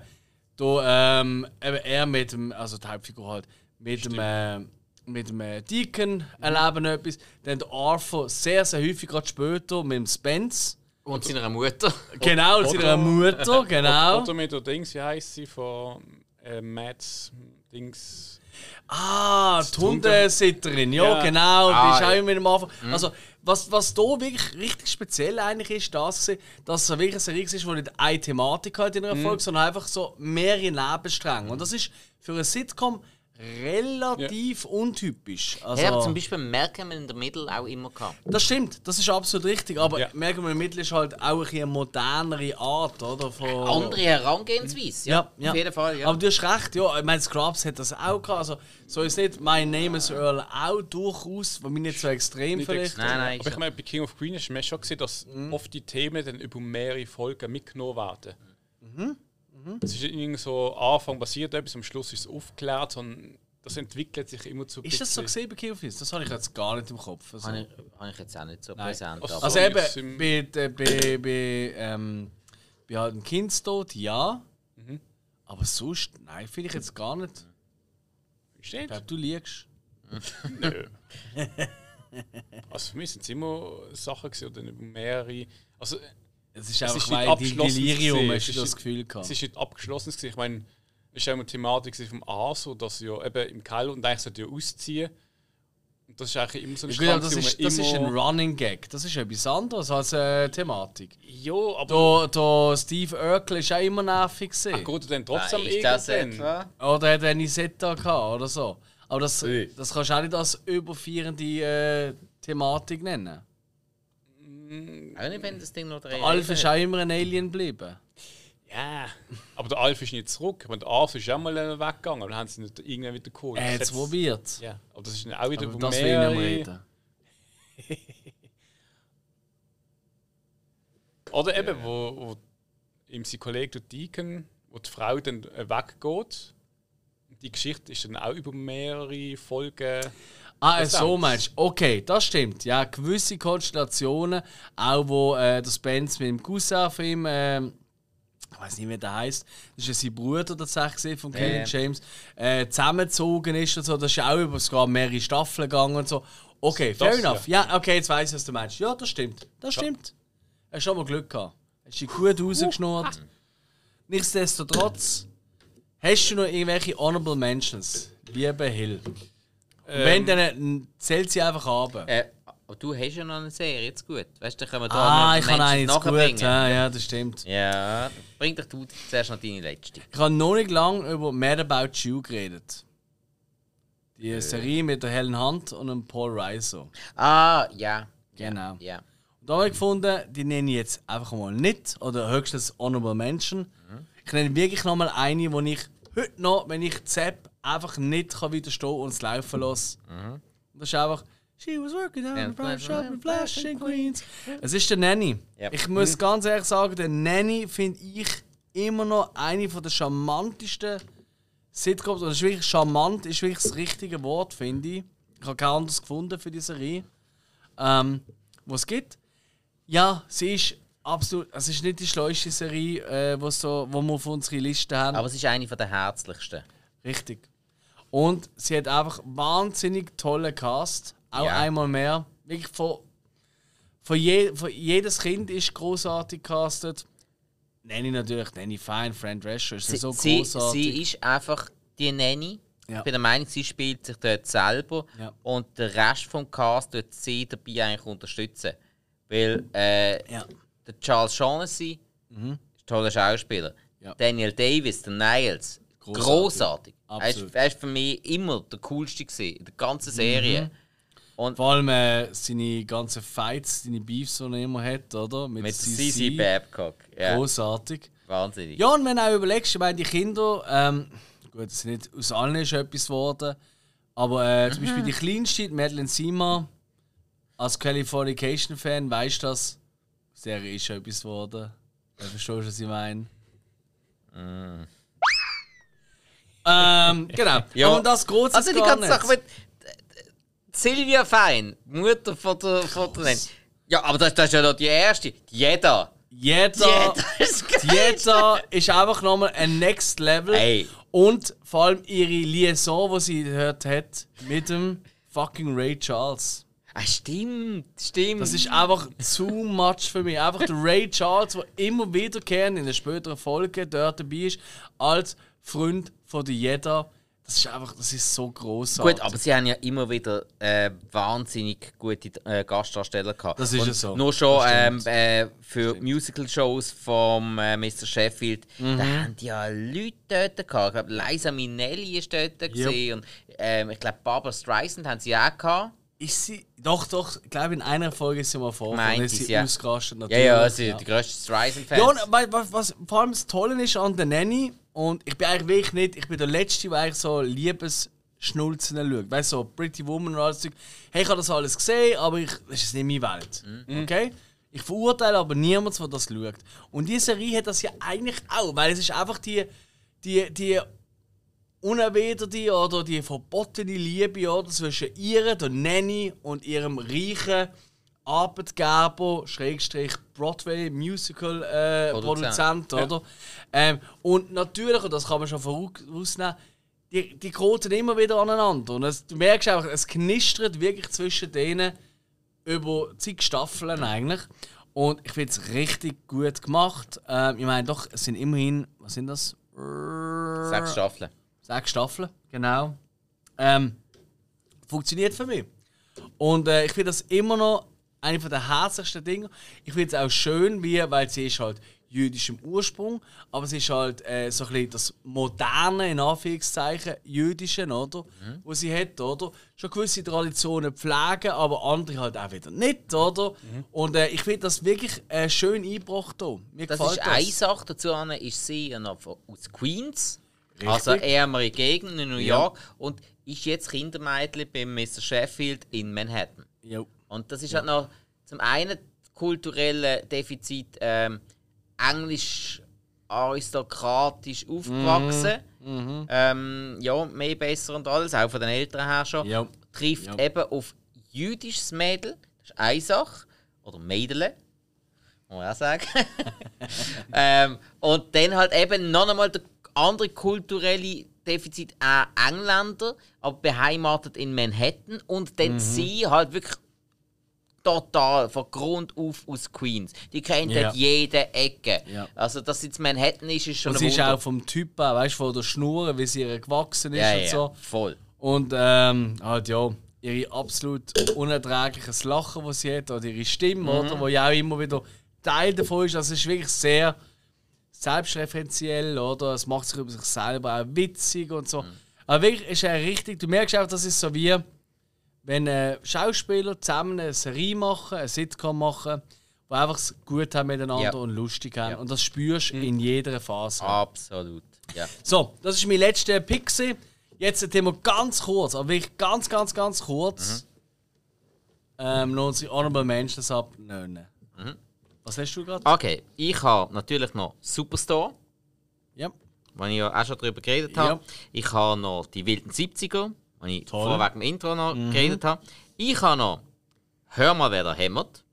da, ähm, eben er mit dem, also die Hauptfigur halt, mit dem, äh, mit dem äh, Deacon erleben etwas. Dann der Arthur sehr, sehr häufig, gerade später, mit dem Spence. Und seiner Mutter. Genau, Oder- seiner Mutter, genau. Oder mit der Dings, wie heißt sie, von äh, Mads Dings. Ah, die Hundesitterin, ja, Ja. genau, die Ah, ist auch immer am Anfang. Also, was, was da wirklich richtig speziell eigentlich ist, das, dass es wirklich eine Serie ist, die nicht eine Thematik hat in einer Folge, sondern einfach so mehrere Nebenstränge. Und das ist für eine Sitcom relativ untypisch. Also, Er hat zum Beispiel Malcolm in der Mitte auch immer gehabt. das stimmt, das ist absolut richtig, aber Ja. merken wir im Mittel ist halt auch eine modernere Art, oder? Von, Andere Herangehensweise, ja. Ja, ja. Auf jeden Fall, ja. Aber du hast recht, ja. Ich meine, Scrubs hat das auch gehabt. Also, so ist nicht My Name is Earl auch durchaus, weil mich nicht so extrem Nicht vielleicht. extrem. nein, nein, Aber ich meine, bei King of Queens hast du mir schon gesehen, dass Mhm. oft die Themen dann über mehrere Folgen mitgenommen werden. Mhm. Es ist irgendwie so, am Anfang passiert etwas, am Schluss ist es aufgeklärt, sondern das entwickelt sich immer zu Ist das so gesehen bei Killfish? Das habe ich jetzt gar nicht im Kopf. Also, Habe ich, habe ich jetzt auch nicht so Nein. präsent. Also- aber- also so eben, bei, der- bei, bei, ähm, bei halt einem Kindstod, ja. Mhm. Aber sonst, nein, finde ich jetzt gar nicht. Ich Steht? glaube, du liegst. Nö. also für mich sind es immer Sachen gewesen, oder mehrere. Also Es ist Es einfach, ist nicht weil die abgeschlossen Delirium hast Es du ist das nicht- Gefühl gehabt. es ist nicht abgeschlossen gewesen. Ich meine, es war auch eine Thematik vom ASO, dass sie ja eben im Keller und eigentlich sollte ja ausziehen. Und das ist eigentlich immer so eine Ja, gut, das, ist, das ist ein Running Gag. Das ist etwas anderes als eine Thematik. Ja, aber Da, da Steve Urkel ist auch immer nervig. gewesen. Ach, er dann trotzdem ist das irgendwann? Oder hat er eine Isetta gehabt oder so. Aber das, das kannst du auch nicht als überführende äh, Thematik nennen. Auch nicht, wenn das Ding noch drei Alf Leben ist auch immer ein Alien geblieben. Ja. Aber der Alf ist nicht zurück. Meine, der Arthur ist auch mal äh, weggegangen, aber dann haben sie ihn nicht irgendwann wieder geholt. Er hat es probiert. Ja, aber das ist dann auch wieder Aber über das will ich nicht reden. Oder eben, wo, wo ihm sein Kollege der Deacon, wo die Frau dann äh, weggeht. Die Geschichte ist dann auch über mehrere Folgen. Ah, Das so meinst du. Okay, das stimmt. Ja, gewisse Konstellationen, auch wo äh, der Spence mit dem Cousin von ihm ähm, ich weiß nicht, wie der heißt. Das ist ja sein Bruder tatsächlich von Kevin ja. James. Äh, zusammengezogen ist und so. Das ist auch über sogar mehrere Staffeln gegangen und so. Okay, fair das, enough. Ja. ja. okay, jetzt weiß ich, was du meinst. Ja, das stimmt. Das stimmt. Hast schon mal Glück gehabt. Hast dich gut rausgeschnurrt. Nichtsdestotrotz, hast du noch irgendwelche Honorable Mentions? Lieber Hill. Ähm, wenn, dann zählt sie einfach ab. Äh, du hast ja noch eine Serie, jetzt gut. Weißt du, können wir da ah, ich kann eine jetzt gut. Ja, ja, das stimmt. Ja, bring doch du zuerst noch deine letzte. Ich habe noch nicht lange über Mad About You geredet. Die äh. Serie mit der Helen Hunt und dem Paul Reiser. Ah, ja. Genau. Ja. Und da habe ich gefunden, die nenne ich jetzt einfach mal nicht. Oder höchstens Honorable Mention. Mhm. Ich nenne wirklich nochmal eine, die ich heute noch, wenn ich Zapp einfach nicht kann widerstehen und es laufen lasse. Mhm. Das ist einfach. She was working out in a shop in Flashing Queens. Es ist der Nanny. Yep. Ich muss mhm. ganz ehrlich sagen, der Nanny finde ich immer noch eine der charmantesten Sitcoms. Und das ist wirklich charmant, ist wirklich das richtige Wort, finde ich. Ich habe kein anderes gefunden für diese Serie. Ähm, was es gibt. Ja, sie ist absolut. Es ist nicht die schleuste Serie, äh, wo, so, wo wir auf unserer Liste haben. Aber es ist eine der herzlichsten. Richtig. Und sie hat einfach wahnsinnig tolle Cast. Auch ja. einmal mehr. Wirklich von, von, je, von jedes Kind ist großartig castet. Nenne ich natürlich, ich fein, Friend Drescher ist sie, so großartig. Sie, sie ist einfach die Nanny. Ja. Ich bin der Meinung, sie spielt sich dort selber ja. und der Rest vom Cast wird sie dabei eigentlich unterstützen. Weil äh, ja. der Charles Shaughnessy mhm. ist ein toller Schauspieler. Daniel Davis, der Niles, großartig. großartig. Er, ist, er ist für mich immer der coolste in der ganzen Serie. Mhm. Und Vor allem äh, seine ganzen Fights, seine Beefs, die er immer hat, oder? Mit, mit CC Babcock. Ja. Großartig. Wahnsinnig. Ja, und wenn du auch überlegst, ich meine, die Kinder, ähm, gut, es ist nicht aus allen ist etwas geworden, aber äh, zum Beispiel die kleinste, Madeleine Sima, als Californication-Fan, weißt du das? Serie ist schon etwas geworden. Verstehst du, was ich meine? Mm. Ähm, genau. ja. Aber das große Also die ganze Sache mit Silvia Fein, Mutter von der, von der Ja, aber das, das ist ja noch die erste. Jeder. Jeder, jeder ist einfach nochmal ein Next Level. Hey. Und vor allem ihre Liaison, die sie gehört hat, mit dem fucking Ray Charles. Ah, stimmt, stimmt. Das ist einfach zu much für mich. Einfach der Ray Charles, der immer wiederkehrend in der späteren Folge dort dabei ist, als Freund von der Jeder. Das ist einfach, das ist so großartig. Gut, aber sie haben ja immer wieder äh, wahnsinnig gute äh, Gastdarsteller gehabt. Das ist ja so. Nur schon ähm, äh, für Musical-Shows von äh, Mr. Sheffield, mhm. da haben die ja Leute dort gehabt. Ich glaube, Liza Minnelli ist dort yep. gesehen und ähm, ich glaube, Barbara Streisand haben sie auch gehabt. Ist sie. Doch, doch, ich glaube, in einer Folge ist sie mal vorgekommen. Ist sie ja. ausgerastet natürlich. Ja, ja, sie ja. die grösste Streisand-Fan. Ja, und was, was, vor allem das Tolle ist an der Nanny, und ich bin eigentlich wirklich nicht, ich bin der Letzte, der eigentlich so Liebesschnulzen schaut. Weißt du, so Pretty Woman und alles. Hey, ich habe das alles gesehen, aber ich, das ist nicht meine Welt. Mhm. Okay? Ich verurteile aber niemanden, der das schaut. Und diese Serie hat das ja eigentlich auch, weil es ist einfach die, die, die unerwiderte oder die verbotene Liebe oder, zwischen ihr, der Nanny, und ihrem reichen Arbeitgeber, Schrägstrich Broadway Musical äh, Produzent, ja. oder? Ähm, und natürlich, und das kann man schon vorausnehmen, die, die kroten immer wieder aneinander. Und es, du merkst einfach, es knistert wirklich zwischen denen über zig Staffeln eigentlich. Und ich finde es richtig gut gemacht. Ähm, ich meine, doch, es sind immerhin, was sind das? Sechs Staffeln. Sechs Staffeln, genau. Ähm, funktioniert für mich. Und äh, ich finde das immer noch eine der herzlichsten Dinge. Ich finde es auch schön, wie, weil sie ist halt jüdischem Ursprung, aber sie ist halt äh, so ein bisschen das moderne, in Anführungszeichen, jüdische, oder? Mhm. Was sie hat, oder? Schon gewisse Traditionen pflegen, aber andere halt auch wieder nicht, oder? Mhm. Und äh, ich finde das wirklich äh, schön eingebracht hier. Mir das ist das. eine Sache dazu, ist sie ja aus Queens, Richtig. also ärmere Gegend in New York, ja. und ist jetzt Kindermädchen bei Mr. Sheffield in Manhattan. Jo. Und das ist ja. halt noch zum einen kulturelle Defizit ähm, englisch aristokratisch aufgewachsen. Mhm. Mhm. Ähm, ja, mehr besser und alles, auch von den Eltern her schon. Ja. Trifft ja. eben auf jüdisches Mädel, das ist eine Sache, oder Mädele. muss man auch sagen. ähm, und dann halt eben noch einmal der andere kulturelle Defizit, auch Engländer, aber beheimatet in Manhattan und dann sie halt wirklich total von Grund auf aus Queens. Die kennen Ja. dort jede Ecke. Ja. Also, dass sie in Manhattan ist, ist schon Und ein sie ist Wunder. auch vom Typ her, weißt du, von der Schnur, wie sie ihr gewachsen ist ja, und ja, so. voll. Und ähm, halt ja, ihre absolut unerträgliches Lachen, das sie hat, oder ihre Stimme, oder, wo ja auch immer wieder Teil davon ist. Also es ist wirklich sehr selbstreferenziell, oder? Es macht sich über sich selber auch witzig und so. Aber wirklich ist er richtig, du merkst auch, das ist so wie, wenn äh, Schauspieler zusammen eine Serie machen, eine Sitcom machen, die einfach es gut haben miteinander Ja. und lustig haben. Und das spürst du in jeder Phase. Absolut. Ja. So, das ist mein letzter Pick. Jetzt ein Thema ganz kurz, aber wirklich ganz, ganz, ganz kurz. Ähm, noch unsere Honorable Mentions abnehmen. Was hast du gerade? Okay, ich habe natürlich noch Superstore, Ja. wo ich ja auch schon darüber geredet habe. Ja. Ich habe noch die wilden 70er, wo ich Toll. vorweg im Intro noch geredet habe. Ich habe noch Hör mal, wer da hämmert.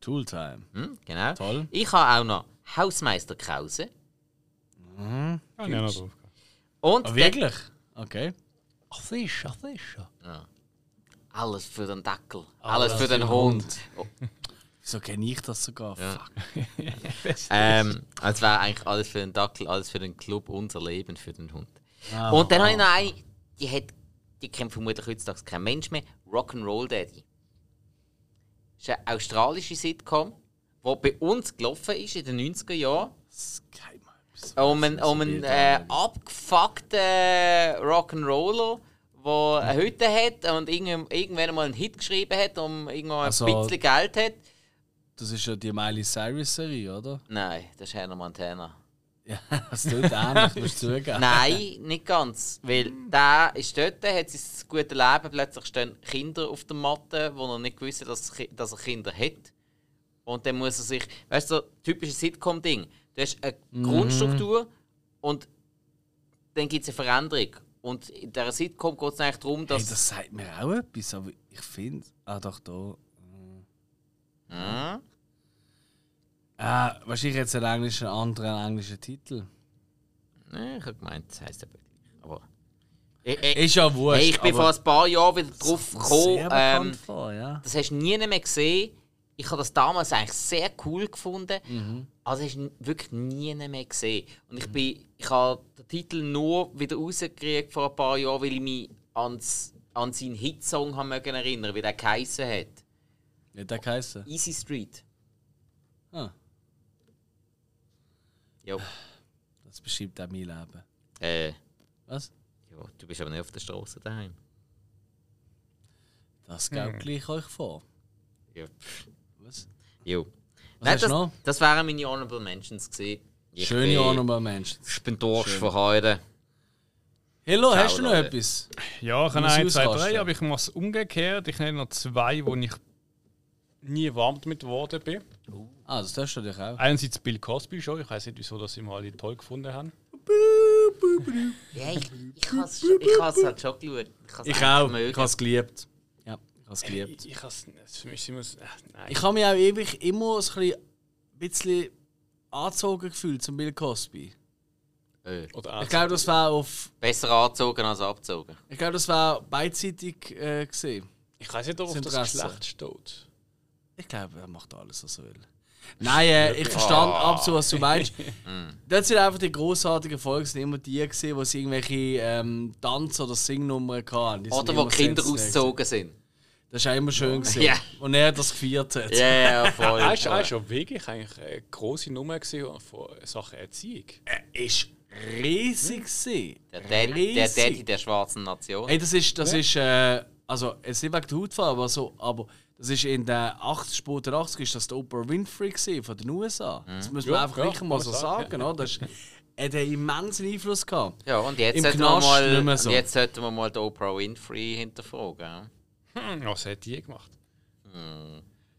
Tooltime. Hm, genau. Toll. Ich habe auch noch Hausmeister Krause. Ah, ja, noch drauf. Und Ah, dann- wirklich? Okay. Ach, sicher, sicher. alles für den Dackel. Alles, für den Hund. Wieso kenne ich das sogar? Fuck. Ähm, es wäre eigentlich alles für den Dackel, alles für den Club, unser Leben für den Hund. Ah, Und dann habe ich noch eine, die hat, die kennt vermutlich heutzutage kein Mensch mehr, Rock'n'Roll Daddy. Das ist eine australische Sitcom, die bei uns gelaufen ist in den 90er Jahren. Um einen, um einen äh, abgefuckten Rock'n'Roller, der eine Hütte hat und irgend- irgendwann mal einen Hit geschrieben hat, um irgendwann Also- ein bisschen Geld hat. Das ist ja die Miley Cyrus Serie, oder? Nein, das ist Hannah Montana. Ja, das tut ähnlich, musst du zugeben. Nein, nicht ganz. Weil der ist dort, hat sein gutes Leben, plötzlich stehen Kinder auf der Matte, wo er nicht gewusst dass, dass er Kinder hat. Und dann muss er sich, weißt du, typisches Sitcom-Ding. Du hast eine Grundstruktur und dann gibt es eine Veränderung. Und in dieser Sitcom geht es eigentlich darum, Hey, dass. das sagt mir auch etwas, aber ich finde. Ah, doch, da. Hm? Ah, wahrscheinlich jetzt einen englischen, anderen englischen Titel. Nein, ich habe gemeint, das heisst aber. Aber. Ich, ich, Ist ja wurscht. hey, ich bin vor ein paar Jahren wieder drauf gekommen. Ähm, vor, ja. Das hast du nie mehr gesehen. Ich habe das damals eigentlich sehr cool gefunden. Also hast du wirklich nie mehr gesehen. Und ich bin, ich habe den Titel nur wieder rausgekriegt vor ein paar Jahren, weil ich mich ans, an seinen Hitsong haben mögen erinnern, wie der geheissen hat. Wie hat der geheißen? Easy Street. Ah, Ja. das beschreibt auch mein Leben. Äh, Was? ja, du bist aber nicht auf der Straße daheim. Das geht gleich euch vor. Ja. Was? Jo. Was Nein, das, noch? das wären meine Honorable Mentions gewesen. Ich Schöne bin- Honorable Menschen. Ich bin durch Schön. für heute. Hello, Ciao, hast du noch Leute. etwas? Ja, ich habe Muss ein, zwei, drei, aber ich mache es umgekehrt. Ich nenne noch zwei, wo ich nie warm damit geworden bin. Ah, das tust du dich auch. Einerseits Bill Cosby Show. Ich weiß nicht, wieso das immer alle toll gefunden haben. Ja, ich, ich habe es ich has halt schon geschaut. Ich echt auch. mögen. Ich habe es geliebt. Ja, ich habe es geliebt. Ich, ich has, für mich immer, äh, nein. Ich habe mich auch ewig immer so ein bisschen, bisschen angezogen gefühlt zum Bill Cosby. Äh, Oder Ich glaube, das war auf. besser angezogen als abgezogen. Ich glaube, das war beidseitig äh, gesehen. ich weiß nicht, ob Das auf das. Geschlecht steht. Ich glaube, er macht alles, was er will. Nein, äh, ich verstand absolut, was du meinst. das sind einfach die großartigen Folgen, sind immer die gesehen, wo sie irgendwelche ähm, Tanz- oder Singnummern hatten. Oder wo Kinder ausgezogen sind. Das war auch immer schön gesehen. Ja. Und er das gefeiert hat. Ja, ja, voll. Er ist, ist schon wirklich eigentlich eine grosse Nummer gewesen von Sachen Erziehung. Er ist riesig gewesen. Der Daddy, der Riesig. Daddy der schwarzen Nation. Hey, das ist, das ist, äh, also, jetzt nicht wegen der Hautfarbe, aber so, aber das ist in den 80, späten 80 ist das der Oprah Winfrey gewesen, von den USA. Das muss man Ja, einfach ja, wirklich mal kann so man sagen, sagen, oder? Das ist, er hat einen immensen Einfluss gehabt. Ja, und jetzt Im sollten, wir Knast mal, mehr so. und jetzt sollten wir mal die Oprah Winfrey hinterfragen. Hm, was hat die gemacht?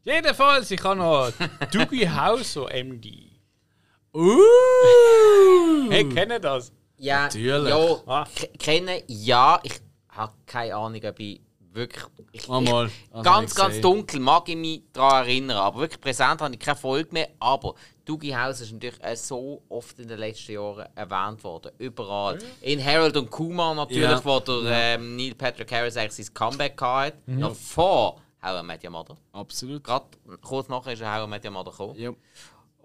Jedenfalls, ich habe noch Doogie House und MD. Uh! Hey, kennen das? Ja, Natürlich. ja Ah. k- kennen, ja. Ich habe keine Ahnung, ob ich wirklich. Ich, Mal, mal. ich, Also ganz, ganz dunkel mag ich mich daran erinnern. Aber wirklich präsent habe ich keine Folge mehr. Aber Doogie House ist natürlich äh, so oft in den letzten Jahren erwähnt worden. Überall. In Harold und Kuma natürlich, Ja. wo der ähm, Neil Patrick Harris eigentlich sein Comeback hatte. Noch vor How I Met Your Mother. Absolut. Gerade kurz nachher ist How I Met Your Mother gekommen. Ja.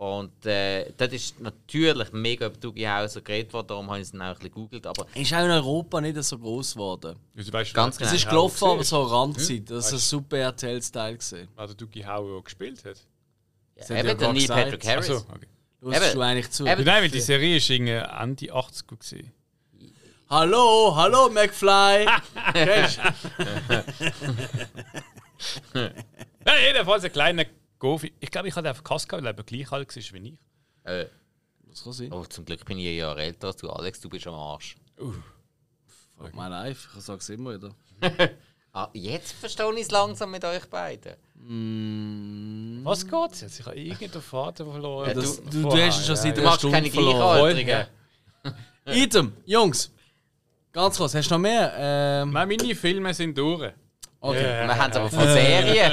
Und äh, das ist natürlich mega über Doogie House geredet worden. Darum habe ich es dann auch ein bisschen gegoogelt. Aber Ist auch in Europa nicht so groß geworden. Also, weißt du, Ganz wer- Es genau. ist gelaufen, aber so Randzeit. Das ist ein super RTL-Style gesehen. Wer der Dougie Hauer auch gespielt hat. ja, hat ja eben Neil gesagt. Patrick Harris. Achso, okay. Hörst Eben. du eigentlich zu? Eben. Nein, weil die Serie ist irgendwie Ende 80er gewesen. Hallo, hallo McFly! Ja, jedenfalls ein kleiner Gofi. Ich glaube, ich hatte einfach Kaska, weil er eben gleich alt war wie ich. Äh, Das kann sein. oh, zum Glück bin ich ein Jahr älter als du, Alex. Du bist am Arsch. Frag mal live, ich sag's immer wieder. Ah, jetzt verstehe ich es langsam mit euch beiden. Was geht's jetzt? Ich habe irgendeinen Faden verloren. Ja, Das, du- du, du hast es schon seit Du einer machst Stunde keine verloren. Gleichaltrigen. Item, Jungs, ganz kurz, hast du noch mehr? Ähm, Nein, meine Filme sind durch. Okay. Wir haben es aber von Serien.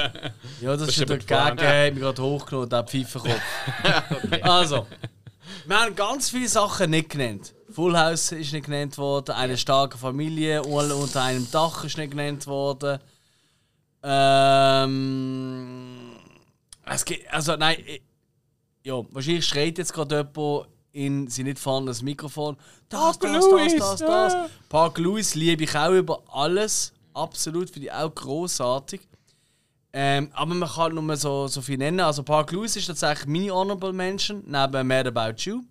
Ja, das, ist ist ja der. Gag, der hat mich gerade hochgenommen, der Pfeifenkopf. Also, wir haben ganz viele Sachen nicht genannt. Full House ist nicht genannt worden, eine starke Familie alle unter einem Dach ist nicht genannt worden. Ähm, es gibt, also nein, ich, ja, wahrscheinlich schreit jetzt gerade jemand in sein nicht vorhandenes Mikrofon. Das, Park das, das, das, das, ja. Park Lewis liebe ich auch über alles. Absolut, finde ich auch großartig. Ähm, aber man kann nur so, so viel nennen. Also Park Lewis ist tatsächlich meine Honorable Mention, neben Mad About You.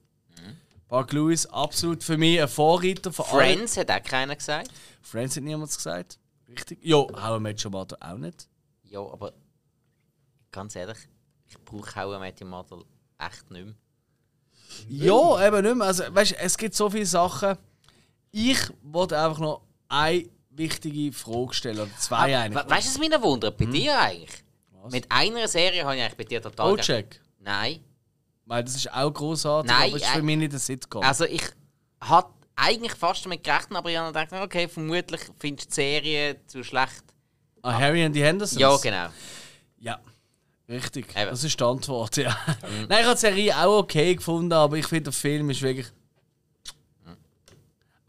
Park Lewis absolut für mich ein Vorreiter von allen. Friends hat auch keiner gesagt. Friends hat niemand gesagt. Richtig. Ja, How I Met Your Mother auch nicht. Ja, aber ganz ehrlich, ich brauche How I Met Your Mother echt nicht mehr. Ja, eben nicht mehr. Also, weißt, es gibt so viele Sachen. Ich wollte einfach noch eine wichtige Frage stellen. Oder zwei eigentlich. We weißt du, was mich noch wundert? Bei dir eigentlich? Mit einer Serie habe ich eigentlich bei dir total. Bojack. Nein. Weil das ist auch großartig, Nein, aber es ist für äh, mich nicht ein Sitcom. Also ich hatte eigentlich fast damit gerechnet, aber ich habe gedacht, okay, vermutlich findest du die Serie zu schlecht. ah, Harry and the Hendersons? Ja, genau. Ja, richtig. Eben. Das ist die Antwort, ja. Nein, ich habe die Serie auch okay gefunden, aber ich finde, der Film ist wirklich.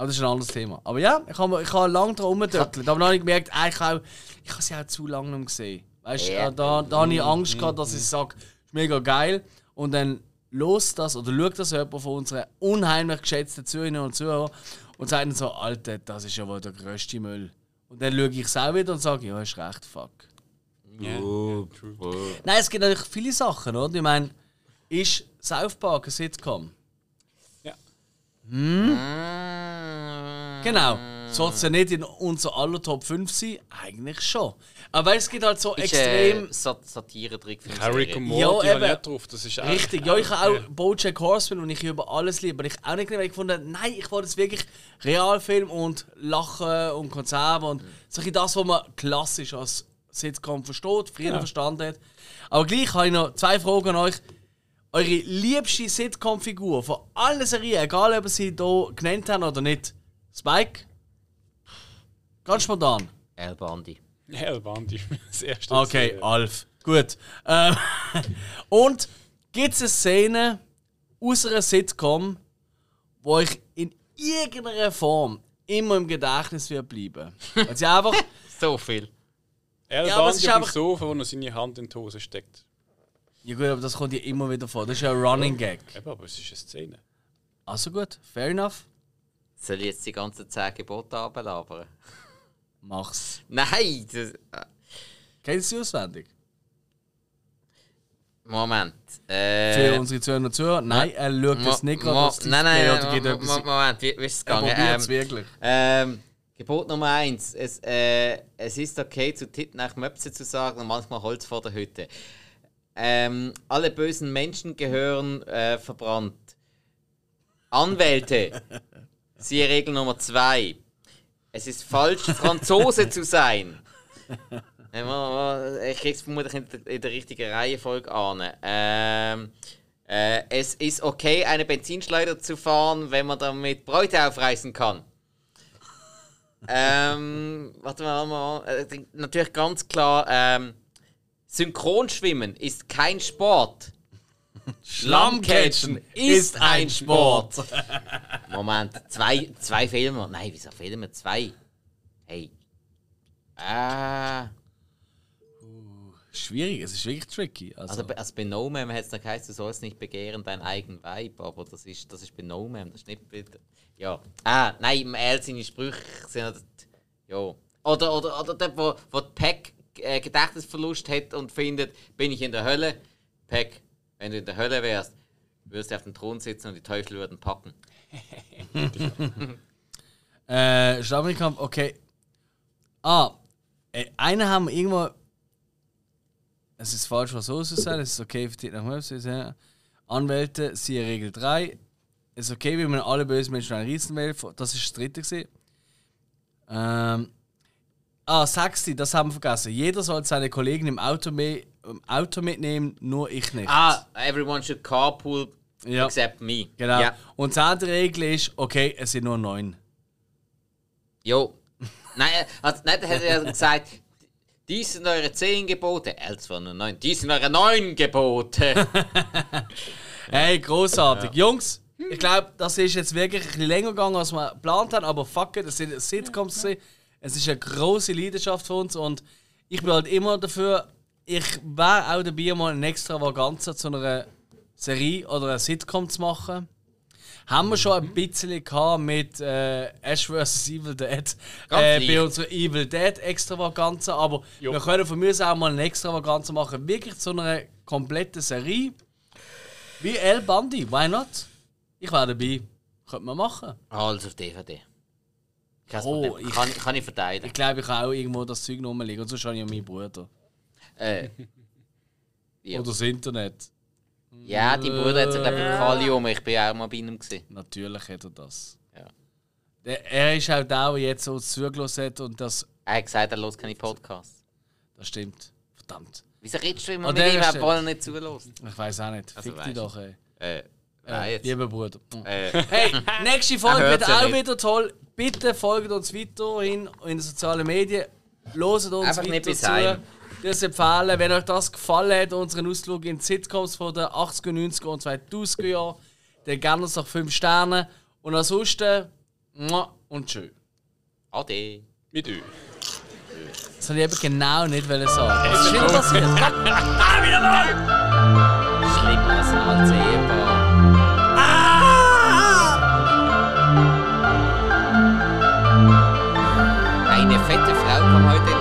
Aber das ist ein anderes Thema. Aber ja, ich habe, ich habe lange dran rumgedöckelt. Aber dann habe ich gemerkt, ich habe, ich habe sie auch zu lange nicht gesehen. Weißt du, Ja. äh, da, da habe ich Angst gehabt, dass ich sage, ist mega geil. Und dann los das oder schaut das jemand von unseren unheimlich geschätzten Zuhörern und Zuhörern und sagt dann so, Alter, das ist ja wohl der grösste Müll. Und dann schaue ich es auch wieder und sage, ja, hast recht, fuck. Nein, es gibt natürlich viele Sachen, oder? Ich meine, ist South Park ein Sitcom? Mm. Genau. Sollte es ja nicht in unser aller Top 5 sein? Eigentlich schon. Aber es gibt halt so Ist extrem. äh, Sat Satire-Trick für Ja, Morty ich eben. nicht drauf. Das ist Richtig, ja, ich habe auch Bojack Horseman und ich über alles liebe. Aber ich auch nicht genau gefunden, nein, ich wollte jetzt wirklich Realfilm und Lachen und Konserven und so bisschen das, was man klassisch als Sitcom versteht, früher verstanden hat. Aber gleich habe ich noch zwei Fragen an euch. Eure liebste Sitcom-Figur von allen Serien, egal ob ihr sie hier genannt haben oder nicht. Spike? Ganz spontan. El Bandi. Ja, Bandi. Das erste. Okay, Serie. Alf. Gut. Ähm, und gibt es eine Szene aus einer Sitcom, wo euch in irgendeiner Form immer im Gedächtnis wird bleiben? Weil sie einfach. So viel. El Ja, Bandi ist auf dem Sofa, wo er seine Hand in die Hose steckt. Ja gut, aber das kommt ja immer wieder vor. Das ist ja ein Running Gag. Eben, aber es ist eine Szene. Also gut, fair enough. Soll ich jetzt die ganzen 10 Gebote ablabern? Mach's. Nein! Das, äh, Kennt sie auswendig? Moment. Für Äh, unsere Zuhörer Zuhörer? Nein, er schaut Mo- jetzt nicht gerade aufs Display Nein, nein, oder gibt nein, etwas. Mo- Moment, wie, wie ist es Er gegangen? probiert es Ähm, wirklich. ähm, Gebot Nummer eins. Es, äh, es ist okay, zu Titten nach Möpse zu sagen und manchmal Holz vor der Hütte. Ähm, alle bösen Menschen gehören äh, verbrannt. Anwälte. Siehe Regel Nummer zwei. Es ist falsch, Franzose zu sein. Äh, Ich krieg's vermutlich in der, in der richtigen Reihenfolge an. Ähm, äh, es ist okay, eine Benzinschleuder zu fahren, wenn man damit Bräute aufreißen kann. ähm, warte mal, mal. Äh, natürlich ganz klar, ähm, Synchronschwimmen ist kein Sport. Schlammcatchen ist ein Sport. Moment, zwei, zwei Filme. Nein, wieso Filme? Zwei. Hey. Äh. Schwierig, es ist wirklich tricky. Also, Also, also bei No Man hat es noch geheißen, du sollst nicht begehren dein eigen Weib, aber das ist, das ist bei No Man, das ist nicht bei. Ja. Ah, nein, im L seine Sprüche sind. Ja. Oder, oder, oder der, wo, wo die Pack äh, Gedächtnisverlust hat und findet, bin ich in der Hölle? Pack, wenn du in der Hölle wärst, würdest du auf dem Thron sitzen und die Teufel würden packen. äh, Schlammkampf, okay. Ah, äh, einen haben irgendwo. Es ist falsch, was so zu sagen, es ist okay für die nach Website. Ja. Anwälte, siehe Regel 3. Es ist okay, wie man alle bösen Menschen einen Riesen will. Das ist das dritte. Gewesen. Ähm, ah, sechste, das haben wir vergessen. Jeder soll seine Kollegen im Auto, me im Auto mitnehmen, nur ich nicht. Ah, everyone should carpool Ja. except me. Genau. Ja. Und die zehnte Regel ist, okay, es sind nur neun. Jo. nein, äh, also, nein, da hat er gesagt, dies sind eure zehn Gebote. L209. Dies sind eure neun Gebote. Hey, großartig. Jungs, ich glaube, das ist jetzt wirklich ein bisschen länger gegangen, als wir geplant haben, aber fuck it, es sind Sitcoms. gewesen. Es ist eine große Leidenschaft für uns und ich bin halt immer dafür, ich wäre auch dabei, mal eine Extravaganza zu einer Serie oder einer Sitcom zu machen. Haben wir schon ein bisschen gehabt mit äh, Ash vs. Evil Dead äh, bei unserer Evil Dead Extravaganza, aber wir können von mir aus auch mal eine Extravaganza machen, wirklich zu einer kompletten Serie. Wie El Bandi, why not? Ich wäre dabei. Könnte man machen. Alles auf DVD. Kein Oh, Problem. ich- kann, kann ich verteidigen. Ich glaube, ich habe auch irgendwo das Zeug rumliegen. Und sonst habe ich ja meinen Bruder. Äh, ja. Oder das Internet. ja, die Bruder hat sich, glaube ich, im Kalium. Ich bin auch mal bei ihm. Gewesen. Natürlich hat er das. Ja. Er ist auch der, der jetzt so zugelassen hat und das, Er hat gesagt, er hört keine Podcasts. das stimmt. Verdammt. Wieso redest du immer An mit der ihm, obwohl er nicht zulässt? Ich weiß auch nicht. Also Fick dich doch, ey. Äh, Äh, nein, jetzt. Lieber Bruder. Äh, Hey, nächste Folge wird auch wieder toll. Bitte folgt uns weiterhin in den sozialen Medien. Loset uns Einfach nicht weiter bis zu. Das empfehlen, wenn euch das gefallen hat, unseren Ausflug in die Sitcoms von den 80er, 90er und 2000er Jahren, dann gerne uns noch 5 Sterne. Und ansonsten, und schön. Ade. Mit Ö. Das wollte ich eben genau nicht wollen sagen. Was ist wieder passiert? Schlimmer als als Ehepaar. Eine fette Frau kam heute in den Schuhladen.